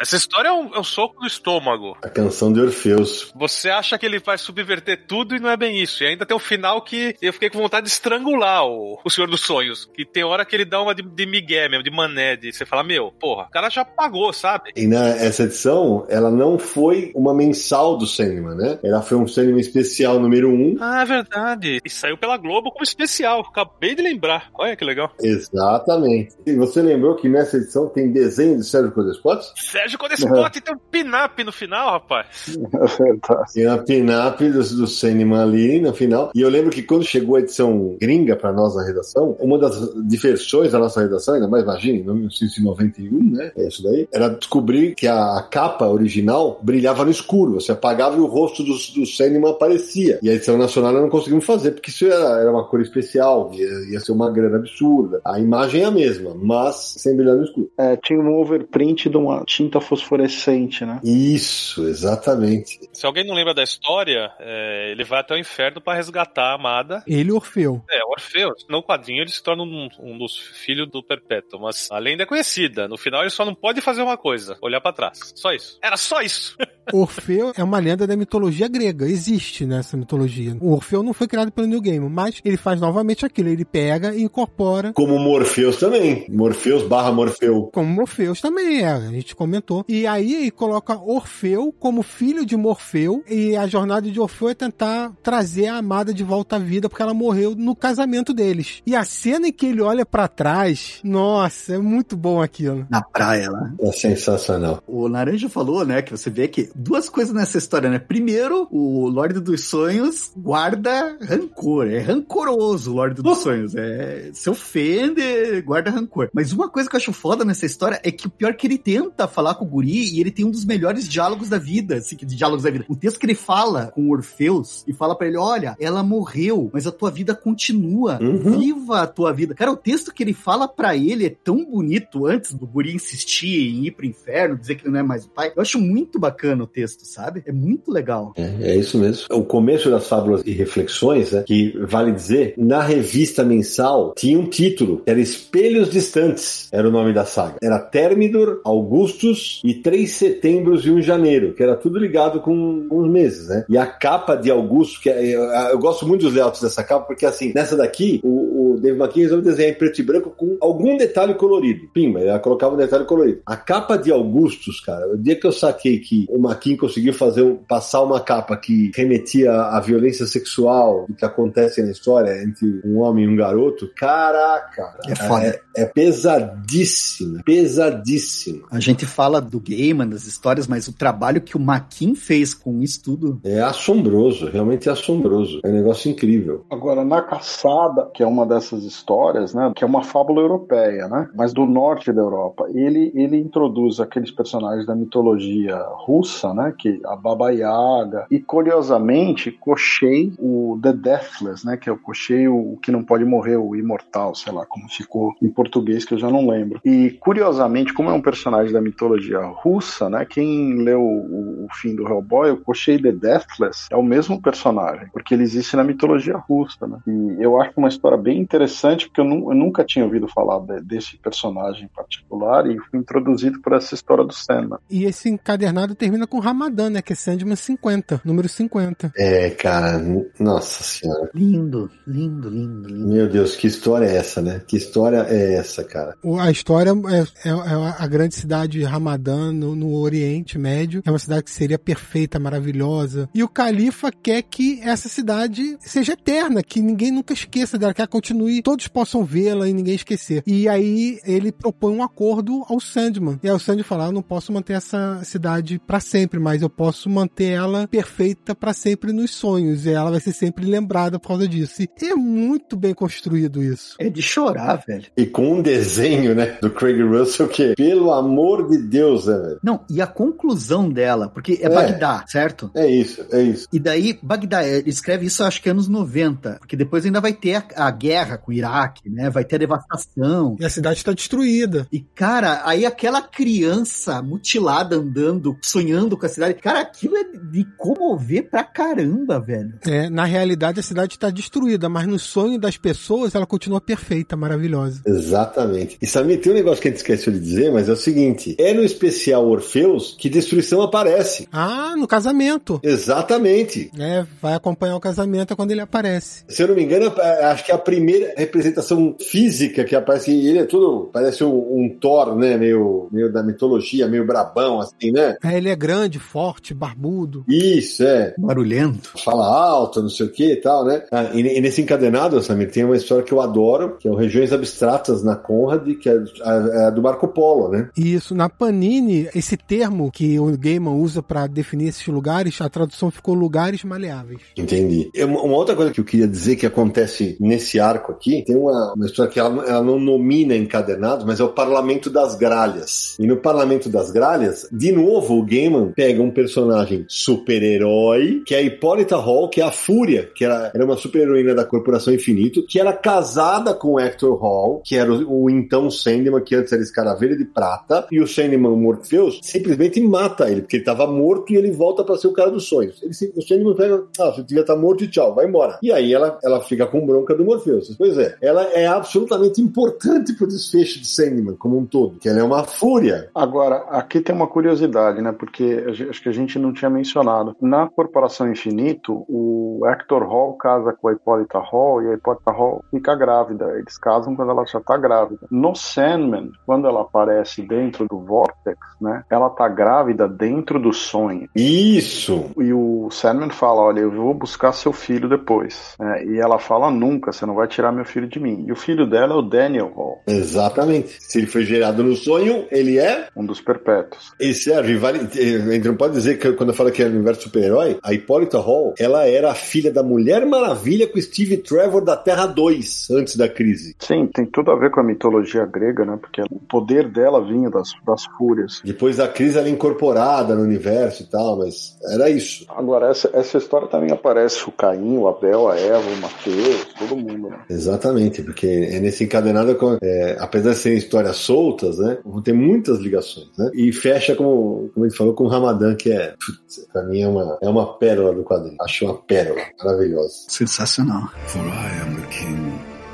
Essa história é um, é um soco no estômago. A canção de Orfeus. Você acha que ele vai subverter tudo e não é bem isso. E ainda tem um final que eu fiquei com vontade de estrangular o, o Senhor dos Sonhos. Que tem hora que ele dá uma de, de migué mesmo, de mané. De, você fala, meu, porra, o cara já pagou, sabe? E nessa edição, ela não foi uma mensal do Sandman, né? Ela foi um Sandman especial número 1. Ah, é verdade. E saiu pela Globo como especial. Acabei de lembrar. Olha que legal. Exatamente. E você lembrou que nessa edição tem desenho de Sérgio Codespot? Sérgio Codespot tem um pin-up no final, rapaz. Tem a pin-up do, do Sandman ali no final. E eu lembro que quando chegou a edição gringa para nós na redação, uma das diversões da nossa redação, ainda mais imagine, em 1991, né? É isso daí. Era descobrir que a capa original brilhava no escuro. Você apagava e o rosto do, do Sandman aparecia. E a edição nacional não conseguimos fazer, porque isso era, era uma cor especial. Ia, ia ser uma grana absurda. A imagem é a mesma, mas sem brilhar no escuro. É, tinha um overprint de uma tinta fosforescente, né? Isso, exatamente. Se alguém não lembra da história, é, ele vai até o inferno pra resgatar a amada. Ele e Orfeu. É, Orfeus. No quadrinho ele se torna um, um dos filhos do Perpétuo, mas a lenda é conhecida. No final ele só não pode fazer uma coisa, olhar pra trás. Só isso. Era só isso. Orfeu é uma lenda da mitologia grega, existe nessa mitologia. O Orfeu não foi criado pelo New Game, mas ele faz novamente aquilo, ele pega e incorpora. Como Morpheus também. Morpheus barra Morfeu. Como Morpheus também é, a gente comentou. E aí ele coloca Orfeu como filho de Morfeu e a jornada de Orfeu é tentar trazer a amada de volta à vida porque ela morreu no casamento deles. E a cena em que ele olha pra trás, nossa, é muito bom aquilo. Na praia lá. É sensacional. O Naranja falou, né, que você vê que duas coisas nessa história, né? Primeiro, o Lorde dos Sonhos guarda rancor. É rancoroso o Lorde dos Sonhos. É, se ofende, guarda rancor. Mas uma coisa que eu acho foda nessa história é que o pior é que ele tenta falar com o guri e ele tem um dos melhores diálogos da vida, assim, de diálogos da vida. O texto que ele fala com Orfeus e fala para ele, olha, ela morreu, mas a tua vida continua. Uhum. Viva a tua vida. Cara, o texto que ele fala para ele é tão bonito antes do guri insistir em ir pro inferno, dizer que ele não é mais o pai. Eu acho muito bacana o texto, sabe? É muito legal. É, é isso mesmo. O começo das fábulas e reflexões, né, que vale dizer, na revista mensal tinha um título, era Espelhos Distantes, era o nome da saga. Era Thermidor, Augustus e três setembros e um janeiro, que era tudo ligado com uns meses, né? E a capa de Augusto, que é, eu, eu gosto muito dos layouts dessa capa, porque assim, nessa daqui, o, o Dave McKean resolveu desenhar em preto e branco com algum detalhe colorido. Pimba, ela colocava um detalhe colorido. A capa de Augustus, cara, o dia que eu saquei que o McKean conseguiu fazer passar uma capa que remetia à violência sexual que acontece na história entre um homem e um garoto, caraca, É foda. é, é pesadíssimo, pesadíssimo. A gente fala do Gaiman, das histórias, mas o trabalho que o Maquin fez com isso tudo. É assombroso, realmente é assombroso. É um negócio incrível. Agora, na Caçada, que é uma dessas histórias, né, que é uma fábula europeia, né, mas do norte da Europa, ele, ele introduz aqueles personagens da mitologia russa, né, que a Baba Yaga, e curiosamente, Koshei, o The Deathless, né, que é o Koshei, o que não pode morrer, o imortal, sei lá como ficou em português, que eu já não lembro. E curiosamente, como é um personagem da mitologia russa, né, quem leu o, o fim do Hellboy, o Koshei The Deathless é o mesmo personagem, porque ele existe na mitologia russa, né? E eu acho uma história bem interessante, porque eu, nu- eu nunca tinha ouvido falar de- desse personagem em particular e fui introduzido por essa história do Sandman. E esse encadernado termina com Ramadan, né? Que é Sandman 50, número 50. É, cara, nossa senhora. Lindo, lindo, lindo, lindo. Meu Deus, que história é essa, né? Que história é essa, cara? O- A história é, é- é a grande cidade de Ramadã, no, no Oriente Médio. É uma cidade que seria perfeita, maravilhosa. E o califa quer que essa cidade seja eterna, que ninguém nunca esqueça dela, que ela continue, todos possam vê-la e ninguém esquecer. E aí ele propõe um acordo ao Sandman. E aí o Sandman fala: "Ah, Eu não posso manter essa cidade pra sempre, mas eu posso manter ela perfeita pra sempre nos sonhos. E ela vai ser sempre lembrada por causa disso. E é muito bem construído isso. É de chorar, velho. E com um desenho, né, do Craig Russell que, pelo amor de Deus, né, velho? Não, e a conclusão dela, porque é, É. Bagdá, certo? É isso, é isso. E daí, Bagdá, ele escreve isso acho que anos 90, porque depois ainda vai ter a, a guerra com o Iraque, né? Vai ter a devastação. E a cidade está destruída. E, cara, aí aquela criança mutilada andando, sonhando com a cidade. Cara, aquilo é de comover pra caramba, velho. É, na realidade, a cidade está destruída, mas no sonho das pessoas ela continua perfeita, maravilhosa. Exatamente. E sabe, tem um negócio que a gente esqueceu de dizer, mas é o seguinte: é no especial Orfeus que destruição aparece. Ah, no casamento. Exatamente. É, vai acompanhar o casamento é quando ele aparece. Se eu não me engano, é- acho que é a primeira representação física que aparece, ele é tudo, parece um, um Thor, né, meio, meio da mitologia, meio brabão, assim, né? É, ele é grande, forte, barbudo. Isso, é. Barulhento. Fala alto, não sei o que e tal, né? Ah, e, e nesse encadenado, Samir, tem uma história que eu adoro, que é o Regiões Abstratas na Conrad, que é a, é a do Marco Polo, né? Isso, na Panini, esse termo que o Gaiman usa para definir esses lugares, a tradução ficou lugares maleáveis. Entendi. Uma outra coisa que eu queria dizer que acontece nesse arco aqui, tem uma, uma história que ela, ela não nomina encadenado, mas é o Parlamento das Gralhas. E no Parlamento das Gralhas, de novo, o Gaiman pega um personagem super-herói, que é a Hippolyta Hall, que é a Fúria, que era, era uma super-heroína da Corporação Infinito, que era casada com Hector Hall, que era o, o então Sandman, que antes era Escaravelho de Prata, e o Sandman Morpheus simplesmente mata ele, porque ele estava morto e ele volta para ser o cara dos sonhos. Ele, se- o Sandman pega, ah, você devia estar morto e tchau, vai embora. E aí ela, ela fica com bronca do Morpheus. Pois é, ela é absolutamente importante pro desfecho de Sandman como um todo, que ela é uma fúria. Agora, aqui tem uma curiosidade, né? Porque acho que a gente não tinha mencionado. Na Corporação Infinito, o Hector Hall casa com a Hipólita Hall e a Hipólita Hall fica grávida. Eles casam quando ela já tá grávida. No Sandman, quando ela aparece dentro do Vortex, né? Ela tá grávida dentro do sonho. Isso! E o Sandman fala: Olha, eu vou buscar seu filho depois. né? e ela fala: Nunca, você não vai tirar meu filho de mim. E o filho dela é o Daniel Hall, Exatamente. Se ele foi gerado no sonho, ele é. um dos perpétuos. E serve, vale, eh, a gente não pode dizer que quando eu falo que é no universo super-herói, a Hippolyta Hall, ela era a filha da Mulher Maravilha com Steve Trevor da Terra 2, antes da crise. Sim, tem tudo a ver com a mitologia grega, né? Porque o poder dela vinha das, das fúrias. Depois da crise ela é incorporada no universo e tal, mas era isso. Agora, essa, essa história também aparece o Caim, o Abel, a Eva, o Mateus, todo mundo, né? Exatamente, porque é nesse encadenado, com- é, apesar de serem histórias soltas, né? Vão ter muitas ligações, né? E fecha, como, como gente falou, com o Ramadã, que é, putz, pra mim, é uma, é uma pérola do quadrinho. Acho uma pérola maravilhosa. Sensacional. For I am the king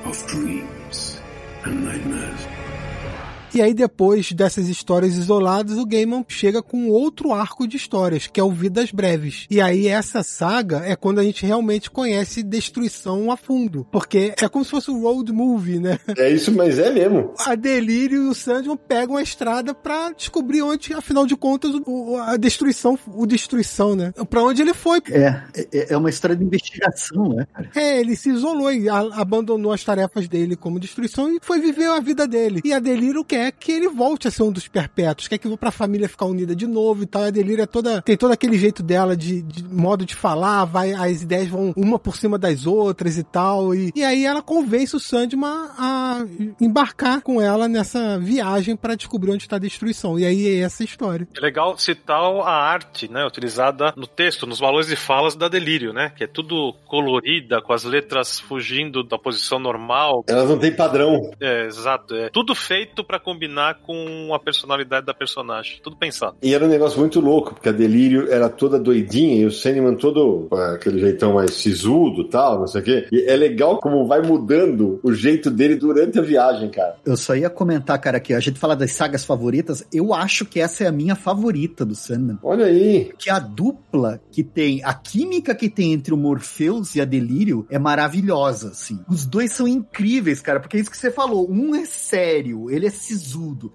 of dreams and nightmares. E aí, depois dessas histórias isoladas, o Gaiman chega com outro arco de histórias, que é o Vidas Breves. E aí, essa saga é quando a gente realmente conhece destruição a fundo. Porque é como se fosse o road movie, né? É isso, mas é mesmo. A Delírio e o Sandman pegam a estrada pra descobrir onde, afinal de contas, o, a destruição, o destruição, né? Pra onde ele foi. É, é, é uma história de investigação, né, cara? É, ele se isolou e a- abandonou as tarefas dele como destruição e foi viver a vida dele. E a Delírio quer que ele volte a ser um dos perpétuos, quer que pra família ficar unida de novo e tal. A Delírio é toda, tem todo aquele jeito dela de, de modo de falar, vai, as ideias vão uma por cima das outras e tal. E, e aí ela convence o Sandman a embarcar com ela nessa viagem pra descobrir onde está a destruição. E aí é essa a história. É legal citar a arte, né, utilizada no texto, nos valores de falas da Delírio, né, que é tudo colorida, com as letras fugindo da posição normal. Elas não têm padrão. É, exato, é tudo feito pra combinar com a personalidade da personagem, tudo pensado. E era um negócio muito louco, porque a Delírio era toda doidinha e o Sandman todo com aquele jeitão mais sisudo e tal, não sei o quê. E é legal como vai mudando o jeito dele durante a viagem, cara. Eu só ia comentar, cara, que a gente fala das sagas favoritas, eu acho que essa é a minha favorita do Sandman. Olha aí. Que a dupla que tem, a química que tem entre o Morpheus e a Delírio é maravilhosa, assim. Os dois são incríveis, cara, porque é isso que você falou. Um é sério, ele é sisudo.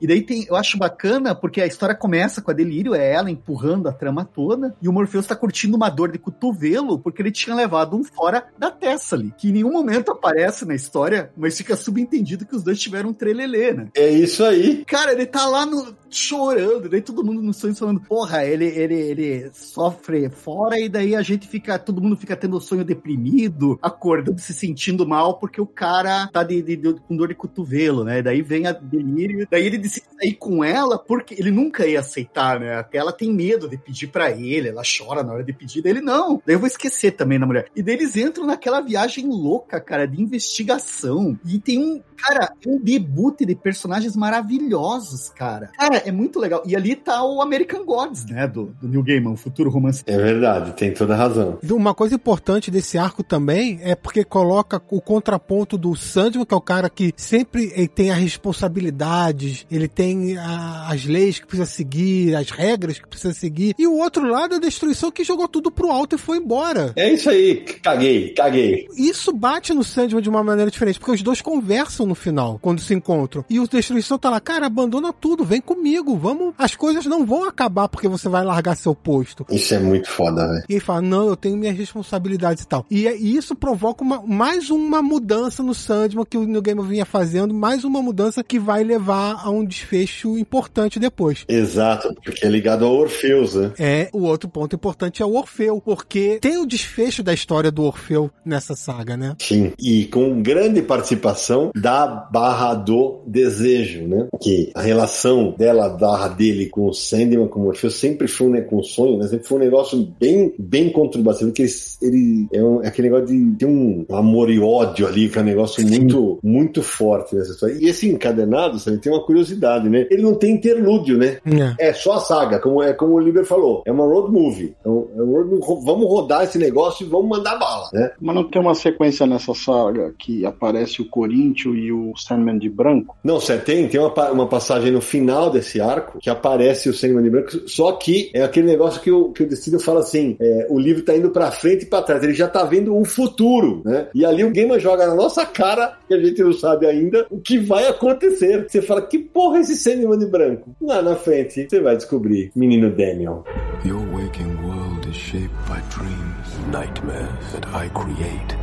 E daí tem, eu acho bacana, porque a história começa com a Delírio, é ela empurrando a trama toda, e o Morpheus tá curtindo uma dor de cotovelo, porque ele tinha levado um fora da testa ali, que em nenhum momento aparece na história, mas fica subentendido que os dois tiveram um trelelê, né? É isso aí. Cara, ele tá lá no, chorando, daí todo mundo no sonho falando, porra, ele, ele, ele sofre fora e daí a gente fica, todo mundo fica tendo sonho deprimido, acordando, se sentindo mal porque o cara tá de, de- de- com dor de cotovelo, né? Daí vem a delírio, daí ele decide sair com ela porque ele nunca ia aceitar, né? Até ela tem medo de pedir pra ele, ela chora na hora de pedir, daí ele não, daí eu vou esquecer também na mulher. E daí eles entram naquela viagem louca, cara, de investigação. E tem um, cara, um debut de personagens maravilhosos, cara. Cara, é muito legal. E ali tá o American Gods, né, do, do New Gaiman, o futuro romance. É verdade, tem toda a razão. Uma coisa importante desse arco também é porque coloca o contraponto do Sandman, que é o cara que sempre tem as responsabilidades, ele tem a- as leis que precisa seguir, as regras que precisa seguir, e o outro lado é a destruição que jogou tudo pro alto e foi embora. É isso aí. Caguei, caguei. Isso bate no Sandman de uma maneira diferente, porque os dois conversam no final, quando se encontram. E o Destruição tá lá, cara, abandona tudo, vem comigo, vamos. As coisas não vão acabar porque você vai largar seu posto. Isso é muito foda, velho. E ele fala, não, eu tenho minhas responsabilidades e tal. E, é- e isso provoca uma- mais uma mudança no Sandman que o New Game vinha fazendo, mais uma mudança que vai levar a um desfecho importante depois. Exato, porque é ligado ao Orfeus, né? É, o outro ponto importante é o Orfeu, porque tem o desfecho da história do Orfeu nessa saga, né? Sim, e com grande participação da barra do desejo, né? Que a relação dela, barra dele com o Sandman, com o Morpheus, sempre foi, né, com o sonho, né? Sempre foi um negócio bem, bem conturbativo, que ele, ele é, um- é aquele negócio de ter um amor e ódio ali, que é um negócio muito, muito forte nessa história. E esse encadenado, sabe, tem uma curiosidade, né? Ele não tem interlúdio, né? É. É só a saga, como, é como o Liber falou. É uma road movie. É um- é um road movie. Vamos rodar esse negócio e vamos mandar bala, né? Mas não tem uma sequência nessa saga que aparece o Corinthians e o Sandman de branco? Não, tem, tem uma, uma passagem no final desse arco que aparece o Sandman de branco, só que é aquele negócio que o, que o Destino fala assim, é, o livro tá indo pra frente e pra trás, ele já tá vendo um futuro, né? E ali o Gaiman joga na nossa cara, que a gente não sabe ainda, o que vai acontecer. Você fala, que porra é esse Sandman de branco? Lá na frente, você vai descobrir, menino Daniel. Your waking world is shaped by dreams, nightmares that I create.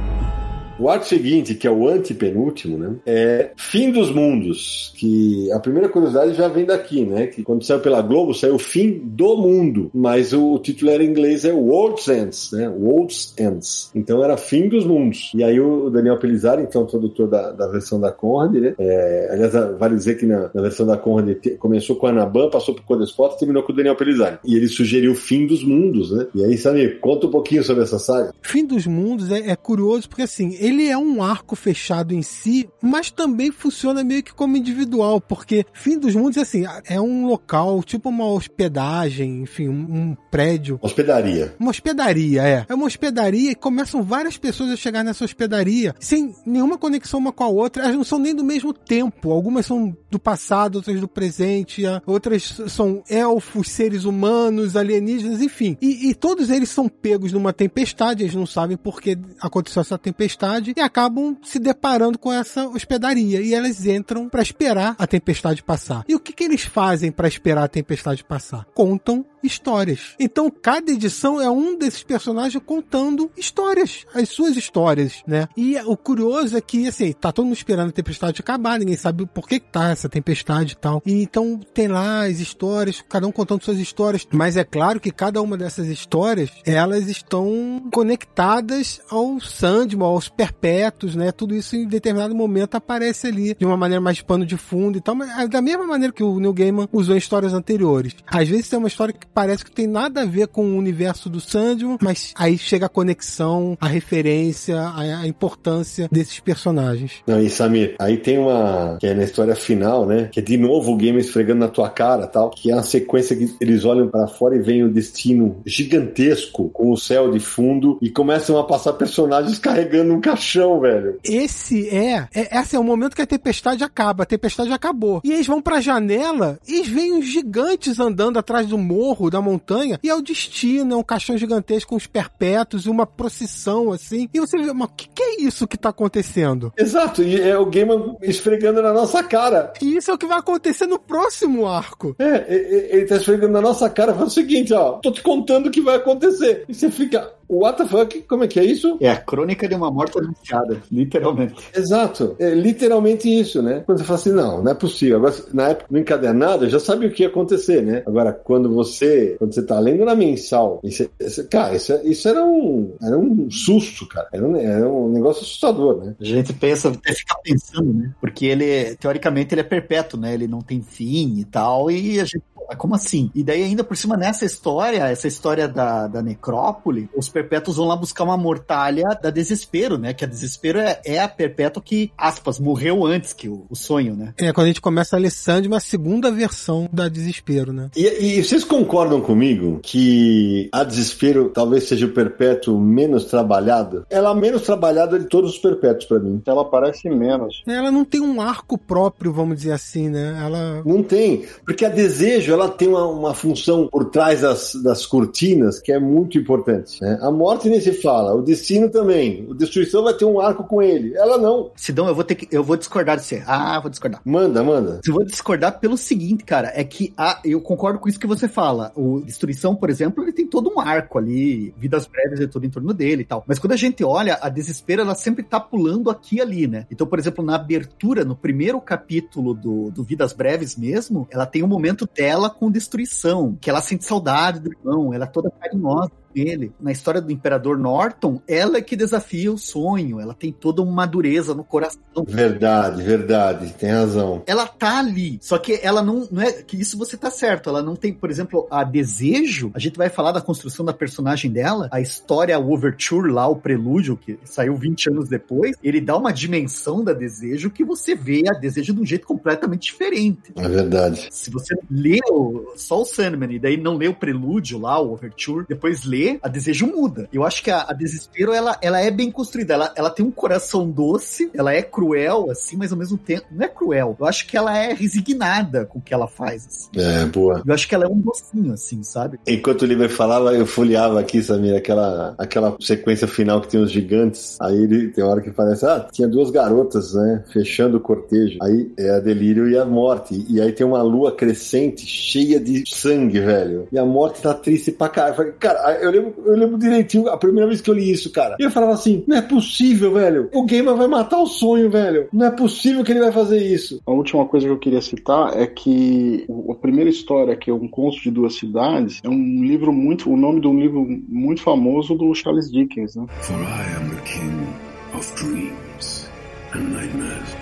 O arco seguinte, que é o antepenúltimo, né? É Fim dos Mundos, que a primeira curiosidade já vem daqui, né? Que quando saiu pela Globo, saiu Fim do Mundo, mas o, o título era em inglês é World's Ends, né? World's Ends. Então era Fim dos Mundos. E aí o Daniel Pelizari, então tradutor da, da versão da Conrad, né? É, aliás, vale dizer que na, na versão da Conrad começou com a Anaban, passou por Codespot e terminou com o Daniel Pelizari. E ele sugeriu Fim dos Mundos, né? E aí, Samir, conta um pouquinho sobre essa saga. Fim dos Mundos é, é curioso porque assim, ele é um arco fechado em si, mas também funciona meio que como individual, porque Fim dos Mundos assim, é um local, tipo uma hospedagem, enfim, um, um prédio Hospedaria. Uma hospedaria, é. É uma hospedaria e começam várias pessoas a chegar nessa hospedaria sem nenhuma conexão uma com a outra. Elas não são nem do mesmo tempo. Algumas são do passado, outras do presente, a- outras são elfos, seres humanos, alienígenas, enfim. E, e todos eles são pegos numa tempestade, eles não sabem por que aconteceu essa tempestade e acabam se deparando com essa hospedaria. E elas entram pra esperar a tempestade passar. E o que, que eles fazem pra esperar a tempestade passar? Contam histórias. Então, cada edição é um desses personagens contando histórias, as suas histórias, né? E o curioso é que, assim, tá todo mundo esperando a tempestade acabar, ninguém sabe por que que tá essa tempestade e tal. E então tem lá as histórias, cada um contando suas histórias, mas é claro que cada uma dessas histórias, elas estão conectadas ao Sandman, aos perpétuos, né? Tudo isso em determinado momento aparece ali de uma maneira mais pano de fundo e tal, mas é da mesma maneira que o Neil Gaiman usou em histórias anteriores. Às vezes tem uma história que parece que tem nada a ver com o universo do Sandman, mas aí chega a conexão, a referência, a, a importância desses personagens. Não, e Samir, aí tem uma. que é na história final, né? Que é de novo o game esfregando na tua cara tal. Que é uma sequência que eles olham pra fora e veem o destino gigantesco com o céu de fundo e começam a passar personagens carregando um caixão, velho. Esse é, é esse é o momento que a tempestade acaba, a tempestade acabou. E eles vão pra janela e eles veem uns gigantes andando atrás do morro, da montanha, e é o destino, é um caixão gigantesco com os perpétuos, uma procissão assim. E você vê, mas o que, que é isso que tá acontecendo? Exato, e é o game esfregando na nossa cara. E isso é o que vai acontecer no próximo arco. É, e- e- ele tá esfregando na nossa cara, falando o seguinte, ó, tô te contando o que vai acontecer. E você fica, what the fuck? Como é que é isso? É a crônica de uma morte anunciada, literalmente. Exato, é literalmente isso, né? Quando você fala assim, não, não é possível. Agora, na época do encadernado, eu já sabia o que ia acontecer, né? Agora, quando você, quando você tá lendo na mensal, e você- você- cara, isso, isso era um, era um susto, cara. Era um, era um negócio assustador, né? A gente pensa, até fica pensando, né? Porque ele, teoricamente, ele é perpétuo, né? Ele não tem fim e tal, e a gente, como assim? E daí, ainda por cima, nessa história, essa história da, da necrópole, os perpétuos vão lá buscar uma mortalha da desespero, né? Que a desespero é, é a perpétua que, aspas, morreu antes que o, o sonho, né? É quando a gente começa a ler Sandman, a segunda versão da Desespero, né? E, e vocês concordam comigo que a desespero talvez seja o perpétuo menos trabalhado? Ela é a menos trabalhada de todos os perpétuos pra mim. Ela parece menos. Ela não tem um arco próprio, vamos dizer assim, né? Ela Não tem, porque a desejo ela tem uma, uma função por trás das, das cortinas que é muito importante. né? A morte nem se fala, o destino também. O destruição vai ter um arco com ele. Ela não. Sidão, eu vou ter que, eu vou discordar de você. Ah, vou discordar. Manda, manda. Eu vou discordar pelo seguinte, cara, é que a, eu concordo com isso que você fala. O Destruição, por exemplo, ele tem todo um arco ali, vidas breves e tudo em torno dele e tal. Mas quando a gente olha, a Desespero, ela sempre tá pulando aqui e ali, né? Então, por exemplo, na abertura, no primeiro capítulo do, do Vidas Breves mesmo, ela tem um momento dela com Destruição, que ela sente saudade do irmão, ela é toda carinhosa com ele. Na história do Imperador Norton, ela é que desafia o sonho, ela tem toda uma dureza no coração Verdade, verdade. Tem razão. ela tá ali. Só que ela não, não é. Que isso você tá certo. Ela não tem, por exemplo, a desejo. A gente vai falar da construção da personagem dela. A história, o Overture lá, o prelúdio, que saiu 20 anos depois, ele dá uma dimensão da desejo que você vê a desejo de um jeito completamente diferente. É verdade. Se você lê só o Sandman e daí não lê o prelúdio lá, o Overture, depois lê lê, a desejo muda. Eu acho que a, a desespero, ela, ela é bem construída. Ela, ela tem um coração doce, ela é cruel, assim, mas ao mesmo tempo. Não é cruel. Eu acho que ela é resignada com o que ela faz. Assim. É, boa. Eu acho que ela é um docinho, assim, sabe? Enquanto o Liber falava, eu folheava aqui, Samir, aquela, aquela sequência final que tem os gigantes. Aí ele tem hora que parece, ah, tinha duas garotas, né, fechando o cortejo. Aí é a delírio e a morte. E aí tem uma lua crescente, cheia de sangue, velho. E a morte tá triste pra caralho. Cara, eu lembro, eu lembro direitinho a primeira vez que eu li isso, cara. E eu falava assim, não é possível, velho. O Gamer vai matar o sonho, velho. Não é possível que ele vai fazer isso. A última coisa que eu queria citar é que o- a primeira história, que é Um Conto de Duas Cidades, é um livro muito. O nome de um livro muito famoso do Charles Dickens, né? For I am the king of dreams and nightmares.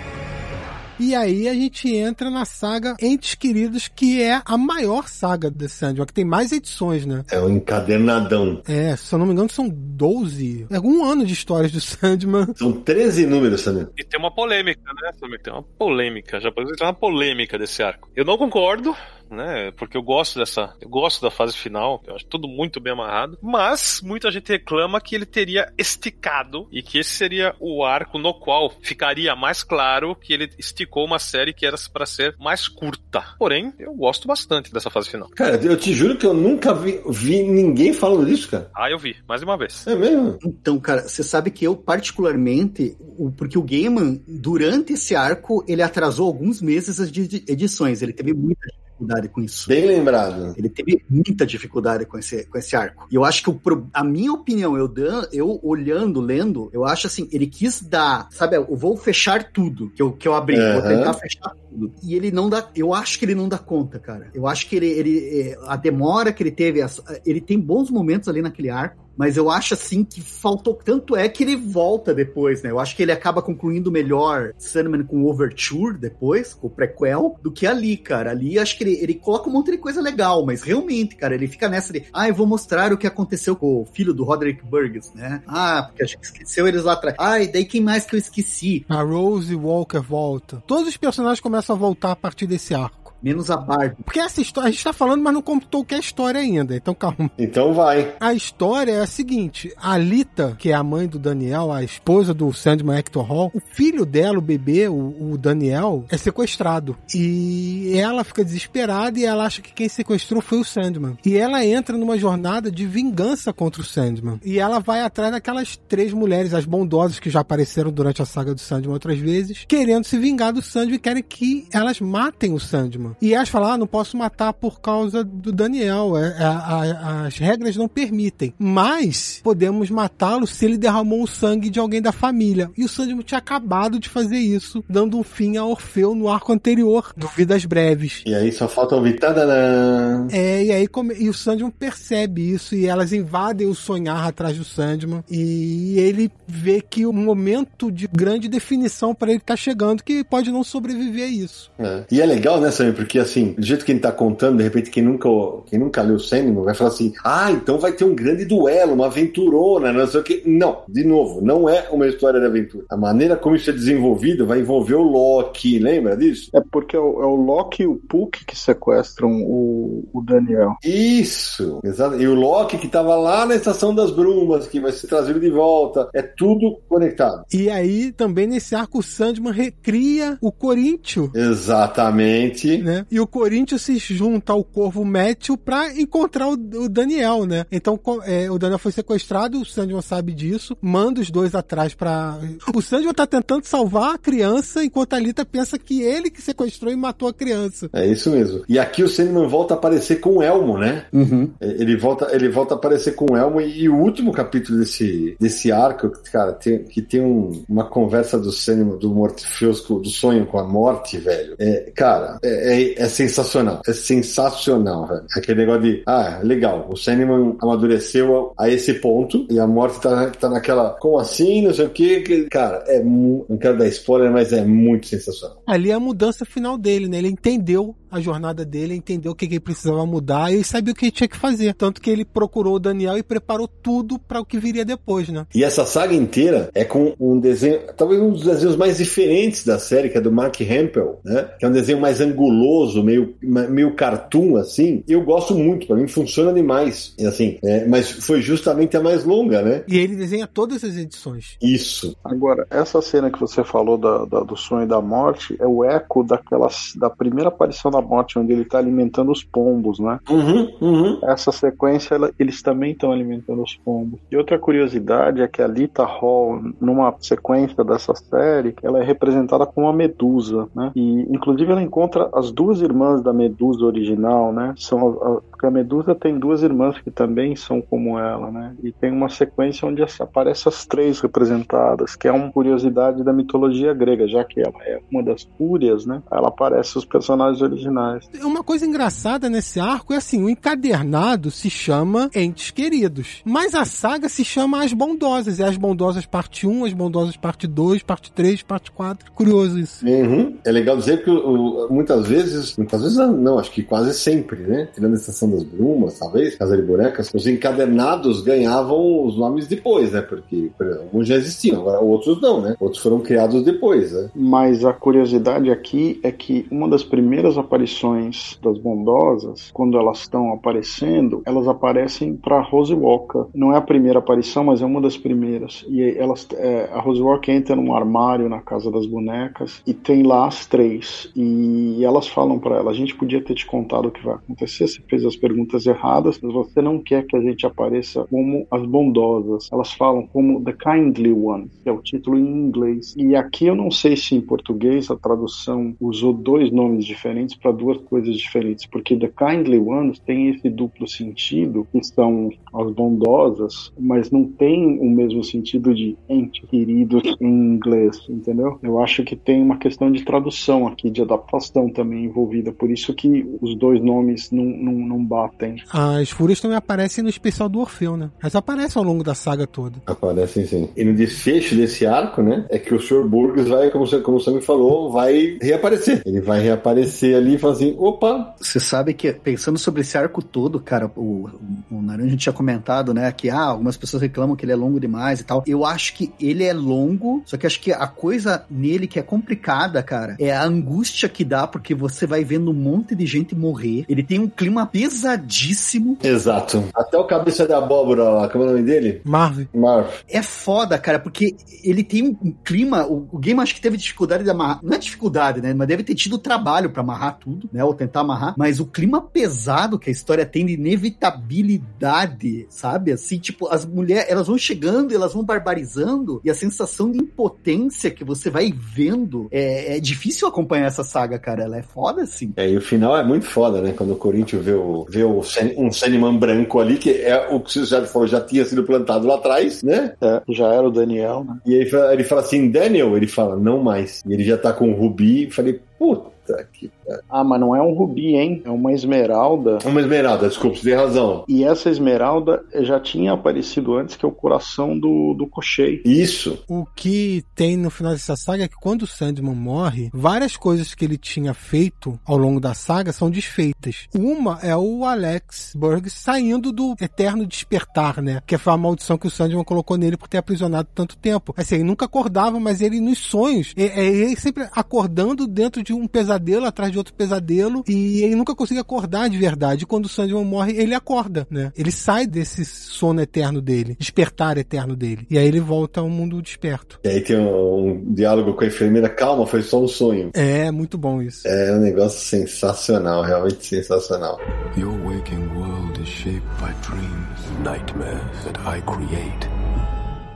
E aí a gente entra na saga Entes Queridos, que é a maior saga de Sandman, que tem mais edições, né? É um encadernadão. É, se eu não me engano, são 12. É um ano de histórias do Sandman. São 13 números, Samir. E tem uma polêmica, né? Samir? Tem uma polêmica. Já pode ter uma polêmica desse arco. Eu não concordo, né? Porque eu gosto dessa. Eu gosto da fase final. Eu acho tudo muito bem amarrado. Mas muita gente reclama que ele teria esticado e que esse seria o arco no qual ficaria mais claro que ele esticou uma série que era para ser mais curta. Porém, eu gosto bastante dessa fase final. Cara, eu te juro que eu nunca vi, vi ninguém falando disso, cara. Ah, eu vi, mais uma vez. É mesmo? Então, cara, você sabe que eu, particularmente, porque o Gaiman, durante esse arco, ele atrasou alguns meses as de- edições. Ele teve muita dificuldade com isso. Bem lembrado. Ele teve muita dificuldade com esse, com esse arco. E eu acho que o, a minha opinião, eu, dan- eu olhando, lendo, eu acho assim, ele quis dar, sabe, eu vou fechar tudo que eu, que eu abri, vou Aham. tentar fechar. E ele não dá, eu acho que ele não dá conta, cara. Eu acho que ele, ele é, a demora que ele teve, ele tem bons momentos ali naquele arco. Mas eu acho assim que faltou. Tanto é que ele volta depois, né? Eu acho que ele acaba concluindo melhor Sandman com Overture depois, com o prequel, do que ali, cara. Ali acho que ele, ele coloca um monte de coisa legal, mas realmente, cara, ele fica nessa de. Ah, eu vou mostrar o que aconteceu com o filho do Roderick Burgess, né? Ah, porque a gente esqueceu eles lá atrás. Ah, e daí quem mais que eu esqueci? A Rose Walker volta. Todos os personagens começam a voltar a partir desse arco. Menos a Barbie. Porque essa história, a gente tá falando, mas não contou o que é a história ainda, então calma. Então vai. A história é a seguinte: a Lita, que é a mãe do Daniel, a esposa do Sandman Hector Hall, o filho dela, o bebê, o, o Daniel, é sequestrado. E ela fica desesperada e ela acha que quem sequestrou foi o Sandman. E ela entra numa jornada de vingança contra o Sandman. E ela vai atrás daquelas três mulheres, as bondosas que já apareceram durante a saga do Sandman outras vezes, querendo se vingar do Sandman e querem que elas matem o Sandman. E elas falam: ah, não posso matar por causa do Daniel. É, é, a- as regras não permitem. Mas podemos matá-lo se ele derramou o sangue de alguém da família. E o Sandman tinha acabado de fazer isso, dando um fim a Orfeu no arco anterior, do Vidas Breves. E aí só falta ouvir. Tadadã. É, e aí come- e o Sandman percebe isso e elas invadem o sonhar atrás do Sandman e ele vê que o momento de grande definição para ele tá chegando que pode não sobreviver a isso. É. E é legal, né, Samir? Porque assim, do jeito que ele tá contando, de repente, quem nunca, quem nunca leu o Sandman vai falar assim: ah, então vai ter um grande duelo, uma aventurona, não sei o que. Não, de novo, não é uma história de aventura. A maneira como isso é desenvolvido vai envolver o Loki, lembra disso? É porque é o, é o Loki e o Puck que sequestram o, o Daniel. Isso, exato. E o Loki que tava lá na Estação das Brumas, que vai ser trazido de volta. É tudo conectado. E aí também nesse arco o Sandman recria o Corinthians. Exatamente. Né? E o Corinthians se junta ao Corvo Matthew pra encontrar o, o Daniel, né? Então é, o Daniel foi sequestrado, o Sandman sabe disso, manda os dois atrás pra. O Sandman tá tentando salvar a criança, enquanto a Lita pensa que ele que sequestrou e matou a criança. É isso mesmo. E aqui o Sandman volta a aparecer com o Elmo, né? Uhum. Ele volta, ele volta a aparecer com o Elmo e, e o último capítulo desse, desse arco, cara, tem, que tem um- uma conversa do Sandman, do Morpheus, do sonho com a morte, velho. É, cara, é, é- é sensacional. É sensacional, velho. Aquele negócio de, ah, legal, o Sandman amadureceu a, a esse ponto e a morte tá, tá naquela, como assim, não sei o que, cara, é não quero dar spoiler, mas é muito sensacional. Ali é a mudança final dele, né? Ele entendeu a jornada dele, entendeu o que, que ele precisava mudar e sabia o que ele tinha que fazer. Tanto que ele procurou o Daniel e preparou tudo para o que viria depois, né? E essa saga inteira é com um desenho, talvez um dos desenhos mais diferentes da série, que é do Mark Hempel, né? Que é um desenho mais anguloso, meio, meio cartoon, assim. Eu gosto muito, para mim funciona demais. Assim, é, mas foi justamente a mais longa, né? E ele desenha todas as edições. Isso. Agora, essa cena que você falou da, da- do sonho da morte é o eco daquela, da primeira aparição da morte, onde ele tá alimentando os pombos, né? Uhum, uhum. Essa sequência, ela- eles também estão alimentando os pombos. E outra curiosidade é que a Lita Hall, numa sequência dessa série, ela é representada como uma medusa, né? E, inclusive, ela encontra as duas irmãs da medusa original, né? São porque a medusa tem duas irmãs que também são como ela, né? E tem uma sequência onde aparecem as três representadas, que é uma curiosidade da mitologia grega, já que ela é uma das fúrias, né? Ela aparece os personagens originais. Uma coisa engraçada nesse arco é assim, o encadernado se chama Entes Queridos, mas a saga se chama As Bondosas. É As Bondosas parte 1, As Bondosas parte 2, parte 3, parte 4. Curioso isso. Uhum. É legal dizer que o- o- muitas vezes, muitas vezes não, não, acho que quase sempre, né? Tirando a Estação das Brumas, talvez, Casa de Bonecas, os encadernados ganhavam os nomes depois, né? Porque por exemplo, alguns já existiam, agora outros não, né? Outros foram criados depois, né? Mas a curiosidade aqui é que uma das primeiras aparições das bondosas, quando elas estão aparecendo, elas aparecem para Rose Walker. Não é a primeira aparição, mas é uma das primeiras. E elas, é, a Rose Walker entra num armário na casa das bonecas e tem lá as três. E elas falam para ela: a gente podia ter te contado o que vai acontecer. Você fez as perguntas erradas, mas você não quer que a gente apareça como as bondosas. Elas falam como The Kindly One, que é o título em inglês. E aqui eu não sei se em português a tradução usou dois nomes diferentes para duas coisas diferentes, porque The Kindly Ones tem esse duplo sentido, que são as bondosas, mas não tem o mesmo sentido de ente querido em inglês, entendeu? Eu acho que tem uma questão de tradução aqui, de adaptação também envolvida, por isso que os dois nomes não, não, não batem. As fúrias também aparecem no especial do Orfeu, né? Mas aparecem ao longo da saga toda. Aparecem sim. E no desfecho desse arco, né? É que o Sr. Burgess vai, como, você- como o Sam me falou, vai reaparecer. Ele vai reaparecer ali e falar assim: opa, Você sabe que, pensando sobre esse arco todo, cara, o, o Naranjo tinha comentado, né, que ah, algumas pessoas reclamam que ele é longo demais e tal. Eu acho que ele é longo, só que acho que a coisa nele que é complicada, cara, é a angústia que dá, porque você vai vendo um monte de gente morrer. Ele tem um clima pesadíssimo. exato. Até o cabeça de abóbora, lá, como é o nome dele? Marvel. Marv. É foda, cara, porque ele tem um clima. O, o game acho que teve dificuldade de amarrar. Não é dificuldade, né? Mas deve ter tido trabalho pra amarrar tudo, né? Ou tentar amarrar. Mas o clima pesado que a história tem de inevitabilidade, sabe? Assim, tipo, as mulheres, elas vão chegando, elas vão barbarizando, e a sensação de impotência que você vai vendo é, é difícil acompanhar essa saga, cara. Ela é foda, assim. É, e o final é muito foda, né? Quando o Corinthians vê, o, vê o, um Sandman branco ali, que é o que você já falou, já tinha sido plantado lá atrás, né? É, já era o Daniel, né? E aí ele fala, ele fala assim, Daniel, ele fala, não mais. E ele já tá com o Rubi, e falei, puta que pariu. Ah, mas não é um rubi, hein? É uma esmeralda. Uma esmeralda, desculpa, você tem razão. E essa esmeralda já tinha aparecido antes, que é o coração do, do Koshei. Isso. O que tem no final dessa saga é que quando o Sandman morre, várias coisas que ele tinha feito ao longo da saga são desfeitas. Uma é o Alex Burg saindo do eterno despertar, né? Que foi a maldição que o Sandman colocou nele por ter aprisionado tanto tempo. Assim, ele nunca acordava, mas ele nos sonhos, é, é ele sempre acordando dentro de um pesadelo, atrás de outro pesadelo, e ele nunca conseguia acordar de verdade. E quando o Sandman morre, ele acorda, né? Ele sai desse sono eterno dele, despertar eterno dele. E aí ele volta ao mundo desperto. E aí tem um, um diálogo com a enfermeira, calma, foi só um sonho. É muito bom isso. É um negócio sensacional, realmente sensacional. Your waking world is shaped by dreams, nightmares that I create.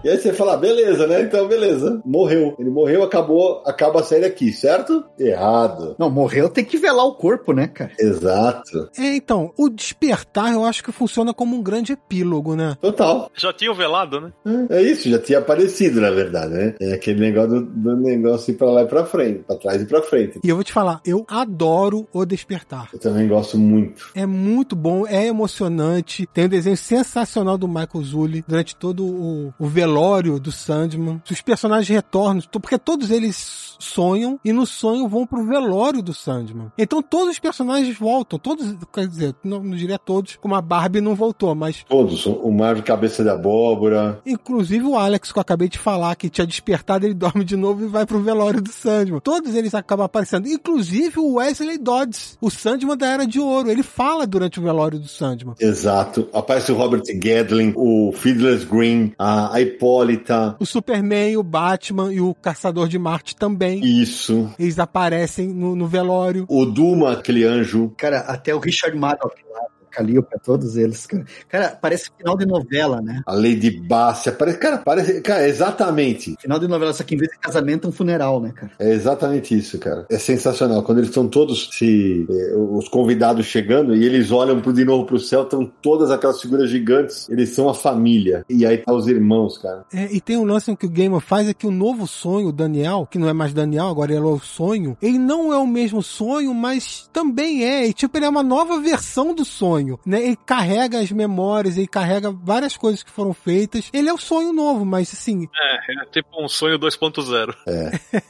E aí você fala, beleza, né? Então, beleza. Morreu. Ele morreu, acabou, acaba a série aqui, certo? Errado. Não, morreu tem que velar o corpo, né, cara? Exato. É, então, o despertar eu acho que funciona como um grande epílogo, né? Total. Já tinha o velado, né? É isso, já tinha aparecido, na verdade, né? É aquele negócio do, do negócio ir pra lá e pra frente, pra trás e pra frente. E eu vou te falar, eu adoro o despertar. Eu também gosto muito. É muito bom, é emocionante. Tem um desenho sensacional do Michael Zulli durante todo o, o velório velório do Sandman, os personagens retornam, porque todos eles sonham e no sonho vão pro velório do Sandman. Então todos os personagens voltam, todos, quer dizer, não, não diria todos, como a Barbie não voltou, mas Todos. O Marvel Cabeça de Abóbora. inclusive o Alex que eu acabei de falar que tinha despertado, ele dorme de novo e vai pro velório do Sandman. Todos eles acabam aparecendo, inclusive o Wesley Dodds, o Sandman da Era de Ouro. Ele fala durante o velório do Sandman. Exato. Aparece o Robert Gadlin, o Fiddler's Green, a, a Hipólita. O Superman, o Batman e o Caçador de Marte também. Isso. Eles aparecem no, no velório. O Duma, aquele anjo. Cara, até o Richard Maddox lá, Calilpa, todos eles, cara. Cara, parece final de novela, né? A Lady Bássia. Parece, cara, parece. Cara, exatamente. Final de novela, só que em vez de casamento é um funeral, né, cara? É exatamente isso, cara. É sensacional. Quando eles estão todos se. eh, os convidados chegando e eles olham pro, de novo pro céu, estão todas aquelas figuras gigantes. Eles são a família. E aí tá os irmãos, cara. É, e tem um lance que o Gamer faz é que o novo sonho, o Daniel, que não é mais Daniel, agora ele é o sonho, ele não é o mesmo sonho, mas também é. E tipo, ele é uma nova versão do sonho, né? Ele carrega as memórias, ele carrega várias coisas que foram feitas. Ele é o sonho novo, mas assim, É, é tipo um sonho 2.0.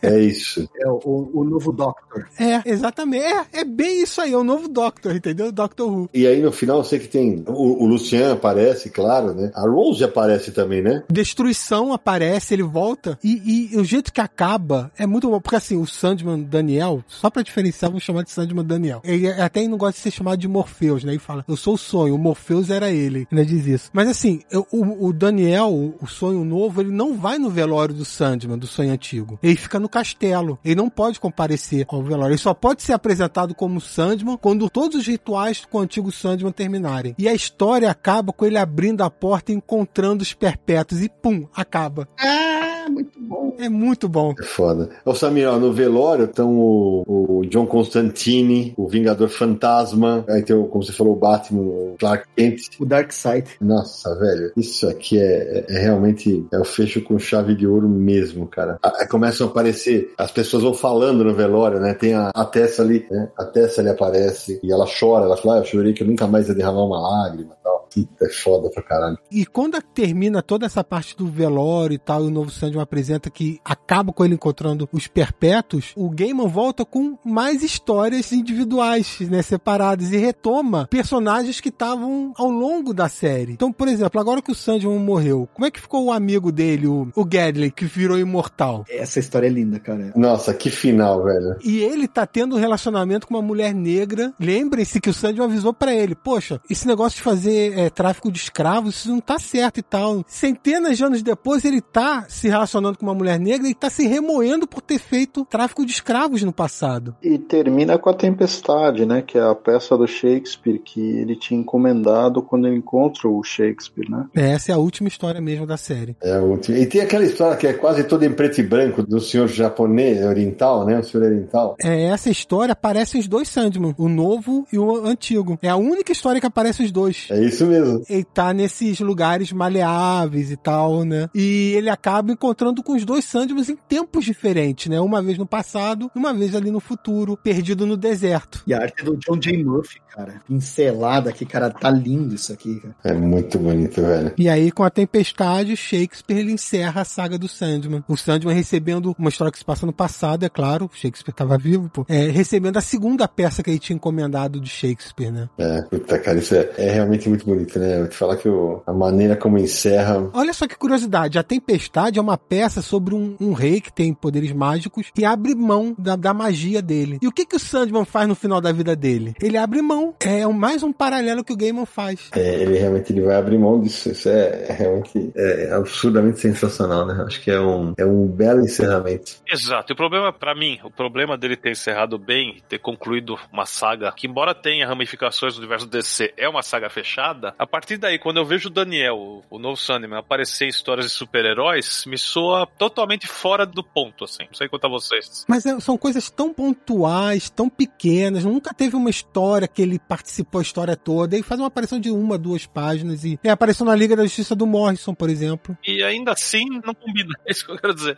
É isso. É o, o novo Doctor. é, exatamente. É, é bem isso aí, é o novo Doctor, entendeu? Doctor Who. E aí no final eu sei que tem. O, o Lucian aparece, claro, né? A Rose aparece também, né? Destruição aparece, ele volta. E, e o jeito que acaba é muito bom. Porque assim, o Sandman Daniel, só pra diferenciar, vou chamar de Sandman Daniel. Ele até não gosta de ser chamado de Morpheus, né? Ele fala, eu sou o sonho, o Morpheus era ele. Ele diz isso. Mas assim, eu- o, o Daniel, o sonho novo, ele não vai no velório do Sandman, do sonho antigo. Ele fica no castelo. Ele não pode comparecer ao velório. Ele só pode ser apresentado como Sandman quando todos os rituais com o antigo Sandman terminarem. E a história acaba com ele abrindo a porta e encontrando os perpétuos. E pum, acaba. Ah, muito bom. É muito bom. É foda. Ô Samir, ó, no velório estão o, o John Constantine, o Vingador Fantasma, aí tem, o, como você falou, o Batman, o Clark Kent. O Dark Side. Nossa, velho, isso aqui é, é- é realmente é o fecho com chave de ouro mesmo, cara. Aí começam a aparecer, as pessoas vão falando no velório, né? Tem a, a Tessa ali, né? A Tessa ali aparece e ela chora, ela fala, ah, eu chorei que eu nunca mais ia derramar uma lágrima. Puta, é foda pra caralho. E quando termina toda essa parte do velório e tal, e o novo Sandman apresenta que acaba com ele encontrando os perpétuos, o Gaiman volta com mais histórias individuais, né, separadas, e retoma personagens que estavam ao longo da série. Então, por exemplo, agora que o Sandman morreu, como é que ficou o amigo dele, o, o Gadley, que virou imortal? Essa história é linda, cara. Nossa, que final, velho. E ele tá tendo um relacionamento com uma mulher negra. Lembrem-se que o Sandman avisou pra ele: Poxa, esse negócio de fazer é, tráfico de escravos, isso não tá certo e tal. Centenas de anos depois, ele tá se relacionando com uma mulher negra e tá se remoendo por ter feito tráfico de escravos no passado. E termina com a Tempestade, né? Que é a peça do Shakespeare que ele tinha encomendado quando ele encontra o Shakespeare, né? Essa é a última história mesmo da série. É o último. E tem aquela história que é quase toda em preto e branco do senhor japonês, oriental, né? O senhor oriental. É, essa história aparecem os dois Sandman, o novo e o antigo. É a única história que aparece os dois. É isso mesmo. Ele tá nesses lugares maleáveis e tal, né? E ele acaba encontrando com os dois Sandmans em tempos diferentes, né? Uma vez no passado e uma vez ali no futuro, perdido no deserto. E a arte do John J. Murphy, cara. Pincelada aqui, cara. Tá lindo isso aqui, cara. É muito bonito, velho. E aí, com a tempestade, Shakespeare ele encerra a saga do Sandman. O Sandman recebendo uma história que se passa no passado, é claro, Shakespeare estava vivo, pô. É, recebendo a segunda peça que ele tinha encomendado de Shakespeare, né? É, puta, cara, isso é, é realmente muito bonito, né? Eu vou te falar que o- a maneira como encerra. Olha só que curiosidade, a Tempestade é uma peça sobre um, um rei que tem poderes mágicos e abre mão da, da magia dele. E o que que o Sandman faz no final da vida dele? Ele abre mão. É um- mais um paralelo que o Gaiman faz. É, ele realmente ele vai abrir mão disso. Isso é, é realmente é absurdamente sensacional, né? Acho que é um, é um belo encerramento. Exato. E o problema, pra mim, o problema dele ter encerrado bem, ter concluído uma saga que, embora tenha ramificações do universo DC, é uma saga fechada. A partir daí, quando eu vejo o Daniel, o, o novo Sandman, aparecer em histórias de super-heróis, me soa totalmente fora do ponto, assim. Não sei quanto a vocês. Mas é- são coisas tão pontuais, tão pequenas. Nunca teve uma história que ele participou a história toda. Ele faz uma aparição de uma, duas páginas. E, e apareceu na Liga da Justiça do Morrison, por exemplo. E ainda assim, não combina. É isso que eu quero dizer.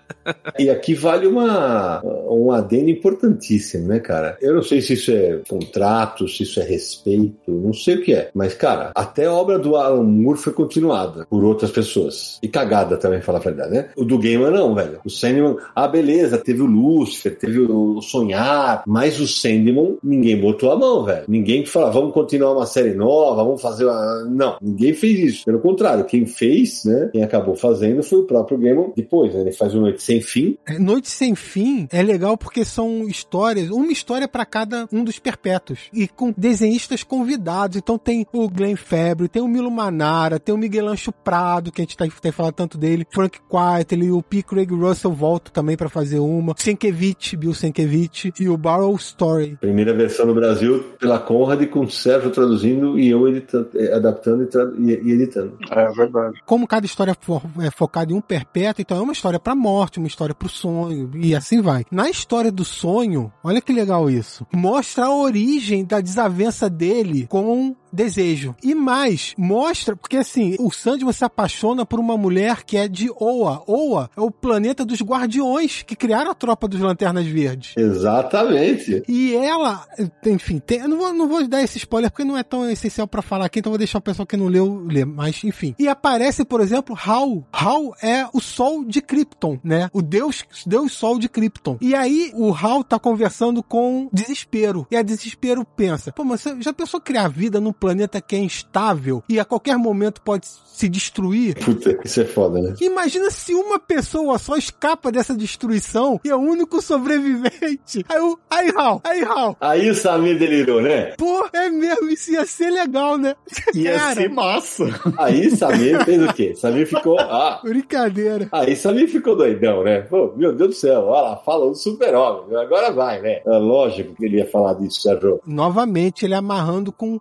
E aqui vale uma, um adendo importantíssimo, né, cara? Eu não sei se isso é contrato, se isso é respeito, não sei o que é. Mas, cara, Até a obra do Alan Moore foi continuada por outras pessoas. E cagada também, falar a verdade, né? O do Gaiman não, velho. O Sandman, ah, beleza, teve o Lucifer, teve o Sonhar, mas o Sandman, ninguém botou a mão, velho. Ninguém que fala, vamos continuar uma série nova, vamos fazer uma... Não, ninguém fez isso. Pelo contrário, quem fez, né, quem acabou fazendo foi o próprio Gaiman depois, né? Ele faz o Noite Sem Fim. É, Noite Sem Fim é legal porque são histórias, uma história para cada um dos perpétuos. E com desenhistas convidados. Então tem o Glenn Febre, tem o Milo Manara, tem o Miguel Ancho Prado, que a gente tá, tem falado tanto dele, Frank Quitely, o P. Craig Russell volta também para fazer uma, Sienkiewicz, Bill Sienkiewicz e o Barrow Story. Primeira versão no Brasil pela Conrad com o Sérgio traduzindo e eu editando, eh, adaptando e, tradu- e- e editando. É verdade. Como cada história for, é focada em um perpétuo, então é uma história pra morte, uma história pro sonho, e assim vai. Na história do sonho, olha que legal isso. Mostra a origem da desavença dele com desejo. E mais, mostra, porque assim, o Sandman se apaixona por uma mulher que é de Oa. Oa é o planeta dos guardiões que criaram a tropa dos Lanternas Verdes. Exatamente. E ela, enfim, tem- eu não vou, não vou dar esse spoiler porque não é tão essencial pra falar aqui, então vou deixar o pessoal que não leu ler, mas enfim. E aparece, por exemplo, Hal. Hal é o sol de Krypton, né? O deus, deus sol de Krypton. E aí o Hal tá conversando com Desespero. E a Desespero pensa: "Pô, mas você já pensou criar vida num planeta que é instável e a qualquer momento pode se destruir?" Puta, isso é foda, né? Imagina se uma pessoa só escapa dessa destruição e é o único sobrevivente. Aí o. Aí, Hal, aí, Hal. Aí o Samir delirou, né? Pô, é mesmo, isso ia ser legal, né? Ia Cara, ser massa. Aí Samir fez o quê? Samir ficou. Ah, Brincadeira. Aí Samir ficou doidão, né? Pô, meu Deus do céu, olha lá, falou do super-homem, agora vai, né? É lógico que ele ia falar disso, Sérgio. Novamente, ele amarrando com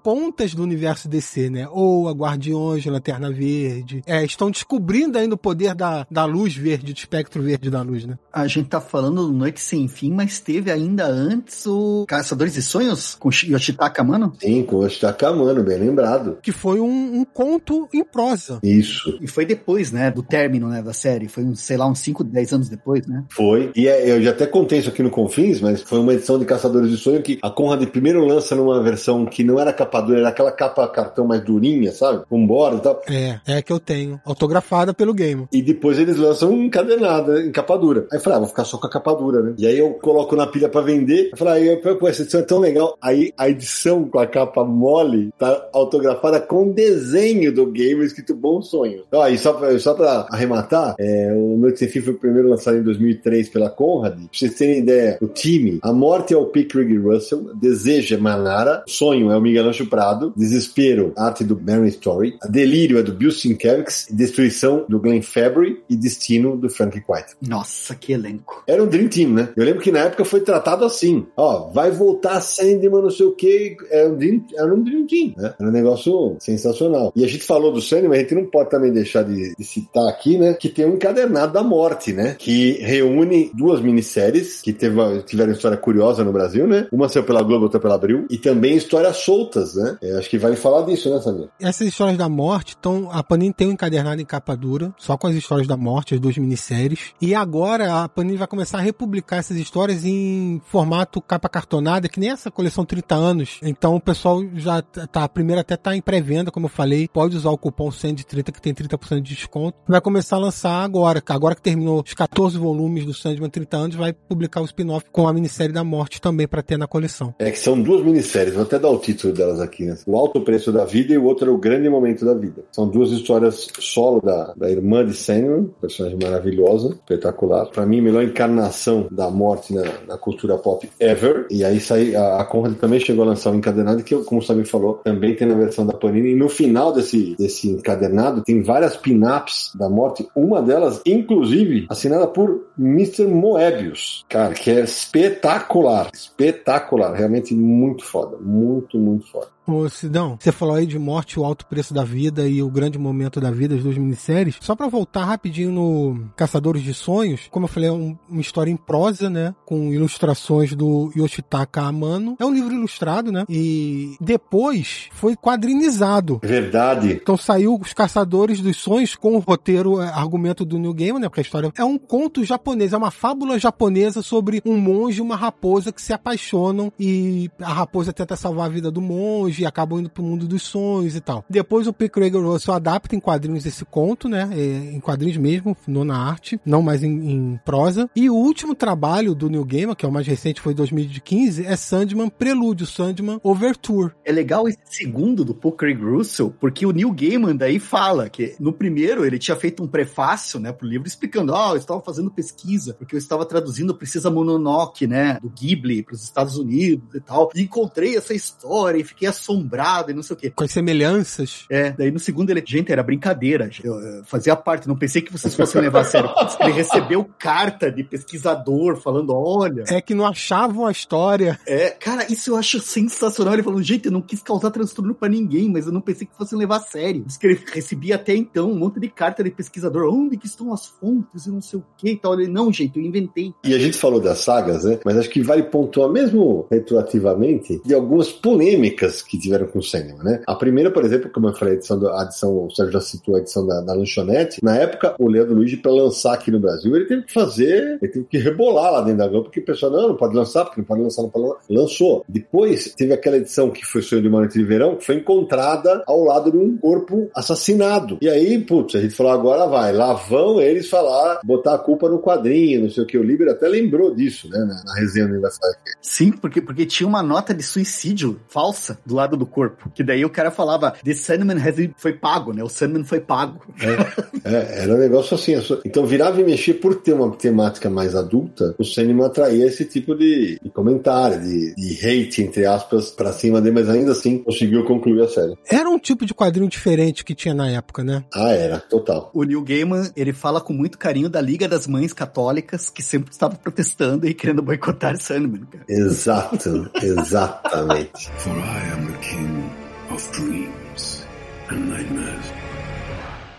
do universo DC, né? Ou a Guardiões, Lanterna Verde. É, estão descobrindo ainda o poder da, da luz verde, do espectro verde da luz, né? A gente tá falando do Noite Sem Fim, mas teve ainda antes o Caçadores de Sonhos com Yoshitaka Mano. Sim, com o Takamano, bem lembrado. Que foi um, um conto em prosa. Isso. E foi depois, né, do término, né, da série. Foi, uns, sei lá, uns 5, 10 anos depois, né? Foi. E é- eu já até contei isso aqui no Confins, mas foi uma edição de Caçadores de Sonho que a Conrad primeiro lança numa versão que não era capa dura, era aquela capa cartão mais durinha, sabe? Com borda e tal. É, é a que eu tenho. Autografada pelo game. E depois eles lançam um encadernado, em capa dura. Aí eu falei, ah, vou ficar só com a capa dura, né? E aí eu coloco na pilha pra vender. Eu falei, ah, pô, essa edição é tão legal. Aí a edição com a capa mole tá autografada com desenho do game escrito Bom Sonho. Então aí, só pra, só pra arrematar, é, o Noite Sem Fim foi o primeiro lançado em 2003 pela Conrad. Pra vocês terem ideia, o time, a morte é o P. Craig Russell, desejo é Manara, sonho é o Miguel Ancho Prado, desespero, arte do Mary Story, delírio é do Bill Sienkiewicz, destruição do Glenn Fabry e destino do Frank White. Nossa, que elenco. Era um Dream Team, né? Eu lembro que na época foi tratado assim, ó, vai voltar Sandman, não sei o que, era um Dream, era um Dream Team, né? Era um negócio sensacional. E a gente falou do Sandman, a gente não pode também deixar de, de citar aqui, né, que tem um encadernado da morte, né, que reúne duas minisséries que teve, uma- tiveram história curiosa no Brasil, né? Uma saiu pela Globo, outra pela Abril, e também histórias soltas, né? É, acho que vale falar disso, né, Samir? Essas histórias da morte, então, a Panini tem um encadernado em capa dura, só com as histórias da morte, as duas minisséries. E agora a Panini vai começar a republicar essas histórias em formato capa cartonada, que nem essa coleção 30 anos. Então o pessoal já tá, a primeira até tá em pré-venda, como eu falei, pode usar o cupom 130 que tem 30% de desconto. Vai começar a lançar agora, agora que terminou os 14 volumes do Sandman 30 anos, vai publicar o spin-off com a minissérie da morte também para ter na coleção. É que são duas minisséries, vou até dar o título delas aqui, né? O Alto Preço da Vida e o outro é o Grande Momento da Vida. São duas histórias solo da, da irmã de Sandman, personagem maravilhosa, espetacular. Pra mim, melhor encarnação da morte na, na cultura pop ever. E aí sai, a, a Conrad também chegou a lançar um encadernado que, como o Samir falou, também tem na versão da Panini. E no final desse, desse encadernado tem várias pin-ups da morte. Uma delas, inclusive, assinada por Mr. Moebius. Cara, que é espetacular. Espetacular. Realmente muito foda. Muito, muito foda. Ô, Sidão, você falou aí de Morte, o Alto Preço da Vida e o Grande Momento da Vida, as duas minisséries. Só pra voltar rapidinho no Caçadores de Sonhos, como eu falei, é um- uma história em prosa, né? Com ilustrações do Yoshitaka Amano. É um livro ilustrado, né? E depois foi quadrinizado. Verdade. Então saiu Os Caçadores dos Sonhos com o roteiro, é, argumento do New Game, né? Porque a história é um conto japonês, é uma fábula japonesa sobre um monge e uma raposa que se apaixonam e a raposa tenta salvar a vida do monge e acabam indo pro mundo dos sonhos e tal. Depois o P. Craig Russell adapta em quadrinhos esse conto, né? É, em quadrinhos mesmo, não na arte, não mais em, em, prosa. E o último trabalho do New Gamer, que é o mais recente, foi 2015, é Sandman Prelúdio, Sandman Overture. É legal esse segundo do Paul Craig Russell, porque o Neil Gaiman daí fala que no primeiro ele tinha feito um prefácio, né, pro livro explicando, ó, oh, eu estava fazendo pesquisa, porque eu estava traduzindo Precisa Mononoke, né, do Ghibli para os Estados Unidos e tal, e encontrei essa história e fiquei assombrado e não sei o quê. Com as semelhanças. É, daí no segundo ele, gente, era brincadeira, eu, eu fazia parte, não pensei que vocês fossem levar a sério. Ele recebeu carta de pesquisador falando, olha... É que não achavam a história. É, cara, isso eu acho sensacional. Ele falou, gente, eu não quis causar transtorno para ninguém, mas eu não pensei que fossem levar a sério. Diz que ele recebia até então um monte de carta de pesquisador, onde que estão as fontes e não sei o que e tal. Ele, não, gente, eu inventei. E a gente falou das sagas, né? Mas acho que vale pontuar mesmo retroativamente de algumas polêmicas que tiveram com o cinema, né? A primeira, por exemplo, como eu falei, a edição, a edição o Sérgio já citou a edição da, da lanchonete. Na época, o Leandro Luiz, para lançar aqui no Brasil, ele teve que fazer, ele teve que rebolar lá dentro da Globo, porque o pessoal, não, não pode lançar, porque não pode lançar, não pode lançar. Lançou. Depois, teve aquela edição que foi Sonho de uma Noite de Verão, que foi encontrada ao lado de um corpo assassinado. E aí, putz, a gente falou, agora vai. Lá vão eles falar, botar a culpa no quadrinho, não sei o que. O Liber até lembrou disso, né, na, na resenha do aniversário. Sim, porque, porque tinha uma nota de suicídio falsa do lado do corpo. Que daí o cara falava, The Sandman has, foi pago, né? O Sandman foi pago. É, é, era um negócio assim. Então virava e mexia por ter uma temática mais adulta, o Sandman atraía esse tipo de, de comentário, de, de hate, entre aspas, pra cima dele, mas ainda assim conseguiu concluir a série. Era um tipo de quadrinho diferente que tinha na época, né? Ah, era, total. O Neil Gaiman, ele fala com muito carinho da Liga das Mães Católicas, que sempre estava protestando e querendo boicotar Sandman, cara. Exato, exatamente. For I am the king of dreams and nightmares.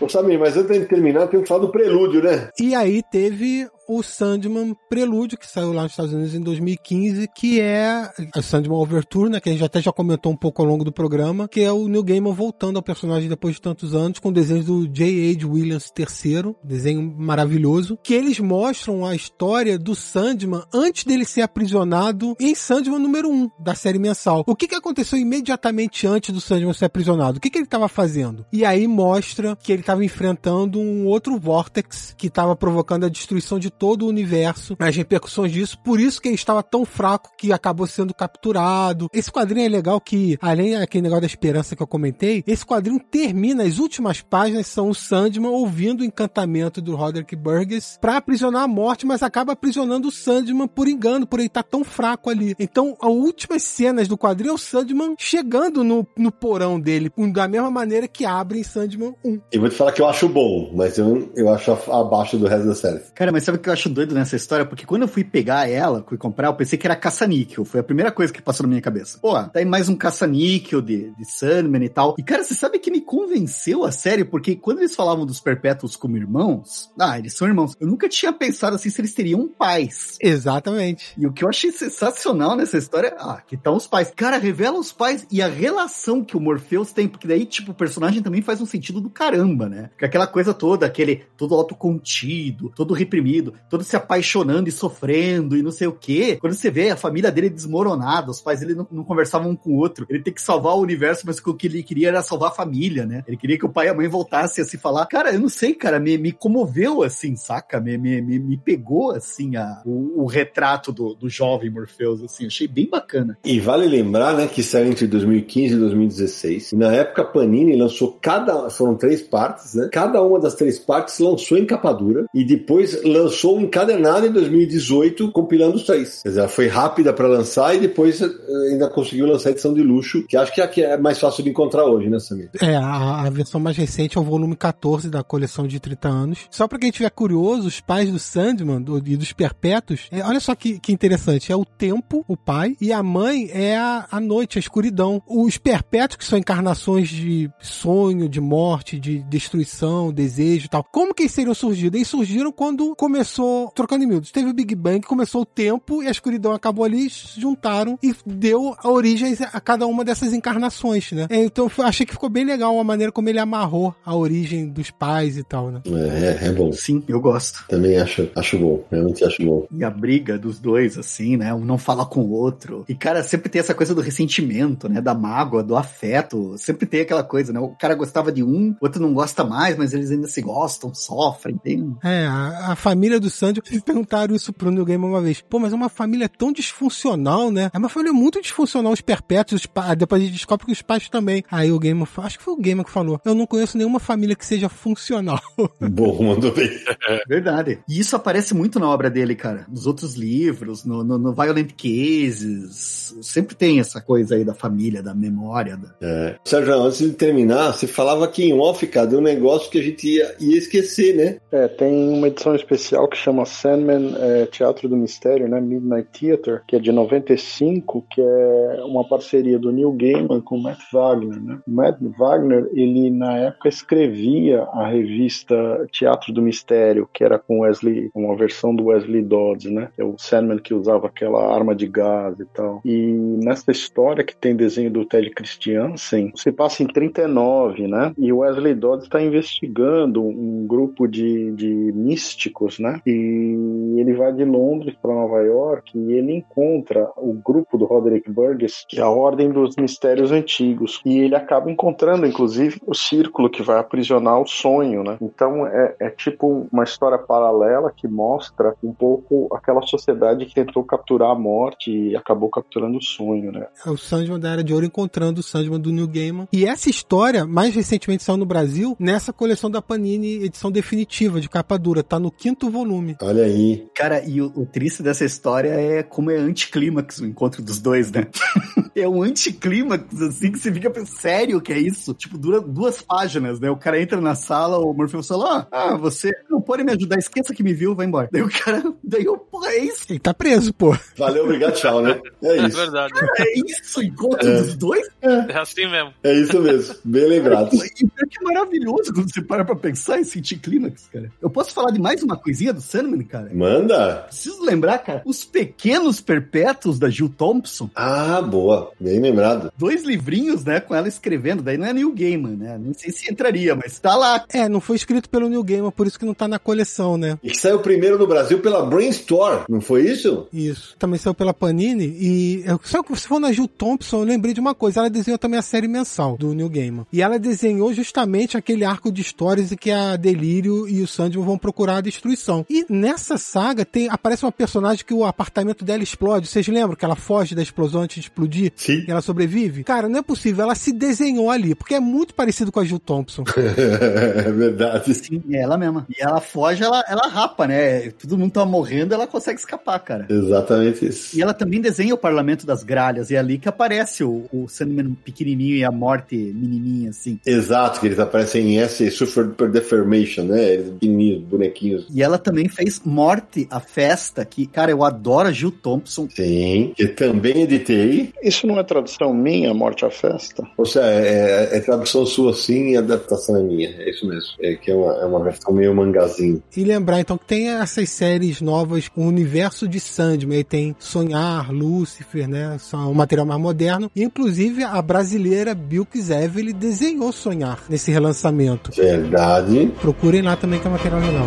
Ô Samir, mas antes de terminar, tem que falar do prelúdio, né? E aí teve o Sandman Prelúdio, que saiu lá nos Estados Unidos em 2015, que é a Sandman Overture, né, que a gente até já comentou um pouco ao longo do programa, que é o Neil Gaiman voltando ao personagem depois de tantos anos, com desenhos do J.H. Williams III, desenho maravilhoso, que eles mostram a história do Sandman antes dele ser aprisionado em Sandman número 1 da série mensal. O que, que aconteceu imediatamente antes do Sandman ser aprisionado? O que, que ele estava fazendo? E aí mostra que ele estava enfrentando um outro Vortex que estava provocando a destruição de todo o universo, as repercussões disso, por isso que ele estava tão fraco que acabou sendo capturado. Esse quadrinho é legal que, além daquele negócio da esperança que eu comentei, esse quadrinho termina, as últimas páginas são o Sandman ouvindo o encantamento do Roderick Burgess para aprisionar a morte, mas acaba aprisionando o Sandman por engano, por ele estar tá tão fraco ali. Então, as últimas cenas do quadrinho é o Sandman chegando no, no porão dele, da mesma maneira que abre em Sandman 1. Eu vou te falar que eu acho bom, mas eu, eu acho abaixo do resto da série. Cara, mas sabe o que eu acho doido nessa história? Porque quando eu fui pegar ela, fui comprar, eu pensei que era caça-níquel. Foi a primeira coisa que passou na minha cabeça. Pô, tá aí mais um caça-níquel de, de Sandman e tal. E, cara, você sabe que me convenceu a série? Porque quando eles falavam dos Perpétuos como irmãos, ah, eles são irmãos. Eu nunca tinha pensado assim se eles teriam pais. Exatamente. E o que eu achei sensacional nessa história, ah, que estão os pais. Cara, revela os pais e a relação que o Morpheus tem, porque daí, tipo, o personagem também faz um sentido do caramba, né? Porque aquela coisa toda, aquele todo autocontido, todo reprimido, todo se apaixonando e sofrendo e não sei o quê. Quando você vê a família dele desmoronada, os pais dele não, não conversavam um com o outro. Ele tem que salvar o universo, mas o que ele queria era salvar a família, né? Ele queria que o pai e a mãe voltassem a se falar. Cara, eu não sei, cara, me, me comoveu assim, saca? Me, me, me, me pegou assim a, o, o retrato do, do jovem Morpheus, assim, achei bem bacana. E vale lembrar, né, que saiu entre 2015 e 2016. E na época, Panini lançou cada. Foram três partes, né? Cada uma das três partes lançou em capa dura e depois lançou em encadernada em 2018, compilando os três. Quer dizer, ela foi rápida para lançar e depois eh, ainda conseguiu lançar a edição de luxo, que acho que é a que é mais fácil de encontrar hoje, né, Samir? É, a, a versão mais recente é o volume 14 da coleção de 30 anos. Só para quem estiver curioso, os pais do Sandman do, e dos Perpétuos, é, olha só que, que interessante, é o tempo, o pai, e a mãe é a, a noite, a escuridão. Os Perpétuos, que são encarnações de sonho, de morte, de destruição, desejo e tal, como que eles seriam surgidos? Eles surgiram quando começou começou, trocando em miúdos, teve o Big Bang, começou o tempo e a escuridão acabou ali, se juntaram e deu a origem a cada uma dessas encarnações, né? É, Então eu achei que ficou bem legal a maneira como ele amarrou a origem dos pais e tal, né? É, é bom. Sim, eu gosto. Também acho, acho bom. Realmente acho bom. E a briga dos dois, assim, né? Um não fala com o outro. E, cara, sempre tem essa coisa do ressentimento, né? Da mágoa, do afeto. Sempre tem aquela coisa, né? O cara gostava de um, o outro não gosta mais, mas eles ainda se gostam, sofrem. Tem... É, a, a família do Sandy, perguntaram isso pro New Game uma vez. Pô, mas é uma família tão disfuncional, né? É uma família muito disfuncional, os perpétuos, os pa- depois a gente descobre que os pais também. Aí o Gamer, acho que foi o Gamer que falou, eu não conheço nenhuma família que seja funcional. Bom, mandou bem. Verdade. E isso aparece muito na obra dele, cara. Nos outros livros, no, no, no Violent Cases. Sempre tem essa coisa aí da família, da memória. Da... É. Sérgio, antes de terminar, você falava aqui em off, cara, de um negócio que a gente ia, ia esquecer, né? É, tem uma edição especial que chama Sandman é, Teatro do Mistério, né? Midnight Theater, que é de 95, que é uma parceria do Neil Gaiman com o Matt Wagner, né? O Matt Wagner, ele na época escrevia a revista Teatro do Mistério, que era com Wesley, uma versão do Wesley Dodds, né? É o Sandman que usava aquela arma de gás e tal. E nessa história que tem desenho do Ted Christiansen, se passa em 39, né? E o Wesley Dodds está investigando um grupo de, de místicos, né? E ele vai de Londres para Nova York e ele encontra o grupo do Roderick Burgess, que é a Ordem dos Mistérios Antigos. E ele acaba encontrando, inclusive, o círculo que vai aprisionar o sonho, né? Então é, é tipo uma história paralela que mostra um pouco aquela sociedade que tentou capturar a morte e acabou capturando o sonho, né? É o Sandman da Era de Ouro encontrando o Sandman do New Gaiman. E essa história, mais recentemente saiu no Brasil, nessa coleção da Panini, edição definitiva, de capa dura. Tá no quinto volume. Olha aí. Cara, e o, o triste dessa história é como é anticlímax o encontro dos dois, né? é um anticlímax, assim, que você fica pensando, sério que é isso? Tipo, dura duas páginas, né? O cara entra na sala, o Morpheus fala, ah, ah, você não pode me ajudar, esqueça que me viu, vai embora. Daí o cara, daí eu, porra, é isso? Ele tá preso, pô. Valeu, obrigado, tchau, né? É É isso. verdade. É isso, o encontro É. dos dois? É assim mesmo. É isso mesmo. Bem lembrado. E o pior que é maravilhoso quando você para pra pensar esse anticlímax, cara. Eu posso falar de mais uma coisinha do Sandman, cara? Manda. Preciso lembrar, cara, os pequenos perpétuos da Jill Thompson. Ah, boa. Bem lembrado. Dois livrinhos, né, com ela escrevendo. Daí não é New Gaiman, né? Nem sei se entraria, mas tá lá. É, não foi escrito pelo New Gaiman, por isso que não tá na coleção, né? E que saiu primeiro no Brasil pela Brainstorm, não foi isso? Isso. Também saiu pela Panini. E eu, só que se for na Jill Thompson, eu lembrei de uma coisa. Ela desenhou também a série mensal do New Gaiman. E ela desenhou justamente aquele arco de histórias em que a Delírio e o Sandman vão procurar a destruição. E nessa saga tem aparece uma personagem que o apartamento dela explode. Vocês lembram que ela foge da explosão antes de explodir? Sim. E ela sobrevive? Cara, não é possível. Ela se desenhou ali, porque é muito parecido com a Jill Thompson. é verdade. Sim, é ela mesma. E ela foge, ela, ela rapa, né? Todo mundo tá morrendo, ela consegue escapar, cara. Exatamente isso. E ela também desenha o Parlamento das Gralhas, e é ali que aparece o, o Sandman pequenininho e a morte menininha, assim. Exato, que eles aparecem em S Suffered per Deformation, né? Eles pequenininhos, bonequinhos. E ela também fez Morte, a Festa, que, cara, eu adoro a Jill Thompson. Sim, que também editei. Isso não é tradução minha, Morte à Festa? Ou seja, é, é- é tradução sua sim e a adaptação é minha. É isso mesmo. É que é uma, é uma versão meio mangazinho. E lembrar então que tem essas séries novas, o universo de Sandman, aí tem Sonhar, Lúcifer, né? São um material mais moderno. E, inclusive a brasileira Bilks Evelyn desenhou Sonhar nesse relançamento. Verdade. Procurem lá também que é material legal.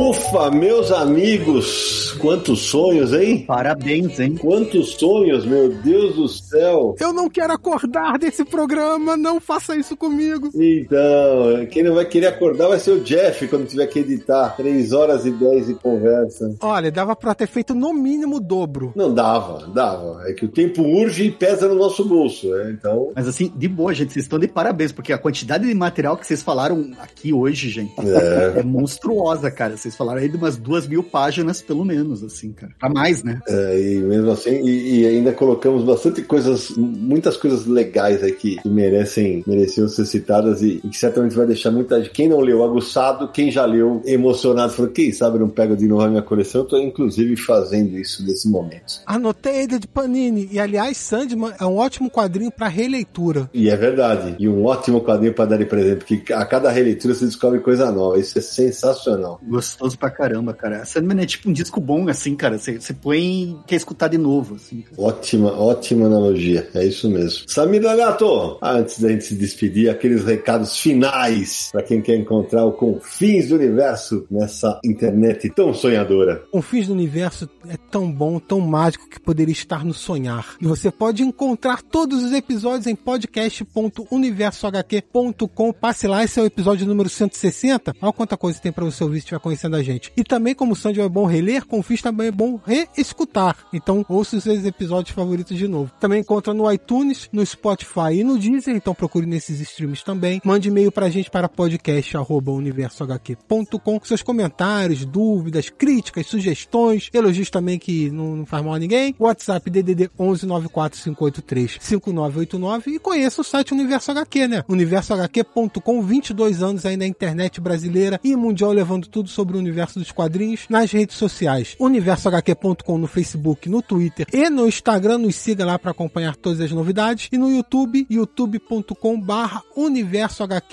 Ufa, meus amigos, quantos sonhos, hein? Parabéns, hein? Quantos sonhos, meu Deus do céu. Eu não quero acordar desse programa, não faça isso comigo. Então, quem não vai querer acordar vai ser o Jeff quando tiver que editar 3 horas e 10 de conversa. Olha, dava pra ter feito no mínimo o dobro. Não dava, dava. É que o tempo urge e pesa no nosso bolso, né? Então, Mas assim, de boa, gente, vocês estão de parabéns, porque a quantidade de material que vocês falaram aqui hoje, gente, é. é monstruosa, cara. Vocês falaram aí de umas duas mil páginas, pelo menos, assim, cara. Pra mais, né? É, e mesmo assim, e, e ainda colocamos bastante coisas, muitas coisas legais aqui que merecem, mereciam ser citadas e, e que certamente vai deixar muita gente, quem não leu, aguçado, quem já leu, emocionado, falou, quem sabe eu não pego de novo a minha coleção, eu tô inclusive fazendo isso nesse momento. Anotei de Panini. E aliás, Sandman é um ótimo quadrinho pra releitura. E é verdade. E um ótimo quadrinho para dar de presente, porque a cada releitura você descobre coisa nova. Isso é sensacional. Gostoso pra caramba, cara. Sandman é tipo um disco bom, assim, cara. Você, você põe e quer escutar de novo, assim. cara. Ótima, ótima analogia. É isso mesmo. Samir Gato, antes da gente se despedir, aqueles recados finais para quem quer encontrar o Confins do Universo nessa internet tão sonhadora. O Fins do Universo é tão bom, tão mágico que poderia estar no sonhar. E você pode encontrar todos os episódios em podcast.universohq.com. Passe lá, esse é o episódio número 160. Olha quanta coisa tem para você ouvir se estiver conhecendo a gente. E também, como o Sandy é bom reler, Fins também é bom reescutar. Então, ouça os seus episódios favoritos de novo. Também encontra no iTunes, no Spotify e no Deezer, então procure nesses streams também. Mande e-mail pra gente para podcast.universohq.com com seus comentários, dúvidas, críticas, sugestões, elogios também que não, não faz mal a ninguém. WhatsApp DDD 11 94583 5989 e conheça o site Universo HQ, né? universohq.com, 22 anos aí na internet brasileira e mundial levando tudo sobre o universo dos quadrinhos nas redes sociais. universohq.com no Facebook, no Twitter e no Instagram, nos siga lá para acompanhar todas as novidades e no YouTube, youtube.com barra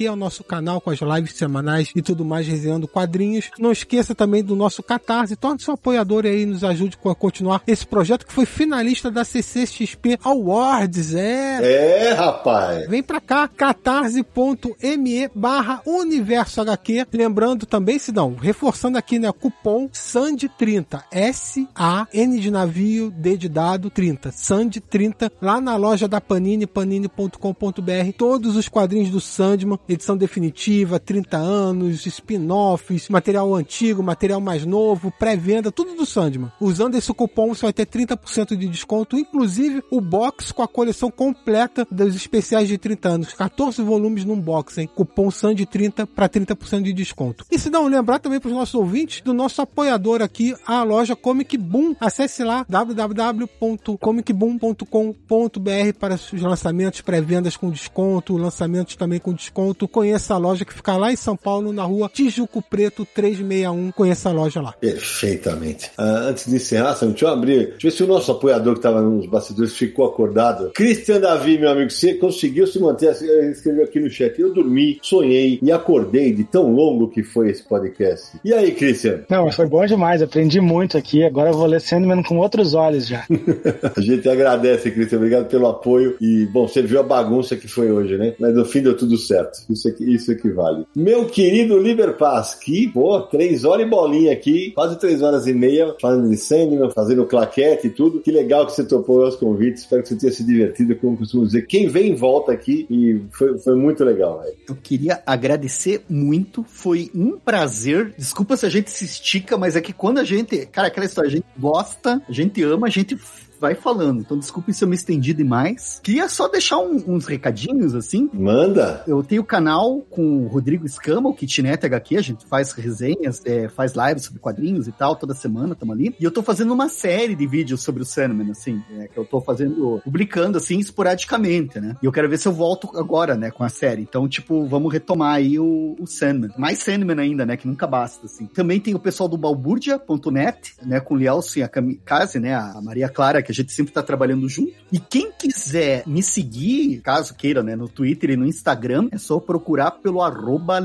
é o nosso canal com as lives semanais e tudo mais resenhando quadrinhos. Não esqueça também do nosso Catarse, torne-se um apoiador aí e nos ajude a continuar esse projeto que foi finalista da CCXP Awards, é. É, rapaz. Vem pra cá, catarse.me barra Universo HQ. Lembrando também, Sidão, reforçando aqui, né, cupom SAND30, S-A-N de navio, D de dado, 30, SAND30, lá na loja da Panini, panini.com.br, todos os quadrinhos do Sandman, edição definitiva, 30 anos, spin-offs, material antigo, material mais novo, pré-venda, tudo do Sandman. Usando esse cupom você vai ter 30% de desconto, inclusive o box com a coleção completa dos especiais de 30 anos, 14 volumes num box, hein? Cupom SAND30 para 30% de desconto. E se não lembrar também para os nossos ouvintes do nosso apoiador aqui, a loja Comic Boom. Acesse lá www.comicboom.com.br para os lançamentos, pré-vendas com desconto, lançamentos também com desconto. Conheça a loja que fica lá em São Paulo, na rua Tijuco Preto 361. Conheça a loja lá. Perfeitamente. Ah, antes de encerrar, Sam, deixa eu abrir. Deixa eu ver se o nosso apoiador que estava nos bastidores ficou acordado. Christian Davi, meu amigo, você conseguiu se manter ele escreveu aqui no chat. Eu dormi, sonhei e acordei de tão longo que foi esse podcast. E aí, Christian? Não, mas foi bom demais, aprendi muito aqui. Agora eu vou ler Sandman com outros olhos já. A gente agradece, Cristian. Obrigado pelo apoio. E, bom, você viu a bagunça que foi hoje, né? Mas no fim deu tudo certo. Isso aqui, isso aqui vale. Meu querido Liber Paz, que, pô, três horas e bolinha aqui, quase três horas e meia, falando de Sandman, fazendo claquete e tudo. Que legal que você topou os convites. Espero que você tenha se divertido, como costumo dizer. Quem vem, volta aqui. E foi, foi muito legal, velho. Eu queria agradecer muito, foi um prazer. Desculpa se a gente se estica, mas é que quando a gente. Cara, aquela história, a gente gosta, a gente ama, a gente vai falando. Então, desculpe se eu me estendi demais. Queria só deixar um- uns recadinhos, assim. Manda. Eu tenho canal com o Rodrigo Escama, o Kitnet HQ, a gente faz resenhas, é, faz lives sobre quadrinhos e tal, toda semana tamo ali. E eu tô fazendo uma série de vídeos sobre o Sandman, assim, é, que eu tô fazendo, publicando, assim, esporadicamente, né? E eu quero ver se eu volto agora, né, com a série. Então, tipo, vamos retomar aí o, o Sandman. Mais Sandman ainda, né, que nunca basta, assim. Também tem o pessoal do balburdia.net, né, com o Lielso e a Kamikaze, né, a Maria Clara, que a gente sempre tá trabalhando junto. E quem quiser me seguir, caso queira, né, no Twitter e no Instagram, é só procurar pelo arroba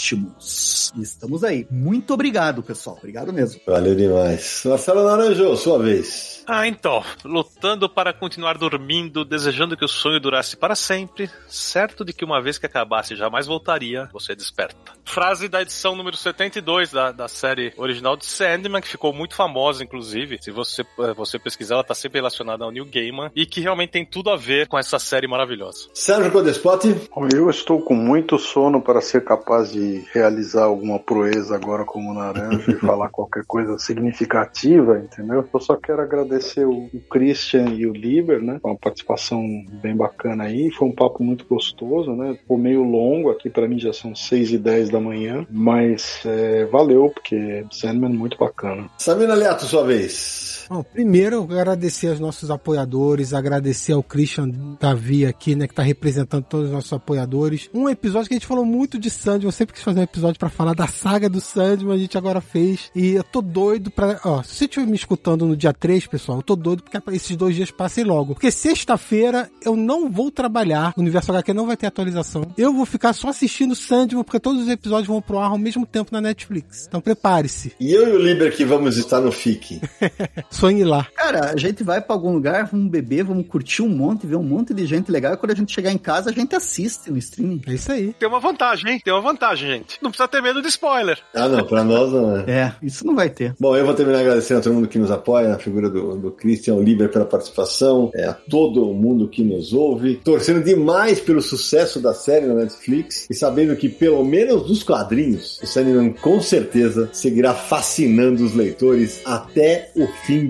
Liberoptimus. E Estamos aí. Muito obrigado, pessoal. Obrigado mesmo. Valeu demais. Marcelo Naranjo, sua vez. Ah, então, lutando para continuar dormindo, desejando que o sonho durasse para sempre, certo de que uma vez que acabasse jamais voltaria, você desperta. Frase da edição número 72 da, da série original de Sandman, que ficou muito famosa, inclusive. Se você, eh, você pesquisar, ela tá sempre relacionada ao Neil Gaiman e que realmente tem tudo a ver com essa série maravilhosa. Sérgio Codespot. Eu estou com muito sono para ser capaz de realizar alguma proeza agora como naranja e falar qualquer coisa significativa, entendeu? Eu só quero agradecer o, Christian e o Liber, né? Uma participação bem bacana aí. Foi um papo muito gostoso, né? Ficou meio longo aqui, para mim já são 6 e 10 da manhã, mas é, valeu, porque Sandman é muito bacana. Samina Leto, sua vez. Bom, primeiro agradecer aos nossos apoiadores, agradecer ao Christian Davi aqui, né, que tá representando todos os nossos apoiadores. Um episódio que a gente falou muito de Sandman, eu sempre quis fazer um episódio pra falar da saga do Sandman, a gente agora fez. E eu tô doido pra. Ó, se você estiver me escutando no dia 3, pessoal, eu tô doido porque esses dois dias passem logo. Porque sexta-feira eu não vou trabalhar, o Universo HQ não vai ter atualização. Eu vou ficar só assistindo Sandman, porque todos os episódios vão pro ar ao mesmo tempo na Netflix. Então prepare-se. E eu e o Liber que vamos estar no FIC. Sonhe lá. Cara, a gente vai pra algum lugar, vamos beber, vamos curtir um monte, ver um monte de gente legal. E quando a gente chegar em casa, a gente assiste no streaming. É isso aí. Tem uma vantagem, hein? Tem uma vantagem, gente. Não precisa ter medo de spoiler. Ah, não, pra nós não é. É, isso não vai ter. Bom, eu vou terminar agradecendo a todo mundo que nos apoia, na figura do, do Christian, o Liber pela participação, é, a todo mundo que nos ouve, torcendo demais pelo sucesso da série na Netflix e sabendo que, pelo menos dos quadrinhos, o Sandman com certeza seguirá fascinando os leitores até o fim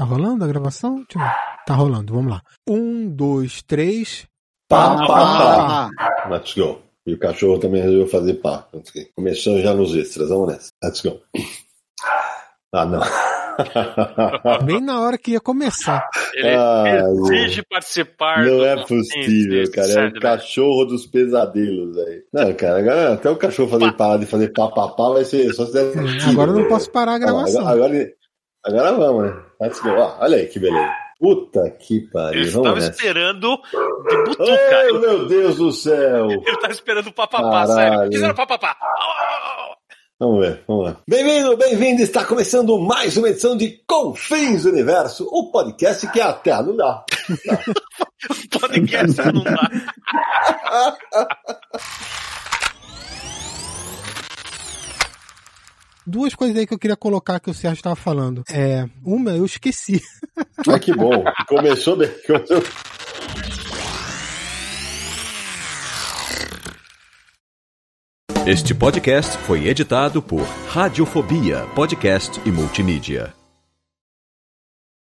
Tá rolando a gravação? Deixa eu ver. Tá rolando, vamos lá. Um, dois, três. Pá, pá, pá. Let's go. E o cachorro também resolveu fazer pá. Começou já nos extras, vamos nessa. Let's go. Ah, não. Bem na hora que ia começar. Ele Ah, exige participar. Não do é possível, cara. É o cachorro dos pesadelos, velho. Não, cara, agora até o cachorro fazer parar de fazer pá, pá, pá vai ser só se der um tiro, Agora eu não velho. posso parar a Ah, gravação. Agora, agora, agora vamos, né? Let's go. Ó, olha aí que beleza. Puta que Ele pariu. estava Vamos nessa. esperando de Ai, butuca. meu Deus do céu. Ele tá esperando o papapá, sério. Fizeram papapá. Oh, Vamos ver, vamos lá. Bem-vindo, bem-vindo. Está começando mais uma edição de Confins Universo, o podcast que a Terra não dá. O podcast não dá. Duas coisas aí que eu queria colocar que o Sérgio estava falando. É, uma eu esqueci. Ah, que bom. Começou bem. Este podcast foi editado por Radiofobia, podcast e multimídia.